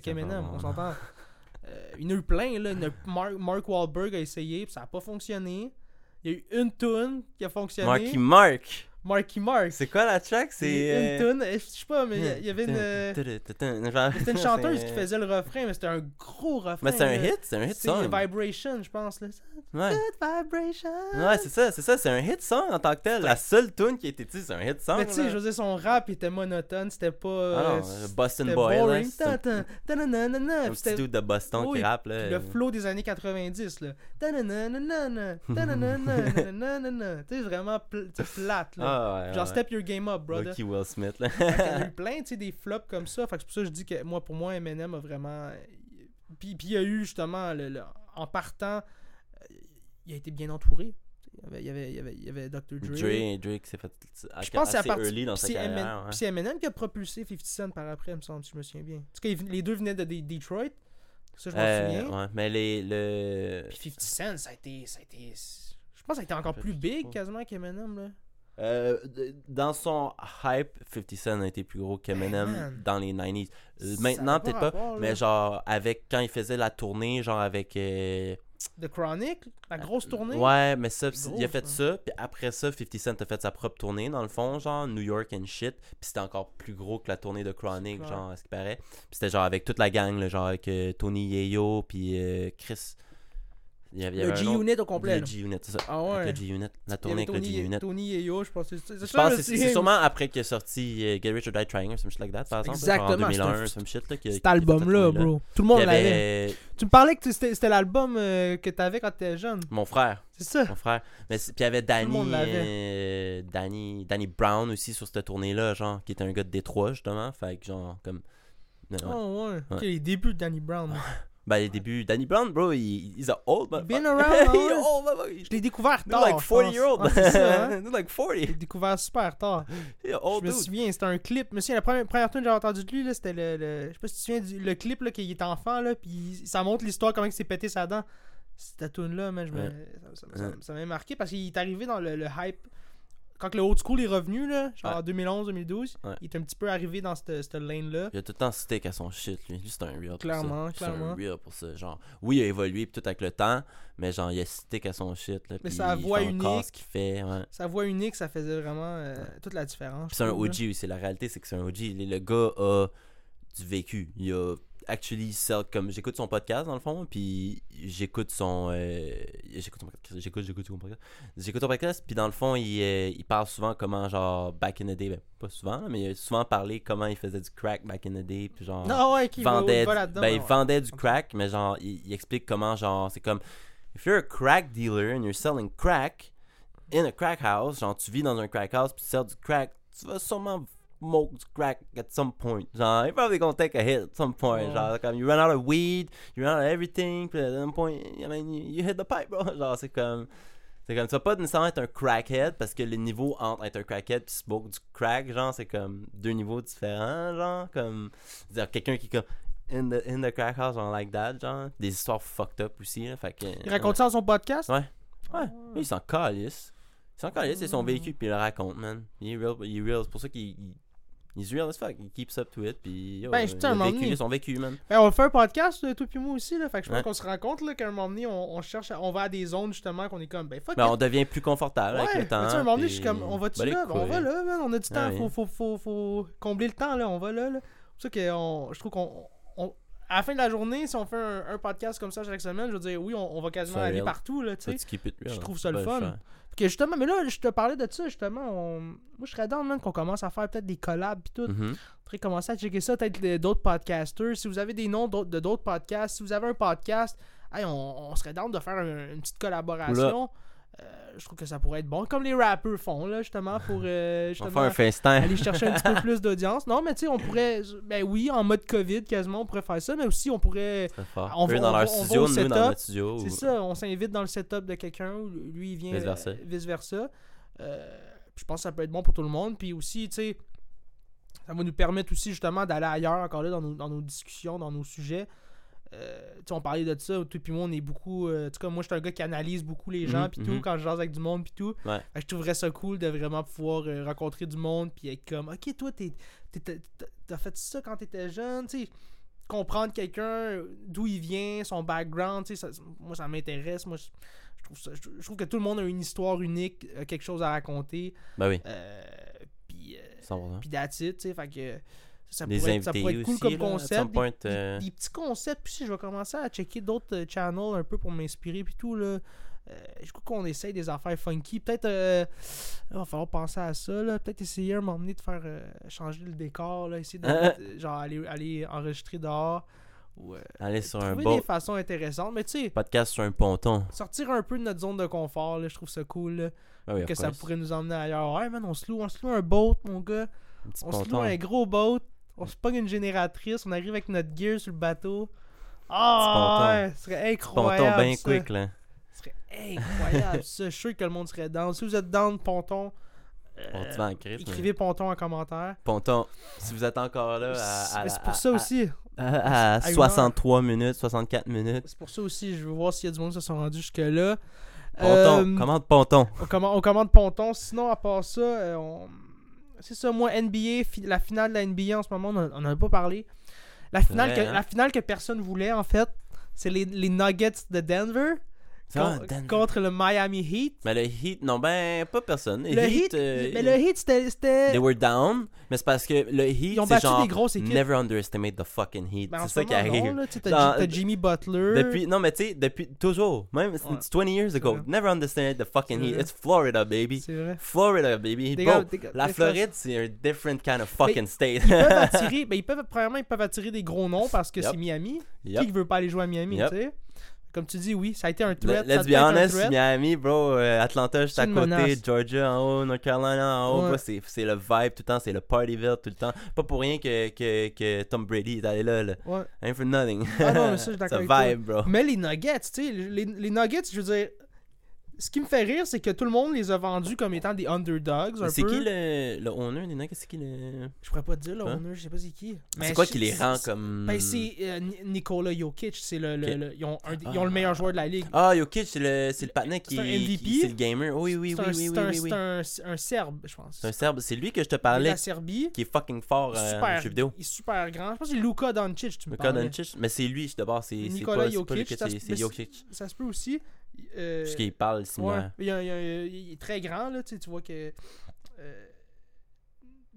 Speaker 1: on s'entend. Euh, il y en a eu plein, là. Mark, Mark Wahlberg a essayé, puis ça n'a pas fonctionné. Il y a eu une tune qui a fonctionné.
Speaker 2: Marky Mark.
Speaker 1: Marky Mark.
Speaker 2: C'est quoi la track?
Speaker 1: C'est
Speaker 2: C'est.
Speaker 1: une tune, euh, je sais pas, mais il y avait une. euh, C'était une chanteuse qui faisait le refrain, mais c'était un gros refrain.
Speaker 2: Mais c'est un hit, c'est un hit
Speaker 1: C'est
Speaker 2: song.
Speaker 1: Vibration, je pense. Là.
Speaker 2: Ouais.
Speaker 1: Good Vibration.
Speaker 2: Ouais, c'est ça, c'est ça, c'est un hit song en tant que tel. La seule tune qui a été utilisée, c'est un hit song.
Speaker 1: Mais tu sais, je veux dire, son rap était monotone, c'était pas.
Speaker 2: Ah non, Boston Boy. C'est un, petit dude de Boston qui rappe, là.
Speaker 1: le flow des années 90, là. Tu sais, vraiment plate, là.
Speaker 2: Ah ouais,
Speaker 1: Genre,
Speaker 2: ouais.
Speaker 1: step your game up, brother.
Speaker 2: Lucky Will Smith, là.
Speaker 1: Qu'il y a eu plein, tu sais, des flops comme ça. Fait que c'est pour ça que je dis que moi, pour moi, Eminem a vraiment. Puis, puis il y a eu justement, le- le- en partant, euh, il a été bien entouré. Il y avait, il y avait, il y avait, il Dr. Dre.
Speaker 2: Dre, Dre qui s'est fait
Speaker 1: Je pense
Speaker 2: assez early dans
Speaker 1: puis
Speaker 2: sa
Speaker 1: c'est
Speaker 2: carrière.
Speaker 1: Eminem-
Speaker 2: ouais.
Speaker 1: puis c'est Eminem qui a propulsé 50 Cent par après, il me semble, si je me souviens bien. En tout cas, les deux venaient de Detroit. Ça, je m'en
Speaker 2: Euh,
Speaker 1: souviens.
Speaker 2: ouais, mais les, le...
Speaker 1: Puis 50 Cent, ça a été. Ça a été je pense que ça a été encore plus big quasiment qu'Eminem. Là.
Speaker 2: Euh, dans son hype, 50 Cent a été plus gros qu'Eminem dans les 90s. Euh, Maintenant, peut-être
Speaker 1: pas rapport,
Speaker 2: mais genre, avec quand il faisait la tournée, genre avec. euh,
Speaker 1: de Chronic, la grosse tournée?
Speaker 2: Ouais, mais ça, il a fait
Speaker 1: ça.
Speaker 2: ça, puis après ça, 50 Cent a fait sa propre tournée, dans le fond, genre New York and shit, puis c'était encore plus gros que la tournée de Chronic, genre, à ce qui paraît. Puis c'était genre avec toute la gang, là, genre avec euh, Tony Yayo, puis euh, Chris. Il y avait, il y
Speaker 1: Le G-Unit au complet.
Speaker 2: Le. G-Unit, c'est ça.
Speaker 1: Ah
Speaker 2: Avec
Speaker 1: ouais.
Speaker 2: le G-Unit, la tournée avec le G-Unit.
Speaker 1: Tony et Yo, je pense que c'est c'est ça.
Speaker 2: sûrement après qu'il est sorti euh, Get Rich or Die Trying, some shit like that, par exemple.
Speaker 1: Exactement,
Speaker 2: en 2001,
Speaker 1: c'est un-
Speaker 2: some shit, là. qui-
Speaker 1: Cet album-là, bro. Tout le monde l'avait.
Speaker 2: avait
Speaker 1: Tu me parlais que c'était c'était l'album euh, que t'avais quand t'étais jeune.
Speaker 2: mon frère.
Speaker 1: C'est ça.
Speaker 2: Mon frère. Mais puis il y avait Danny, euh, Danny, Danny Brown aussi sur cette tournée-là, genre, qui était un gars de Détroit, justement. Fait que, genre, comme. Ouais.
Speaker 1: Oh ouais.
Speaker 2: Ouais.
Speaker 1: les débuts de Danny Brown.
Speaker 2: Ben, les débuts. Danny Brown, bro, il, he's a old
Speaker 1: He's been around. Je l'ai découvert tard.
Speaker 2: like
Speaker 1: je
Speaker 2: 40
Speaker 1: pense.
Speaker 2: year old.
Speaker 1: Ah, hein?
Speaker 2: Like
Speaker 1: Je
Speaker 2: 40.
Speaker 1: l'ai découvert super tard. Je me souviens, c'était un clip. Monsieur, la première, première tune que j'avais entendu de lui, là, c'était le, le- Je sais pas si tu te souviens du le clip là, qu'il est enfant, là, puis ça montre l'histoire, comment il s'est pété sa dent. Cette tune là man, je me- ça m'a marqué parce qu'il est arrivé dans le, le hype. Quand le old school est revenu, là, genre
Speaker 2: Ouais.
Speaker 1: en 2011-2012,
Speaker 2: Ouais.
Speaker 1: il est un petit peu arrivé dans cette, cette lane-là.
Speaker 2: Il a tout le temps stick à son shit, lui. Lui, c'est un real. pour
Speaker 1: Clairement,
Speaker 2: ça.
Speaker 1: clairement.
Speaker 2: C'est un real pour ça. Genre, oui, il a évolué tout avec le temps, mais genre, il a stick à son shit. Là,
Speaker 1: Mais sa voix unique.
Speaker 2: qu'il fait. Ouais.
Speaker 1: Sa voix unique, ça faisait vraiment euh, toute la différence.
Speaker 2: C'est un. OG aussi. La réalité, c'est que c'est un OG. Le gars a du vécu. Il a actually sell comme j'écoute son podcast dans le fond puis j'écoute son euh, j'écoute son podcast j'écoute j'écoute son podcast j'écoute son podcast puis dans le fond il, euh, il parle souvent comment genre back in the day ben pas souvent mais il a souvent parlé comment il faisait du crack back in the day puis genre
Speaker 1: Non, ouais, qui
Speaker 2: vendait,
Speaker 1: va
Speaker 2: ben, il vendait du crack, mais genre, il, il explique comment, genre, c'est comme, if you're a crack dealer and you're selling crack in a crack house, genre, tu vis dans un crack house puis tu sers du crack, tu vas sûrement smoke du crack at some point. Genre, you're probably gonna take a hit at some point.
Speaker 1: Ouais.
Speaker 2: Genre, comme, you run out of weed, you run out of everything, puis at some point, I mean, you, you hit the pipe, bro. Genre, c'est comme. C'est comme, vas pas nécessairement être un crackhead parce que le niveau entre être un crackhead puis smoke du crack, genre, c'est comme deux niveaux différents, genre, comme. dire quelqu'un qui est comme in the, in the crack house, genre, like that, genre. Des histoires fucked up aussi, là. Fait que.
Speaker 1: Il raconte ça dans son podcast?
Speaker 2: Ouais. Ouais, lui, il s'en calisse. Il s'en calisse, c'est son vécu, puis il le raconte, man. Il est real, il est real. C'est pour ça qu'il. He's real as fuck. Il keeps up to it, puis. yo,
Speaker 1: Ben, je
Speaker 2: il a vécu,
Speaker 1: donné-
Speaker 2: son vécu, man.
Speaker 1: Ben, on fait un podcast, toi puis moi aussi, là. Fait que je pense
Speaker 2: Ouais.
Speaker 1: qu'on se rend compte, là, qu'à un moment donné, on, on cherche, à- on va à des zones, justement, qu'on est comme, ben, fuck
Speaker 2: Ben, on devient plus confortable
Speaker 1: Ouais,
Speaker 2: avec le temps.
Speaker 1: sais, à un moment donné,
Speaker 2: puis-
Speaker 1: je suis comme, on va-tu
Speaker 2: Ben, les
Speaker 1: là? Ben, on va là, man, on a du temps, faut, faut, faut, faut combler le temps, là, on va là, là. C'est pour ça que on- je trouve qu'on. On- à la fin de la journée, si on fait un, un podcast comme ça chaque semaine, je veux dire, oui, on, on va quasiment
Speaker 2: For
Speaker 1: aller
Speaker 2: real.
Speaker 1: partout, là, tu sais. Je trouve ça le
Speaker 2: Pas
Speaker 1: fun. que justement, mais là, je te parlais de ça, justement. on- Moi, je serais dans, man, qu'on commence à faire peut-être des collabs, pis tout.
Speaker 2: Mhm.
Speaker 1: faudrait commencer à checker ça, peut-être d'autres podcasters. Si vous avez des noms de d'autres podcasts, si vous avez un podcast, hey, on, on serait down de faire un- une petite collaboration. Euh, je trouve que ça pourrait être bon, comme les rappers font, là, justement, pour euh,
Speaker 2: On un
Speaker 1: aller chercher un petit peu plus d'audience. Non, mais tu sais, on pourrait, ben oui, en mode COVID, quasiment, on pourrait faire ça, mais aussi, on pourrait. On va-
Speaker 2: dans
Speaker 1: on
Speaker 2: leur studio, nous dans notre studio.
Speaker 1: c'est
Speaker 2: ou-
Speaker 1: ça, on s'invite dans le setup de quelqu'un, lui, il vient
Speaker 2: Vice-versa.
Speaker 1: euh. Euh, je pense que ça peut être bon pour tout le monde. Puis aussi, tu sais, ça va nous permettre aussi justement d'aller ailleurs encore là dans nos, dans nos discussions, dans nos sujets. Euh, on parlait de ça, toi puis moi, on est beaucoup. euh, sais, comme moi, je suis un gars qui analyse beaucoup les gens,
Speaker 2: Mhm,
Speaker 1: puis tout,
Speaker 2: mhm.
Speaker 1: quand je jase avec du monde, puis tout.
Speaker 2: Ouais.
Speaker 1: Je trouverais ça cool de vraiment pouvoir euh, rencontrer du monde, puis être comme, ok, toi, t'as- fait ça quand t'étais jeune, tu sais. Comprendre quelqu'un, d'où il vient, son background, tu sais, moi, ça m'intéresse. Moi, je, je trouve ça- je, je trouve que tout le monde a une histoire unique, a quelque chose à raconter.
Speaker 2: Ben oui,
Speaker 1: Euh, puis,
Speaker 2: 100%.
Speaker 1: puis that's it, tu sais. Fait que ça pourrait, être, ça
Speaker 2: invités
Speaker 1: pourrait être cool
Speaker 2: aussi,
Speaker 1: comme
Speaker 2: là,
Speaker 1: concept.
Speaker 2: point, euh,
Speaker 1: des petits concepts. Puis si je vais commencer à checker d'autres euh, channels un peu pour m'inspirer. Puis tout, là. Euh, je crois qu'on essaye des affaires funky. Peut-être. euh, il va falloir penser à ça. Peut-être essayer à donné de faire euh, changer le décor, là. Essayer de. euh, genre aller, aller enregistrer dehors. Ou
Speaker 2: Aller sur un beau
Speaker 1: des façons intéressantes. Mais tu sais,
Speaker 2: podcast sur un ponton.
Speaker 1: sortir un peu de notre zone de confort, là. Je trouve ça cool, là,
Speaker 2: oui, of
Speaker 1: que ça pourrait nous emmener ailleurs. Ouais, man, on se loue, on se loue un boat, mon gars.
Speaker 2: Un petit
Speaker 1: On se loue
Speaker 2: ponton.
Speaker 1: un gros boat, on se pogne une génératrice, on arrive avec notre gear sur le bateau. Ah,
Speaker 2: ponton.
Speaker 1: ouais, ce serait incroyable.
Speaker 2: Ponton bien quick, là.
Speaker 1: Ce serait incroyable, ça. Je suis sûr que le monde serait down. Si vous êtes down, ponton, euh,
Speaker 2: en crise, mais-
Speaker 1: écrivez ponton en commentaire.
Speaker 2: Ponton, si vous êtes encore là à,
Speaker 1: C'est
Speaker 2: à,
Speaker 1: pour
Speaker 2: à-
Speaker 1: ça
Speaker 2: à-
Speaker 1: aussi.
Speaker 2: à, à
Speaker 1: à une
Speaker 2: 63 minutes, 64 minutes.
Speaker 1: C'est pour ça aussi. Je veux voir s'il y a du monde qui se sont rendus jusque-là.
Speaker 2: Ponton,
Speaker 1: Euh,
Speaker 2: commande Ponton.
Speaker 1: on, commande, on commande ponton. Sinon, à part ça, euh, on... c'est ça, moi, NBA, fi- la finale de la NBA en ce moment, on n'en a pas parlé. La finale, que,
Speaker 2: hein?
Speaker 1: la finale que personne voulait, en fait, c'est les, les Nuggets de Denver con- contre le Miami Heat.
Speaker 2: Mais le Heat, non, ben, pas personne. Le,
Speaker 1: Le
Speaker 2: Heat, euh,
Speaker 1: mais le Heat, c'était.
Speaker 2: They were down, mais c'est parce que le Heat,
Speaker 1: Ils ont
Speaker 2: c'est
Speaker 1: battu
Speaker 2: genre.
Speaker 1: des grosses équipes.
Speaker 2: Never underestimate the fucking Heat.
Speaker 1: Ben, en
Speaker 2: c'est
Speaker 1: ce
Speaker 2: ça qui arrive.
Speaker 1: T'as Jimmy Butler.
Speaker 2: Depuis, non, mais tu sais, depuis toujours. Même,
Speaker 1: Ouais.
Speaker 2: it's 20 years ago. Never underestimate the fucking Heat. It's Florida, baby.
Speaker 1: C'est vrai.
Speaker 2: Florida, baby.
Speaker 1: Des
Speaker 2: Bro,
Speaker 1: gars- des gars-
Speaker 2: la Floride, c'est un different kind of fucking state.
Speaker 1: Ils peuvent attirer, ben ils peuvent, premièrement, ils peuvent attirer des gros noms parce que
Speaker 2: Yep.
Speaker 1: c'est Miami.
Speaker 2: Yep.
Speaker 1: Qui veut pas aller jouer à Miami, tu sais? Comme tu dis, oui, ça a été un threat.
Speaker 2: Let's be honest. Miami, bro, euh, Atlanta juste à côté,
Speaker 1: menace.
Speaker 2: Georgia en haut, North Carolina en haut,
Speaker 1: Ouais.
Speaker 2: c'est c'est le vibe tout le temps, c'est le Partyville tout le temps. Pas pour rien que, que, que Tom Brady est allé là, là.
Speaker 1: Ouais.
Speaker 2: Ain't for nothing.
Speaker 1: Ah non, mais ça, je
Speaker 2: vibe, bro.
Speaker 1: Mais les Nuggets, tu sais, les, les Nuggets, je veux dire, ce qui me fait rire, c'est que tout le monde les a vendus comme étant des underdogs. un
Speaker 2: C'est qui le, le owner des Nuggets? C'est qui le.
Speaker 1: Je pourrais pas te dire, là,
Speaker 2: Hein?
Speaker 1: owner, je sais pas c'est qui.
Speaker 2: C'est quoi
Speaker 1: je-
Speaker 2: qui les rend comme.
Speaker 1: Ben, c'est euh, Ni- Nikola Jokic, c'est le, le- le- ils, ont un- ils ont le meilleur joueur de la ligue.
Speaker 2: Ah, Jokic, c'est le, c'est le qui.
Speaker 1: MVP.
Speaker 2: qui- C'est le gamer. Oui, oui, oui, oui,
Speaker 1: c'est
Speaker 2: oui,
Speaker 1: un,
Speaker 2: oui,
Speaker 1: c'est un, un Serbe, je pense.
Speaker 2: C'est un Serbe. C'est lui que je te
Speaker 1: est
Speaker 2: parlais,
Speaker 1: la Serbie.
Speaker 2: qui est fucking fort euh,
Speaker 1: super,
Speaker 2: en jeu vidéo.
Speaker 1: Il est super grand. Je pense que c'est Luka Doncic, tu me
Speaker 2: Luka. Doncic. Mais c'est lui, d'abord, c'est pas
Speaker 1: Jokic,
Speaker 2: c'est Jokic.
Speaker 1: Ça se peut aussi. Euh,
Speaker 2: Puisqu'il parle
Speaker 1: ouais,
Speaker 2: similaire.
Speaker 1: il, y a- il y a- il est très grand, là, tu sais, tu vois que... euh,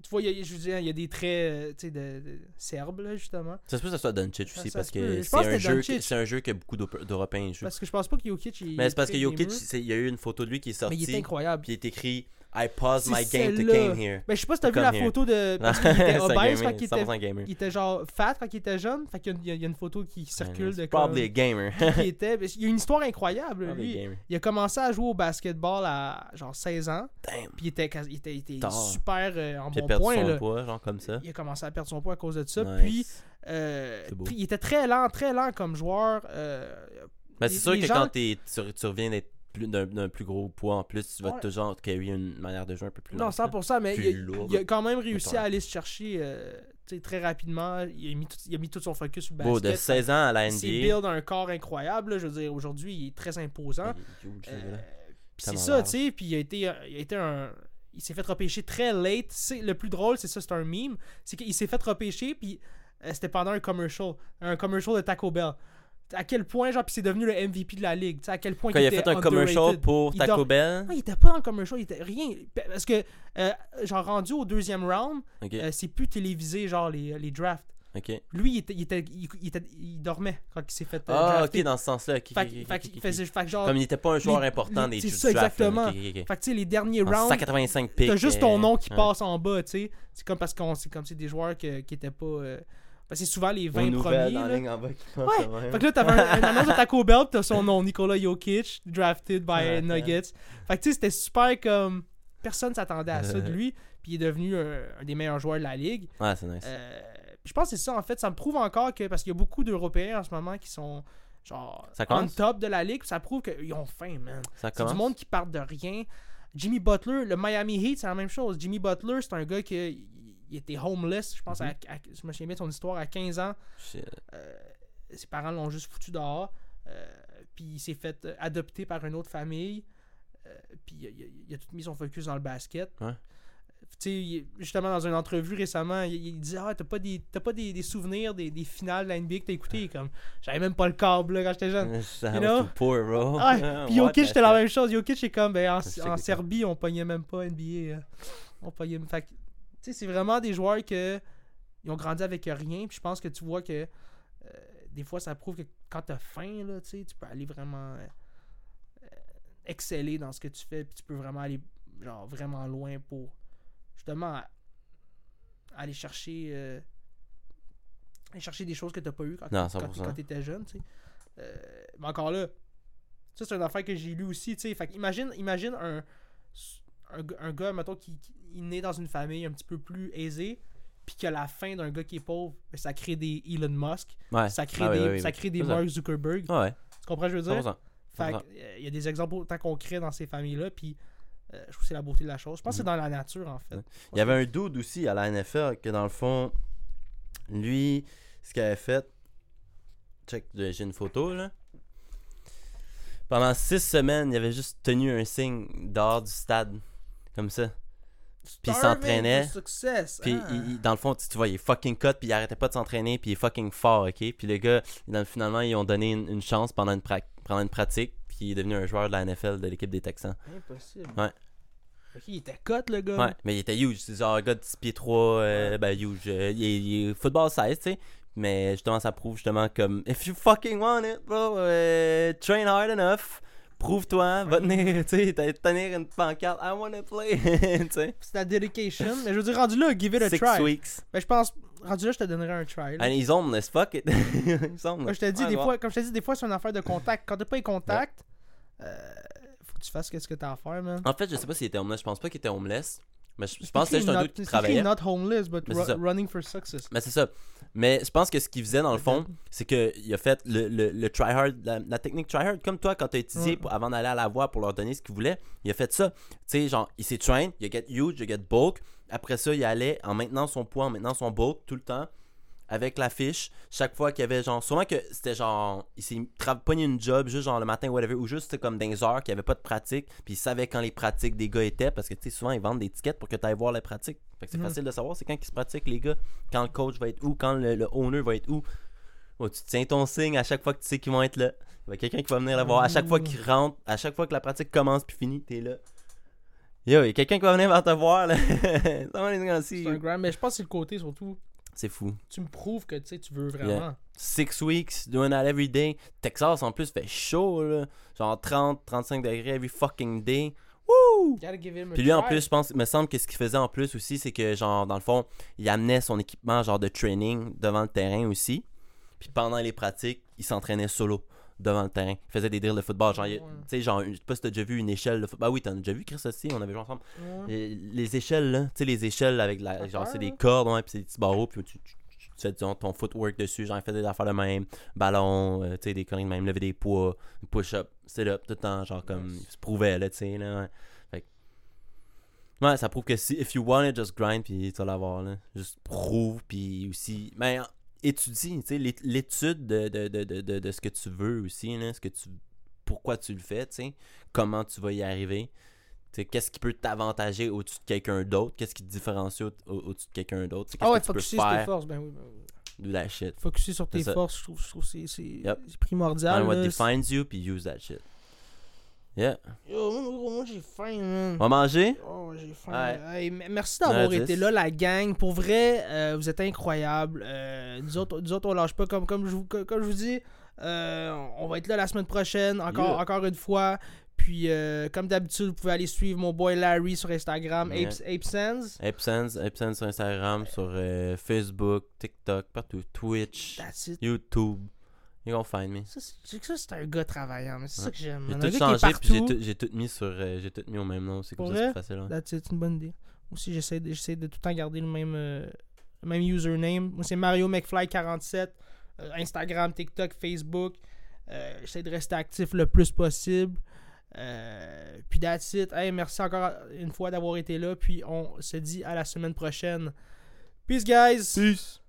Speaker 1: tu vois, il y a, je veux dire, il y a des traits euh, tu sais, de, de serbes, là, justement.
Speaker 2: Ça se peut que ça soit Doncic aussi,
Speaker 1: ça
Speaker 2: parce que c'est un, jeu c'est un jeu que beaucoup d'Européens jouent.
Speaker 1: Parce que je pense pas que Jokic... il
Speaker 2: Mais
Speaker 1: est
Speaker 2: c'est parce que Jokic, il y a eu une photo de lui qui est
Speaker 1: Mais il est
Speaker 2: sortie,
Speaker 1: incroyable.
Speaker 2: puis il est écrit I pause
Speaker 1: C'est
Speaker 2: my game to came here.
Speaker 1: Ben, je sais pas si t'as vu la
Speaker 2: here.
Speaker 1: photo de... Parce qu'il était obèse quand il était...
Speaker 2: 100% gamer.
Speaker 1: Il était genre fat quand il était jeune. Fait qu'il y y a- une photo qui circule de comme...
Speaker 2: probably a gamer.
Speaker 1: qui il était. Il y a une histoire incroyable,
Speaker 2: Probably
Speaker 1: lui.
Speaker 2: gamer.
Speaker 1: Il a commencé à jouer au basketball à genre 16 ans.
Speaker 2: Damn.
Speaker 1: Puis il était, il était, il était super euh, en
Speaker 2: Puis il a
Speaker 1: bon
Speaker 2: perdu
Speaker 1: point.
Speaker 2: son
Speaker 1: là.
Speaker 2: poids, genre comme ça.
Speaker 1: Il a commencé à perdre son poids à cause de ça.
Speaker 2: Nice.
Speaker 1: Puis, euh, puis il était très lent, très lent comme joueur. euh,
Speaker 2: Ben,
Speaker 1: les-
Speaker 2: c'est sûr que
Speaker 1: gens-
Speaker 2: quand tu, tu reviens d'être plus- d'un plus gros poids en plus, tu vas
Speaker 1: Ouais.
Speaker 2: toujours carry une manière de jouer un peu plus
Speaker 1: non,
Speaker 2: lente,
Speaker 1: 100%, mais il a, il quand même réussi à aller se chercher euh, très rapidement. Il a, mis tout, il a mis tout son focus sur le
Speaker 2: Beau, de
Speaker 1: basket.
Speaker 2: 16 ans à la
Speaker 1: il
Speaker 2: NBA.
Speaker 1: build un corps incroyable. là. Je veux dire, aujourd'hui, il est très imposant.
Speaker 2: Il
Speaker 1: Euh, c'est ça, tu sais, puis il a été, il a été un... Il s'est fait repêcher très late. C'est, le plus drôle, c'est ça, c'est un meme. C'est qu'il s'est fait repêcher, puis euh, c'était pendant un commercial. Un commercial de Taco Bell. À quel point, genre, puis c'est devenu le MVP de la ligue. Tu sais, à quel point
Speaker 2: Quand il a fait un commercial pour Taco
Speaker 1: dort-
Speaker 2: Bell.
Speaker 1: Non, il était pas dans le commercial, il était rien. Parce que, euh, genre, rendu au deuxième round,
Speaker 2: Ok,
Speaker 1: euh, c'est plus télévisé, genre, les, les drafts. Lui, il, était, il, était, il, il était- il dormait quand il s'est fait euh,
Speaker 2: Ah, ok, dans ce sens-là. ok,
Speaker 1: Fait,
Speaker 2: ok,
Speaker 1: que-
Speaker 2: ok,
Speaker 1: fait
Speaker 2: ok,
Speaker 1: qu'il
Speaker 2: ok.
Speaker 1: faisait- fait que genre,
Speaker 2: Comme il était pas un joueur
Speaker 1: les-
Speaker 2: important
Speaker 1: les-
Speaker 2: des
Speaker 1: c'est ça, exactement. Fait que, tu sais, les derniers
Speaker 2: En
Speaker 1: rounds,
Speaker 2: 185 picks.
Speaker 1: T'as juste ton
Speaker 2: euh,
Speaker 1: nom qui
Speaker 2: ouais.
Speaker 1: passe en bas, tu sais. C'est comme parce qu'on c'est comme c'est des joueurs que- qui étaient pas. euh, parce que c'est souvent les 20
Speaker 2: Aux nouvelles
Speaker 1: premiers.
Speaker 2: dans la
Speaker 1: là.
Speaker 2: ligne en bas qui passent
Speaker 1: Ouais.
Speaker 2: même.
Speaker 1: Fait que là, t'avais un, une annonce de Taco Bell, t'as son nom, Nikola Jokic, drafted by
Speaker 2: Ouais,
Speaker 1: Nuggets. Fait que tu sais, c'était super comme. Personne s'attendait à ça de lui, puis il est devenu un, un des meilleurs joueurs de la ligue.
Speaker 2: Ouais, c'est nice.
Speaker 1: Euh, je pense que c'est ça, en fait. Ça me prouve encore que. Parce qu'il y a beaucoup d'Européens en ce moment qui sont. Genre,
Speaker 2: Ça
Speaker 1: on top de la ligue, ça prouve qu'ils ont faim, man. C'est du monde qui part de rien. Jimmy Butler, le Miami Heat, c'est la même chose. Jimmy Butler, c'est un gars qui il- était homeless, je pense,
Speaker 2: Mhm.
Speaker 1: à, à- je me souviens bien de son histoire, à 15 ans. Euh, ses parents l'ont juste foutu dehors. Euh, puis il s'est fait euh, adopter par une autre famille. Puis il a, il a- il a tout mis son focus dans le basket. Sais, il- justement, dans une entrevue récemment, il, disait Ah, t'as pas, des, t'as pas des, des souvenirs des, des finales de la NBA que t'as écouté comme J'avais même pas le câble là, quand j'étais jeune. You know?
Speaker 2: poor, bro.
Speaker 1: Ouais, puis Jokic, c'était la même chose. Jokic, c'est comme, ben, en, Serbie, on pognait même pas NBA. on pognait. Fait tu sais, c'est vraiment des joueurs que ils ont grandi avec rien. Puis je pense que tu vois que euh, des fois, ça prouve que quand t'as faim, là, tu peux aller vraiment euh, euh, exceller dans ce que tu fais. Puis tu peux vraiment aller, genre, vraiment loin pour justement aller chercher. euh, aller chercher des choses que t'as pas eu quand,
Speaker 2: Non,
Speaker 1: quand,
Speaker 2: 100%.
Speaker 1: quand t'étais jeune, tu sais. Mais encore là, ça, c'est une affaire que j'ai lu aussi, tu sais. Fait que imagine, imagine un, un, gars, mettons, qui, qui est né dans une famille un petit peu plus aisée, puis qui a la faim d'un gars qui est pauvre, ben, ça crée des Elon Musk,
Speaker 2: Ouais.
Speaker 1: ça crée
Speaker 2: Ah
Speaker 1: des,
Speaker 2: oui, oui,
Speaker 1: ça
Speaker 2: oui.
Speaker 1: crée des. Mark Zuckerberg.
Speaker 2: Ah ouais,
Speaker 1: Tu comprends ce que je veux dire?
Speaker 2: 100%.
Speaker 1: Fait que, euh, il y a des exemples autant concrets dans ces familles-là, puis euh, je trouve que c'est la beauté de la chose. Je pense que c'est dans la nature, en fait.
Speaker 2: Ouais. Il y avait un dude aussi à la NFL que dans le fond, lui, ce qu'il avait fait, check, j'ai une photo là. Pendant six semaines, il avait juste tenu un signe dehors du stade, comme ça. Puis il s'entraînait. Puis
Speaker 1: Ah.
Speaker 2: il- il- dans le fond, tu, tu vois, il est fucking cut, puis il arrêtait pas de s'entraîner, puis il est fucking fort, ok? Puis le gars, dans- finalement, ils ont donné une, une chance pendant une prac- pendant une pratique, puis il est devenu un joueur de la NFL de l'équipe des Texans.
Speaker 1: Impossible.
Speaker 2: Ouais.
Speaker 1: Ok, il était cut, le gars.
Speaker 2: Ouais, mais il était huge. C'est genre un gars de 6 pieds 3, euh, ben huge. Euh, il, il est football size, tu sais. Mais justement, ça prouve justement comme If you fucking want it, bro, euh, train hard enough. Prouve-toi, va tenir, tu sais, t'as- tenir une pancarte, I wanna play, tu sais.
Speaker 1: C'est la dedication. Mais je veux dire, rendu là, give it a
Speaker 2: Six
Speaker 1: try.
Speaker 2: weeks.
Speaker 1: Ben, je pense, rendu là, je te donnerais un try. là.
Speaker 2: And he's homeless, fuck it? he's homeless.
Speaker 1: Moi, je te dis,
Speaker 2: Ouais,
Speaker 1: des
Speaker 2: bon.
Speaker 1: fois, comme je te dis, des fois, c'est une affaire de contact. Quand t'as pas les contacts, euh, faut que tu fasses ce que t'as à faire, man.
Speaker 2: En fait, je sais pas s'il était homeless. Je pense pas qu'il était homeless. Mais je, je pense que
Speaker 1: C'est
Speaker 2: juste un doute qui travaillait.
Speaker 1: not homeless, but ru- running for success.
Speaker 2: Mais c'est ça. Mais je pense que ce qu'il faisait dans le fond, c'est qu'il a fait le, le, le tryhard, la, la technique tryhard, comme toi quand t'as étudié
Speaker 1: Ouais.
Speaker 2: pour- avant d'aller à la voix pour leur donner ce qu'ils voulaient. Il a fait ça. Tu sais, genre, il s'est train, il a get huge, il a get bulk. Après ça, il allait en maintenant son poids, en maintenant son bulk tout le temps. Avec la fiche, chaque fois qu'il y avait genre, sûrement que c'était genre, il s'est pogné une job juste genre le matin, whatever, ou juste comme dans les heures qu'il n'y avait pas de pratique, puis il savait quand les pratiques des gars étaient, parce que tu sais, souvent ils vendent des tickets pour que tu ailles voir les pratiques. Fait que c'est
Speaker 1: Mhm.
Speaker 2: facile de savoir, c'est quand ils se pratiquent les gars, quand le coach va être où, quand le, le owner va être où. Oh, tu tiens ton signe à chaque fois que tu sais qu'ils vont être là. Il y a quelqu'un qui va venir le voir. À chaque fois qu'ils rentrent, à chaque fois que la pratique commence puis finit, t'es là. Yo, il y a quelqu'un qui va venir te voir là.
Speaker 1: C'est un grand, mais je pense que c'est le côté surtout.
Speaker 2: C'est fou.
Speaker 1: Tu me prouves que tu veux vraiment.
Speaker 2: Six weeks, doing that every day. Texas en plus fait chaud là. Genre 30, 35 degrés every fucking day. Woo! Puis lui en plus, je pense, il me semble que ce qu'il faisait en plus aussi, c'est que genre dans le fond, il amenait son équipement genre de training devant le terrain aussi. Puis pendant les pratiques, il s'entraînait solo devant le terrain. Il faisait des drills de football. Genre,
Speaker 1: Ouais.
Speaker 2: tu sais, genre, je sais pas si t'as déjà vu une échelle de football. Bah oui, t'en as déjà vu Chris aussi, on avait joué ensemble.
Speaker 1: Ouais.
Speaker 2: Et les échelles là, tu sais, les échelles avec la. Genre, c'est des cordes, ouais, puis c'est des petits barreaux, puis tu, tu- tu- tu fais ton, ton footwork dessus. Genre, il faisait des affaires de même. Ballon, euh, tu sais, des conneries de même, lever des poids, push-up, sit-up, tout le temps, genre, comme.
Speaker 1: Nice.
Speaker 2: Se prouvait, là, tu sais, là. Ouais. Ouais, ça prouve que si, if you want it, just grind, puis tu vas l'avoir, là. Juste prouve, puis aussi. Mais étudie, tu sais, l'é- l'étude de, de, de, de, ce que tu veux aussi, là, ce que tu, pourquoi tu le fais, tu sais, comment tu vas y arriver. Tu sais, Qu'est-ce qui peut t'avantager au-dessus de quelqu'un d'autre? Qu'est-ce qui te différencie au- au- au-dessus de quelqu'un d'autre? Tu sais,
Speaker 1: Ah ouais,
Speaker 2: que tu peux
Speaker 1: sur tes
Speaker 2: faire?
Speaker 1: forces. Ben oui, ben oui.
Speaker 2: Do that shit.
Speaker 1: Focuser sur tes forces, je trouve, je trouve que c'est
Speaker 2: Yep.
Speaker 1: primordial.
Speaker 2: Find what defines you, puis use that shit. Yeah.
Speaker 1: Yo, moi, moi, j'ai faim, man.
Speaker 2: On va manger?
Speaker 1: Oh, j'ai faim.
Speaker 2: Ouais.
Speaker 1: Hey, m- merci d'avoir
Speaker 2: Ouais,
Speaker 1: été là, la gang. Pour vrai, euh, vous êtes incroyables. Euh, nous, autres, nous autres, on lâche pas. Comme, comme, je, vous, comme, comme je vous dis, euh, on va être là la semaine prochaine, encore,
Speaker 2: Yeah.
Speaker 1: encore une fois. Puis, euh, comme d'habitude, vous pouvez aller suivre mon boy Larry sur Instagram,
Speaker 2: Yeah.
Speaker 1: Apes, ApeSense.
Speaker 2: Epsense, Epsense sur Instagram, sur euh, Facebook, TikTok, partout. Twitch. YouTube. You gonna find me.
Speaker 1: Ça, c'est c'est un gars travaillant. mais C'est ça que j'aime.
Speaker 2: J'ai tout changé, puis j'ai tout, mis sur. euh, j'ai tout mis au même nom, c'est comme ça, c'est
Speaker 1: vrai?
Speaker 2: plus facile. hein.
Speaker 1: C'est une bonne idée. Moi aussi, j'essaie de, j'essaie de tout le temps garder le même, euh, le même username. Moi, c'est Mario McFly47. euh, Instagram, TikTok, Facebook. Euh, j'essaie de rester actif le plus possible. Euh, puis that's it. Hey, merci encore une fois d'avoir été là. Puis on se dit à la semaine prochaine. Peace, guys!
Speaker 2: Peace!